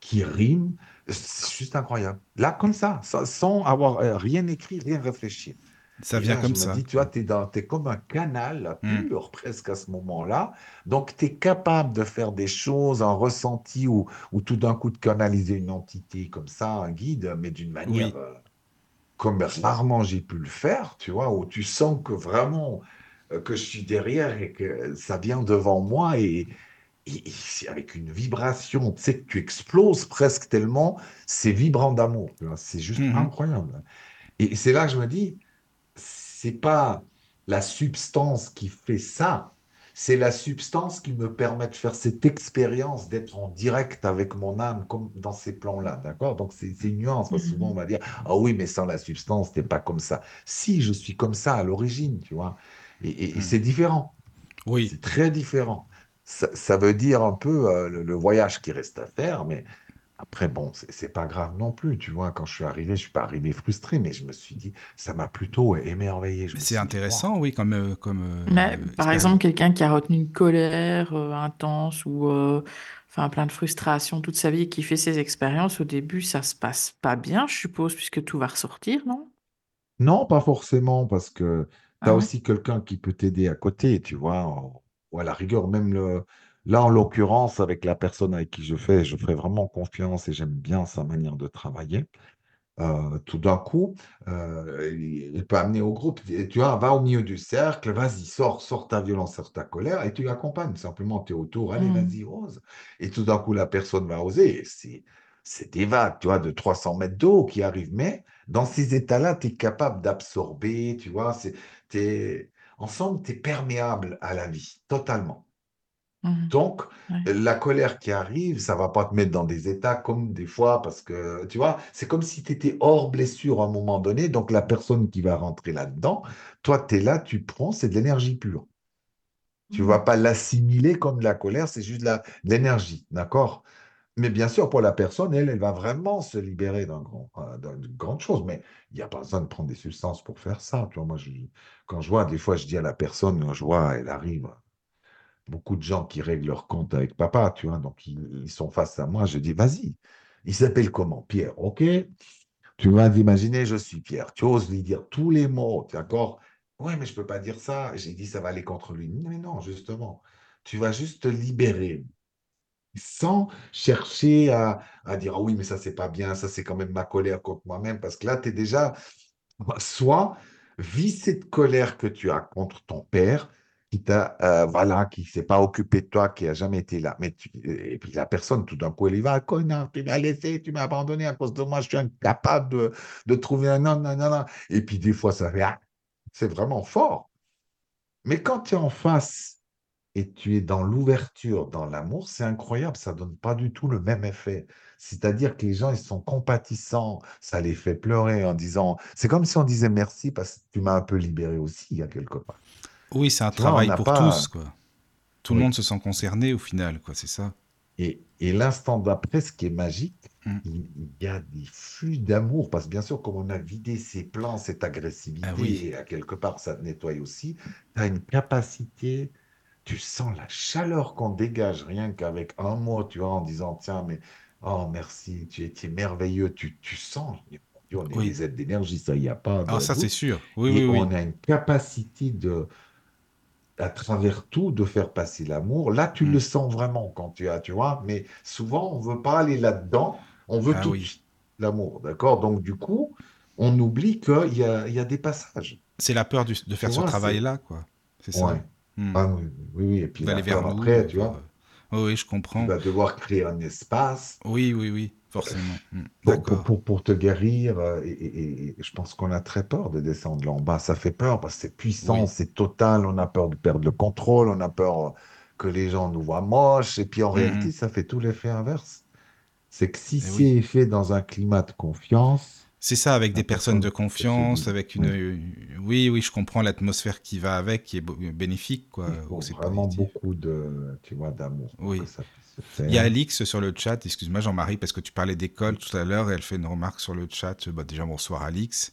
qui riment. C'est juste incroyable. Là, comme ça, sans avoir euh, rien écrit, rien réfléchi. ça vient là, comme je me ça. dis, tu vois, tu es, comme un canal Mm. pur presque à ce moment-là. Donc, tu es capable de faire des choses, un ressenti ou, ou tout d'un coup de canaliser une entité comme ça, un guide, mais d'une manière Oui. euh, comme rarement j'ai pu le faire, tu vois, où tu sens que vraiment euh, que je suis derrière et que ça vient devant moi et, et- et c'est avec une vibration, tu sais, que tu exploses presque tellement, c'est vibrant d'amour, c'est juste Mhm. incroyable. Et c'est là que je me dis, c'est pas la substance qui fait ça, c'est la substance qui me permet de faire cette expérience d'être en direct avec mon âme, comme dans ces plans-là, d'accord? Donc c'est une nuance, parce que souvent on va dire, ah oui, mais sans la substance, t'es pas comme ça. Si, je suis comme ça à l'origine, tu vois, et, et- et Mhm. c'est différent, Oui, c'est très différent. Ça, ça veut dire un peu euh, le, le voyage qui reste à faire, mais après, bon, c'est pas grave non plus, tu vois. Quand je suis arrivé, je suis pas arrivé frustré, mais je me suis dit, ça m'a plutôt émerveillé. C'est suis dit, intéressant, oui, comme. euh, comme euh, Mais, par exemple, quelqu'un qui a retenu une colère euh, intense ou euh, enfin, plein de frustration toute sa vie et qui fait ses expériences, au début, ça se passe pas bien, je suppose, puisque tout va ressortir, non? Non, pas forcément, parce que tu as Ah ouais? aussi quelqu'un qui peut t'aider à côté, tu vois, en- ou à la rigueur, même le, là, en l'occurrence, avec la personne avec qui je fais, je fais vraiment confiance et j'aime bien sa manière de travailler. Euh, tout d'un coup, euh, il peut amener au groupe, et tu vois, va au milieu du cercle, vas-y, sors, sors ta violence, sors ta colère, et tu l'accompagnes. Simplement, tu es autour, allez, Mm. vas-y, ose. Et tout d'un coup, la personne va oser. C'est, c'est des vagues, tu vois, de 300 mètres d'eau qui arrivent. Mais dans ces états-là, tu es capable d'absorber, tu vois, c'est, t'es, ensemble, tu es perméable à la vie, totalement. Mhm. Donc, Ouais. la colère qui arrive, ça va pas te mettre dans des états comme des fois, parce que, tu vois, c'est comme si tu étais hors blessure à un moment donné. Donc, la personne qui va rentrer là-dedans, toi, tu es là, tu prends, c'est de l'énergie pure. Tu vas Mhm. pas l'assimiler comme de la colère, c'est juste de l'énergie, d'accord? Mais bien sûr, pour la personne, elle, elle va vraiment se libérer grand, euh, d'une grande chose. Mais il n'y a pas besoin de prendre des substances pour faire ça. Tu vois, moi, quand je vois, des fois, je dis à la personne, je vois, elle arrive beaucoup de gens qui règlent leur compte avec papa, tu vois, donc ils, sont face à moi, je dis, vas-y, il s'appelle comment? Pierre, ok? Tu vas imaginer, je suis Pierre, tu oses lui dire tous les mots, d'accord? Oui, mais je ne peux pas dire ça. J'ai dit, ça va aller contre lui. Mais non, justement, tu vas juste te libérer sans chercher à, dire, ah oui, mais ça, c'est pas bien, ça, c'est quand même ma colère contre moi-même, parce que là, tu es déjà, soit vis cette colère que tu as contre ton père, qui t'a, euh, voilà, qui s'est pas occupé de toi, qui a jamais été là. Mais tu- et puis la personne, tout d'un coup, elle y va, connard, tu m'as laissé, tu m'as abandonné à cause de moi, je suis incapable de, de trouver un non, non, non, non. Et puis des fois, ça fait, ah, c'est vraiment fort. Mais quand tu es en face et tu es dans l'ouverture, dans l'amour, c'est incroyable, ça donne pas du tout le même effet. C'est-à-dire que les gens, ils sont compatissants, ça les fait pleurer en disant, c'est comme si on disait merci parce que tu m'as un peu libéré aussi, à quelque part. Oui, c'est un Tu travail pour pas- tous, quoi. Tout le monde se sent concerné au final, quoi, c'est ça. Et, et l'instant d'après, ce qui est magique, Mm. il, y a des flux d'amour, parce que bien sûr, comme on a vidé ses plans, cette agressivité, Ah oui. et à quelque part, ça te nettoie aussi, tu as une capacité, tu sens la chaleur qu'on dégage rien qu'avec un mot, tu vois, en disant, tiens, mais, oh, merci, tu étais merveilleux, tu, tu sens, on est Oui. des êtres d'énergie, ça, il n'y a pas Ah, ça, c'est sûr. Oui, Et oui, oui. on a une capacité de, à travers tout, de faire passer l'amour. Là, tu Mm. le sens vraiment quand tu as, tu vois, mais souvent, on veut pas aller là-dedans. On veut Ah tout l'amour, d'accord? Donc, du coup, on oublie qu'il y a, il y a des passages. C'est la peur du- de faire ce vois, travail-là, quoi. C'est ça. Ouais. Hmm. Ah oui, oui. Et puis, la nous. après, tu euh, vois, Oui, oui, je tu comprends. vas devoir créer un espace. Oui, oui, oui, forcément. Hmm. pour, pour, D'accord. pour, pour te guérir. euh, Et, et- et je pense qu'on a très peur de descendre là en bas. Ça fait peur parce que c'est puissant, Oui. c'est total. On a peur de perdre le contrôle, on a peur que les gens nous voient moches. Et puis en Mhm. réalité, ça fait tout l'effet inverse. C'est que si Eh c'est oui. fait dans un climat de confiance, C'est ça, avec des personnes de confiance, avec une... Oui, oui, je comprends l'atmosphère qui va avec, qui est bo- bénéfique, quoi. c'est vraiment positif. beaucoup de, tu vois, d'amour Oui. Il y a Alix sur le chat, excuse-moi Jean-Marie, parce que tu parlais d'école tout à l'heure, et elle fait une remarque sur le chat. Bah, déjà, bonsoir Alix.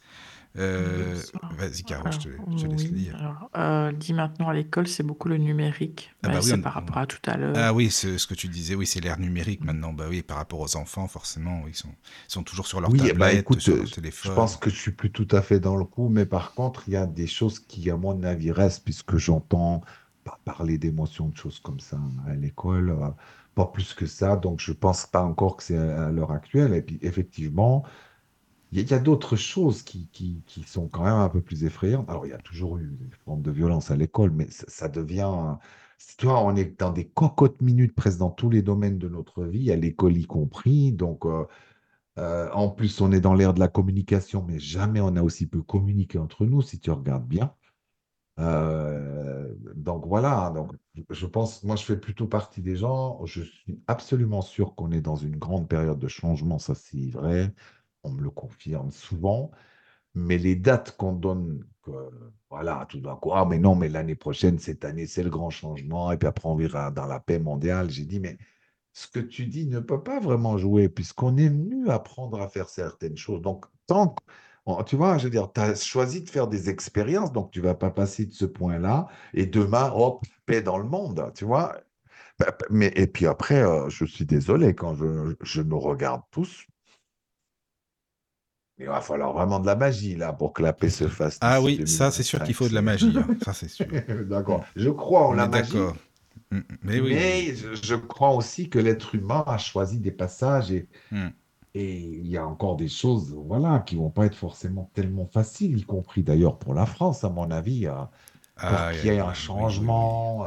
Euh. Vas-y, Caro, je te, je laisse lire. alors, euh, dit maintenant à l'école, c'est beaucoup le numérique. Ah Mais bah oui, c'est on- par rapport à tout à l'heure. Ah oui, c'est ce que tu disais, oui, c'est l'ère numérique maintenant. Bah oui, par rapport aux enfants, forcément, ils sont, ils sont toujours sur leur Oui, tablette, bah écoute, sur euh, leur je téléphone. pense que je suis plus tout à fait dans le coup, mais par contre, il y a des choses qui, à mon avis, restent, puisque j'entends pas parler d'émotions, de choses comme ça à l'école, euh, pas plus que ça, donc je pense pas encore que c'est à à l'heure actuelle. Et puis, effectivement, il y a, d'autres choses qui, qui, qui sont quand même un peu plus effrayantes. Alors, il y a toujours eu des formes de violence à l'école, mais ça, ça devient... Tu vois, on est dans des cocottes minutes presque dans tous les domaines de notre vie, à l'école y compris, donc... euh, euh, en plus, on est dans l'ère de la communication, mais jamais on a aussi peu communiqué entre nous, si tu regardes bien. Euh, donc voilà, donc, je pense, moi je fais plutôt partie des gens, je suis absolument sûr qu'on est dans une grande période de changement, ça c'est vrai, on me le confirme souvent, mais les dates qu'on donne, voilà, tout d'un coup, ah mais non, mais l'année prochaine, cette année, c'est le grand changement, et puis après on verra dans la paix mondiale, j'ai dit, mais ce que tu dis ne peut pas vraiment jouer puisqu'on est venu apprendre à faire certaines choses. Donc, tant que, tu vois, je veux dire, tu as choisi de faire des expériences, donc tu vas pas passer de ce point-là et demain, hop, paix dans le monde, tu vois. Bah, Mais, et puis après, euh, je suis désolé, quand je, je nous regarde tous, il va falloir vraiment de la magie là pour que la paix se fasse. Ah oui, ça c'est sûr qu'il faut de la 2025. magie, hein, ça c'est sûr. D'accord. Je crois en On la magie. d'accord. Mm, Mais oui. Mais je, je crois aussi que l'être humain a choisi des passages et, Hmm. et il y a encore des choses voilà, qui vont pas être forcément tellement faciles, y compris d'ailleurs pour la France, à mon avis, euh, pour Ah, qu'il y ait un oui, oui, changement.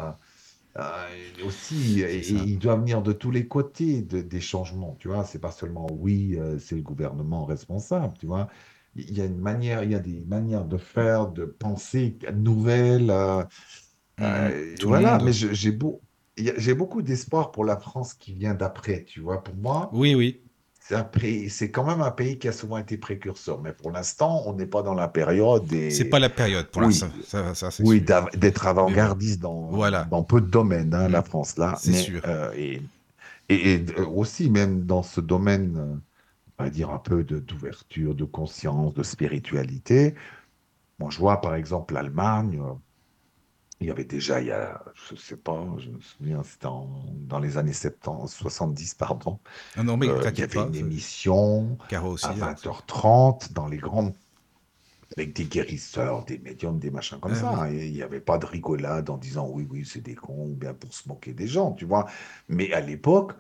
Euh, euh, et aussi, et- et il doit venir de tous les côtés de- des changements, tu vois. C'est pas seulement oui, euh, c'est le gouvernement responsable, tu vois. Il y a une manière, il y a des manières de faire, de penser nouvelles. euh, euh, Tout le voilà, monde. mais je- j'ai beau, il y a- j'ai beaucoup d'espoir pour la France qui vient d'après, tu vois. Pour moi, Oui, oui. C'est quand même un pays qui a souvent été précurseur, mais pour l'instant, on n'est pas dans la période des, C'est pas la période pour Oui. l'instant. Ça, ça, oui, d'être avant-gardiste dans, Voilà. dans peu de domaines, hein, Mm. la France, là. C'est sûr. euh, et, et, et, euh, aussi, même dans ce domaine, on va dire un peu de- d'ouverture, de conscience, de spiritualité. Moi, je vois par exemple l'Allemagne, Il y avait déjà, il y a, je ne sais pas, je me souviens, c'était dans les années 70, 70, pardon. Non, mais Euh, il y avait pas. une émission aussi. à hein. 20h30 dans les grandes, avec des guérisseurs, des médiums, des machins comme Ah ça. Et il n'y avait pas de rigolade en disant oui, oui, c'est des cons, ou bien pour se moquer des gens, tu vois. Mais à l'époque,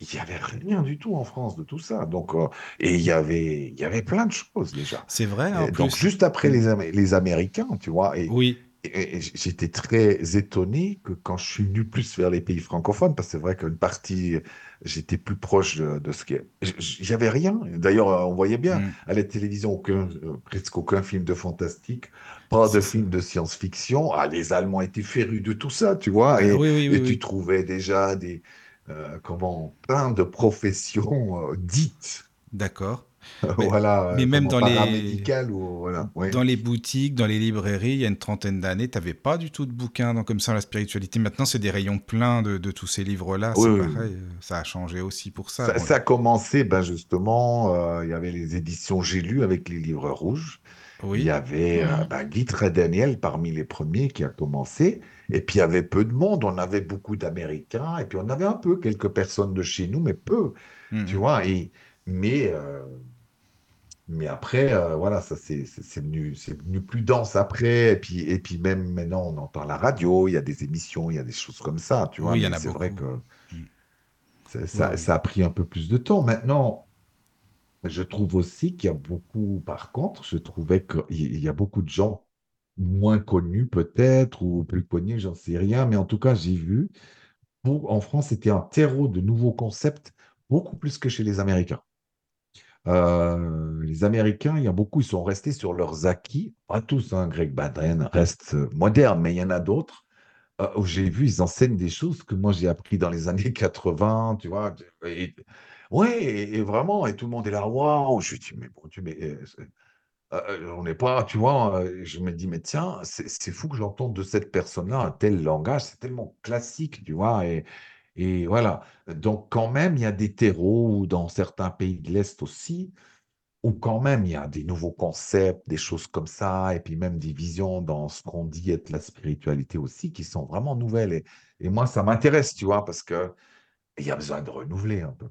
il n'y avait rien du tout en France de tout ça. Donc, euh, et il y avait, il y avait plein de choses déjà. C'est vrai, en Et donc, juste après les, Amé- les Américains, tu vois, et, Oui, j'étais très étonné que quand je suis venu plus vers les pays francophones, parce que c'est vrai qu'une partie, j'étais plus proche de, de ce qui est. J'avais rien. D'ailleurs, euh, on voyait bien Mm. à la télévision aucun, euh, presque aucun film de fantastique, pas de film de science-fiction. Ah, les Allemands étaient férus de tout ça, tu vois. Et, oui, oui, et tu trouvais déjà des, euh, comment, plein de professions euh, dites. D'accord. Mais, voilà, mais euh, même dans les, ou voilà. ouais. dans les boutiques, dans les librairies, il y a une trentaine d'années, tu n'avais pas du tout de bouquins dans, comme ça la spiritualité. Maintenant, c'est des rayons pleins de, de tous ces livres-là. Oui, c'est oui, pareil, euh, ça a changé aussi pour ça. Ça, Bon, ça a commencé, ben justement, euh, il y avait les éditions J'ai lu avec les livres rouges. Il y avait euh, Mhm. ben, Guy Daniel parmi les premiers qui a commencé. Et puis il y avait peu de monde. On avait beaucoup d'Américains. Et puis on avait un peu quelques personnes de chez nous, mais peu, Mhm. tu vois. Et, mais, euh, mais après, euh, voilà, ça c'est c'est- c'est venu, c'est venu plus dense après. Et puis, et puis même maintenant, on entend la radio, il y a des émissions, il y a des choses comme ça, tu vois. Oui, il y en Mais a c'est vrai que Mm. ça, a pris un peu plus de temps. Maintenant, je trouve aussi qu'il y a beaucoup, par contre, je trouvais qu'il y a beaucoup de gens moins connus peut-être, ou plus connus, j'en sais rien, mais en tout cas, j'ai vu, pour, en France, c'était un terreau de nouveaux concepts, beaucoup plus que chez les Américains. Euh, les Américains, il y a beaucoup, ils sont restés sur leurs acquis, pas tous, hein, Greg Baden reste euh, moderne, mais il y en a d'autres. Euh, où j'ai vu, ils enseignent des choses que moi j'ai appris dans les années 80, tu vois. Et, ouais, et, vraiment, et tout le monde est là, waouh, je dis, mais bon, tu mais, euh, euh, on n'est pas, tu vois, euh, je me dis, mais tiens, c'est fou que j'entende de cette personne-là un tel langage, c'est tellement classique, tu vois, et, et voilà. Donc, quand même, il y a des terreaux, dans certains pays de l'Est aussi, où quand même il y a des nouveaux concepts, des choses comme ça, et puis même des visions dans ce qu'on dit être la spiritualité aussi, qui sont vraiment nouvelles. Et, et moi, ça m'intéresse, tu vois, parce que il y a besoin de renouveler un peu.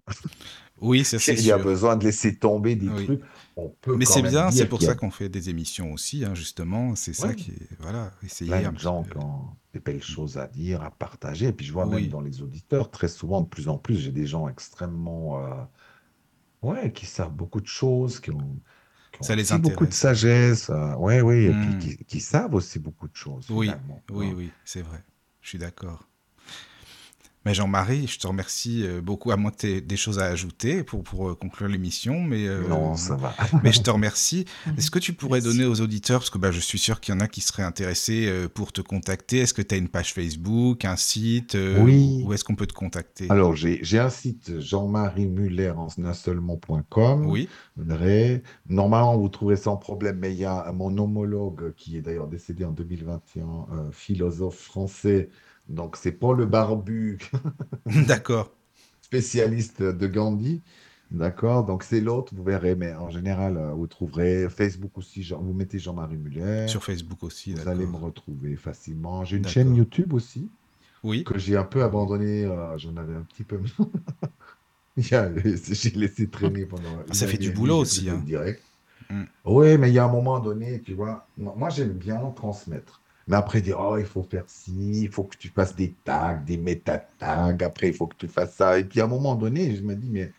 Oui, ça c'est Il y a sûr. besoin de laisser tomber des Oui. trucs. On peut Mais c'est bien, c'est pour a ça qu'on fait des émissions aussi, hein, justement. C'est ça Ouais. qui est. Voilà, essayer plein de gens qui ont des belles choses à dire, à partager. Et puis je vois Oui. même dans les auditeurs, très souvent, de plus en plus, j'ai des gens extrêmement, euh, ouais, qui savent beaucoup de choses, qui ont, qui ont Ça les aussi beaucoup de intéresse. sagesse, euh, ouais, oui, et puis Hmm. qui, qui savent aussi beaucoup de choses Oui, finalement. oui, vois. oui, c'est vrai. Je suis d'accord. Mais Jean-Marie, je te remercie euh, beaucoup, à moins que tu aies des choses à ajouter pour, pour euh, conclure l'émission, mais, euh, Non, ça va. mais je te remercie. Est-ce que tu pourrais Merci. donner aux auditeurs, parce que bah, je suis sûr qu'il y en a qui seraient intéressés euh, pour te contacter, est-ce que tu as une page Facebook, un site, euh, Oui. où est-ce qu'on peut te contacter? Alors, j'ai un site jean-marie Muller en un seul mot.com. Oui. Normalement, vous trouverez sans problème, mais il y a mon homologue qui est d'ailleurs décédé en 2021, euh, philosophe français. Donc, c'est Paul le Barbu, d'accord. spécialiste de Gandhi. D'accord? Donc, c'est l'autre, vous verrez, mais en général, euh, vous trouverez Facebook aussi. Vous mettez Jean-Marie Muller. Sur Facebook aussi, Vous allez me retrouver facilement. J'ai une chaîne YouTube aussi Oui, que j'ai un peu abandonnée. euh, J'en avais un petit peu. J'ai laissé traîner pendant. une Ça fait du boulot aussi, hein. direct. Mm. Oui, mais il y a un moment donné, tu vois, moi, j'aime bien transmettre. Mais après, dire, oh, il faut faire ci, il faut que tu fasses des tags, des méta-tags, après, il faut que tu fasses ça. Et puis, à un moment donné, je me dis, mais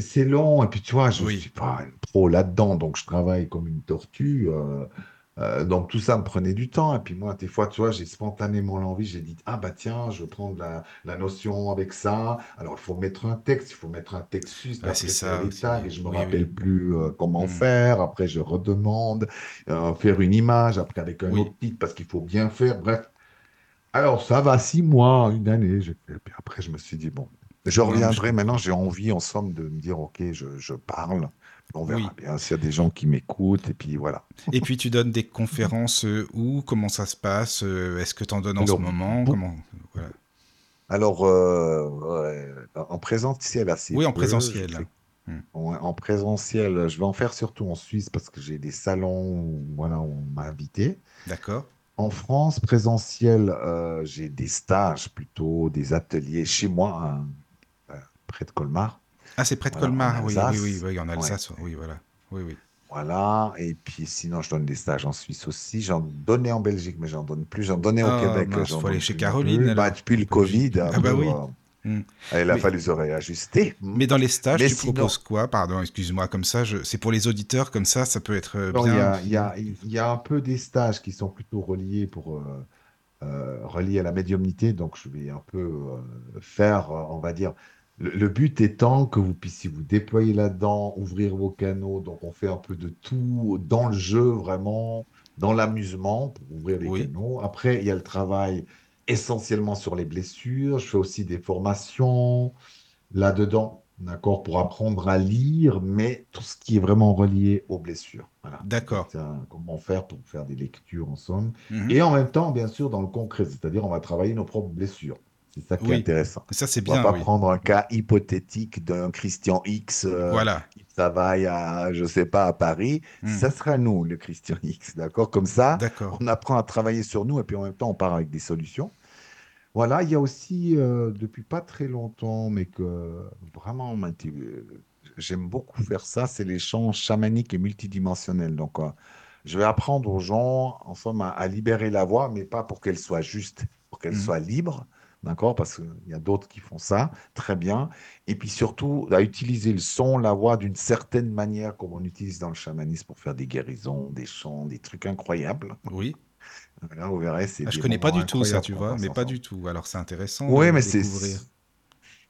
c'est long. Et puis, tu vois, je ne Oui. suis pas un pro là-dedans, donc je travaille comme une tortue. euh, euh, donc, tout ça me prenait du temps. Et puis, moi, des fois, tu vois, j'ai spontanément l'envie, j'ai dit, ah, bah, tiens, je vais prendre la, la notion avec ça. Alors, il faut mettre un texte, il faut mettre un texte juste, Ouais, après c'est ça les aussi. tags, et je me Oui, rappelle oui. plus euh, comment Mm. faire. Après, je redemande, euh, faire une image, après avec un Oui. autre titre, parce qu'il faut bien faire. Bref. Alors, ça va six mois, une année. Je- Et puis après, je me suis dit, bon, je Non, mais je reviendrai. comprends. Maintenant, j'ai envie, en somme, de me dire, OK, je, je parle. On verra Oui. bien s'il y a des gens qui m'écoutent. Et puis, voilà. Et puis tu donnes des conférences euh, où? Comment ça se passe Euh, Est-ce que tu en donnes en ce moment? Comment voilà. Alors, euh, en présentiel, assez Oui, en peu. présentiel. Hmm. En présentiel, je vais en faire surtout en Suisse parce que j'ai des salons où, voilà, on m'a invité. D'accord En France, présentiel, euh, j'ai des stages plutôt, des ateliers chez moi, hein, près de Colmar. Ah, c'est près de Voilà, Colmar, oui, oui, oui, oui, en Ouais. Alsace, oui, voilà. Oui, oui. Voilà. Et puis sinon, je donne des stages en Suisse aussi. J'en donnais en Belgique, mais j'en donne plus. J'en donnais au Ah, Québec. mince, j'en faut aller chez Caroline. Bah, depuis le. Covid, Ah bah peu, oui. Hmm. il a Mais- fallu se réajuster. Mais dans les stages, Mais tu sinon- proposes quoi? Pardon, excuse-moi, comme ça, je... c'est pour les auditeurs, comme ça, ça peut être euh, il y bien. a, il y a- il y a un peu des stages qui sont plutôt reliés pour euh, euh, reliés à la médiumnité. Donc, je vais un peu euh, faire, on va dire, le, le but étant que vous puissiez vous déployer là-dedans, ouvrir vos canaux. Donc, on fait un peu de tout dans le jeu, vraiment, dans l'amusement pour ouvrir les Oui. canaux. Après, il y a le travail essentiellement sur les blessures. Je fais aussi des formations là-dedans, d'accord, pour apprendre à lire, mais tout ce qui est vraiment relié aux blessures. Voilà. D'accord. Comment faire pour faire des lectures en somme. Mhm. Et en même temps, bien sûr, dans le concret, c'est-à-dire on va travailler nos propres blessures. C'est ça qui Oui. est intéressant. Ça, c'est On va bien, pas oui. prendre un cas hypothétique d'un Christian X euh, Voilà. qui travaille à, je sais pas, à Paris. Hmm. Ça sera nous, le Christian X, d'accord? Comme ça, D'accord. on apprend à travailler sur nous et puis en même temps, on part avec des solutions. Voilà, il y a aussi, euh, depuis pas très longtemps, mais que vraiment, euh, j'aime beaucoup faire ça, c'est les chants chamaniques et multidimensionnels. Donc, euh, je vais apprendre aux gens, en somme, à, à libérer la voix, mais pas pour qu'elle soit juste, pour qu'elle Mhm. soit libre, d'accord? Parce qu'il y a d'autres qui font ça, très bien. Et puis surtout, à utiliser le son, la voix d'une certaine manière, comme on utilise dans le chamanisme pour faire des guérisons, des chants, des trucs incroyables. Oui. Là, vous verrez, c'est Ah, je connais pas du tout ça, tu vois, mais pas du tout. Alors, c'est intéressant Oui, mais c'est.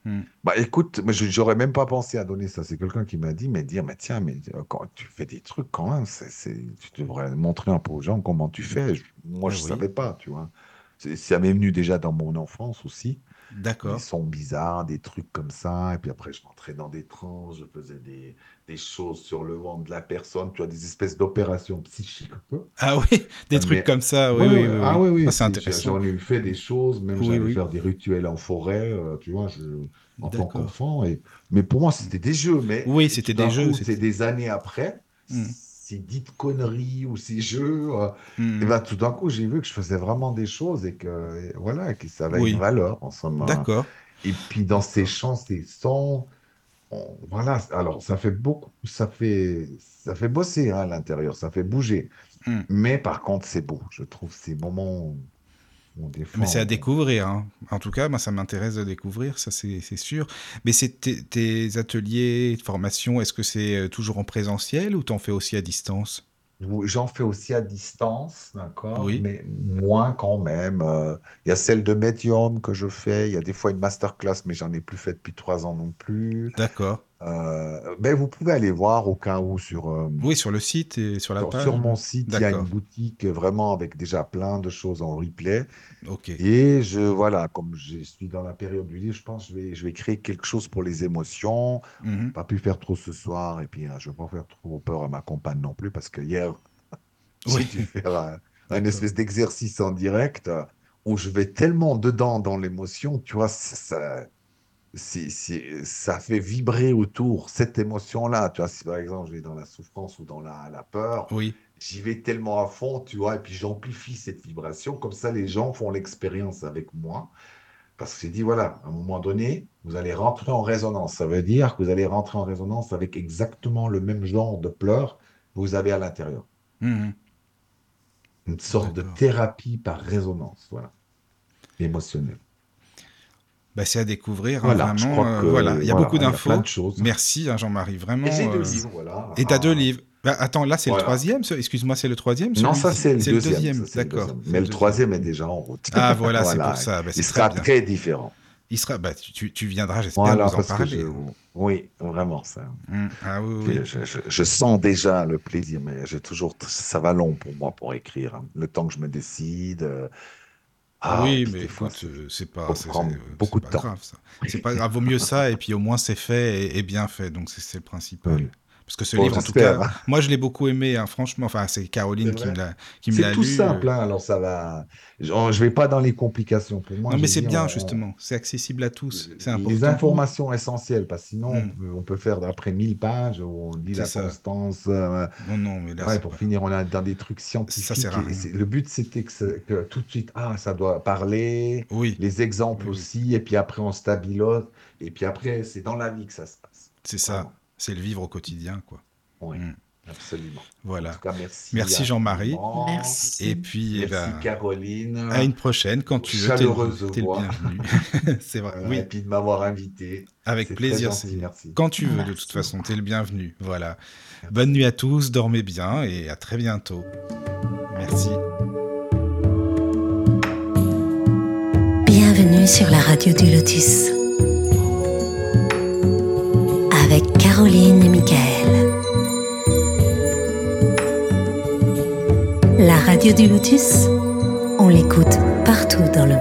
Hmm. Bah écoute, je j'aurais même pas pensé à donner ça. C'est quelqu'un qui m'a dit, mais dire, mais tiens, mais euh, quand tu fais des trucs quand même, c'est- tu devrais montrer un peu aux gens comment tu fais. Je- moi, je oui. savais pas, tu vois. Ça m'est venu déjà dans mon enfance aussi. Des D'accord. sons bizarres, des trucs comme ça. Et puis après, je rentrais dans des trans, je faisais des, des choses sur le ventre de la personne. Tu as des espèces d'opérations psychiques. Ah oui, des trucs mais- comme ça, oui, oui, oui, Ah oui. oui. Ah, c'est intéressant. J'en ai fait des choses, même Oui, j'allais faire des rituels en forêt, euh, tu vois, je, en tant qu'enfant. Et... Mais pour moi, c'était des jeux. Mais Oui, c'était des jeux, c'était- C'est des années après, Hmm. Ces dites conneries ou ces jeux. euh, Hmm. et ben, tout d'un coup, j'ai vu que je faisais vraiment des choses et que, et voilà, que ça avait Oui. une valeur en somme. hein. D'accord. Et puis dans ces chants, ces sons, on- voilà. Alors ça fait beaucoup, ça fait, ça fait bosser hein, à l'intérieur, ça fait bouger. Hmm. Mais par contre, c'est beau. Je trouve ces moments on Mais c'est à découvrir. hein. En tout cas, moi, ça m'intéresse de découvrir, ça c'est sûr. Mais c'est tes, ateliers de formation, est-ce que c'est euh, toujours en présentiel ou t'en fais aussi à distance? J'en fais aussi à distance, d'accord, Oui. mais moins quand même. Euh, Il y a celle de médium que je fais. Il y a des fois une masterclass, mais j'en ai plus fait depuis trois ans non plus. D'accord. Euh, mais vous pouvez aller voir au cas où sur, euh, Oui, sur le site et sur la sur, page. sur mon site, il y a une boutique vraiment avec déjà plein de choses en replay. Ok. Et je, voilà, comme je suis dans la période du livre, je pense que je vais, je vais créer quelque chose pour les émotions. Mhm. Pas pu faire trop ce soir, et puis euh, je ne vais pas faire trop peur à ma compagne non plus, parce que hier, j'ai Oui. dû faire un, un espèce d'exercice en direct où je vais tellement dedans dans l'émotion, tu vois, ça, c'est- c'est- ça fait vibrer autour cette émotion-là. Tu vois, si par exemple je vais dans la souffrance ou dans la, la peur, Oui. j'y vais tellement à fond, tu vois, et puis j'amplifie cette vibration. Comme ça, les gens font l'expérience avec moi. Parce que j'ai dit, voilà, à un moment donné, vous allez rentrer en résonance. Ça veut dire que vous allez rentrer en résonance avec exactement le même genre de pleurs que vous avez à l'intérieur. Mhm. Une sorte de thérapie par résonance, voilà, émotionnelle. Bah, c'est à découvrir, hein, Voilà, je vraiment. euh, que voilà, il y a beaucoup d'infos. Merci, hein, Jean-Marie, vraiment. Et j'ai deux euh, livres, voilà. Et t'as deux Ah. livres. Bah, attends, là, c'est Voilà. le troisième. ce- Excuse-moi, c'est le troisième Non, ça c'est le deuxième. le D'accord. deuxième. c'est Mais le troisième est déjà en route. Ah, voilà, c'est Voilà. pour ça. Bah, Il sera bien. très différent. Il sera. Bah, tu, viendras, j'espère, Voilà, nous en parler. je... Oui, vraiment, ça. Hum, Ah oui, Je, je- je sens déjà le plaisir, mais j'ai toujours, ça va long pour moi pour écrire. hein. Le temps que je me décide. Euh, ah, oui, mais écoute, c'est- euh, c'est pas, c'est- beaucoup de grave. C'est pas grave, vaut mieux ça et puis au moins c'est fait et, et bien fait, donc c'est c'est le principal. Oui. Parce que ce Bon, livre, en tout cas, hein. moi je l'ai beaucoup aimé, hein, franchement. Enfin, c'est Caroline qui me l'a me C'est l'a tout lu. simple, euh. hein, alors ça va. Je vais pas dans les complications. Pour moi, non, mais c'est bien, on- justement. C'est accessible à tous. C'est Les important. informations essentielles, parce que sinon, on Mm. peut, on peut faire d'après 1000 pages on C'est la ça. constance. euh, Non, non, mais là, ouais, pour pas- finir, on est dans des trucs scientifiques. sert à et rien. c'est- le but, c'était que, tout de suite, ah, ça doit parler, Oui, les exemples oui. aussi, et puis après, on stabilote, et puis après, c'est dans la vie que ça se passe. c'est ça. C'est le vivre au quotidien, quoi. Oui, Mm. absolument. En Voilà. tout cas, merci. Merci, Jean-Marie. Merci. Et puis, eh Merci ben, Caroline. à une prochaine, quand tu veux. T'es Chaleureuse le, t'es le voix. bienvenu. c'est vrai. Voilà, Oui, Et puis de m'avoir invité. avec C'est plaisir. très gentil, c'est- merci. Quand tu veux, de toute façon, t'es le bienvenu. Voilà. Bonne nuit à tous, dormez bien et à très bientôt. Merci. Bienvenue sur la radio du Lotus. Avec Caroline et Michael. La radio du Lotus, on l'écoute partout dans le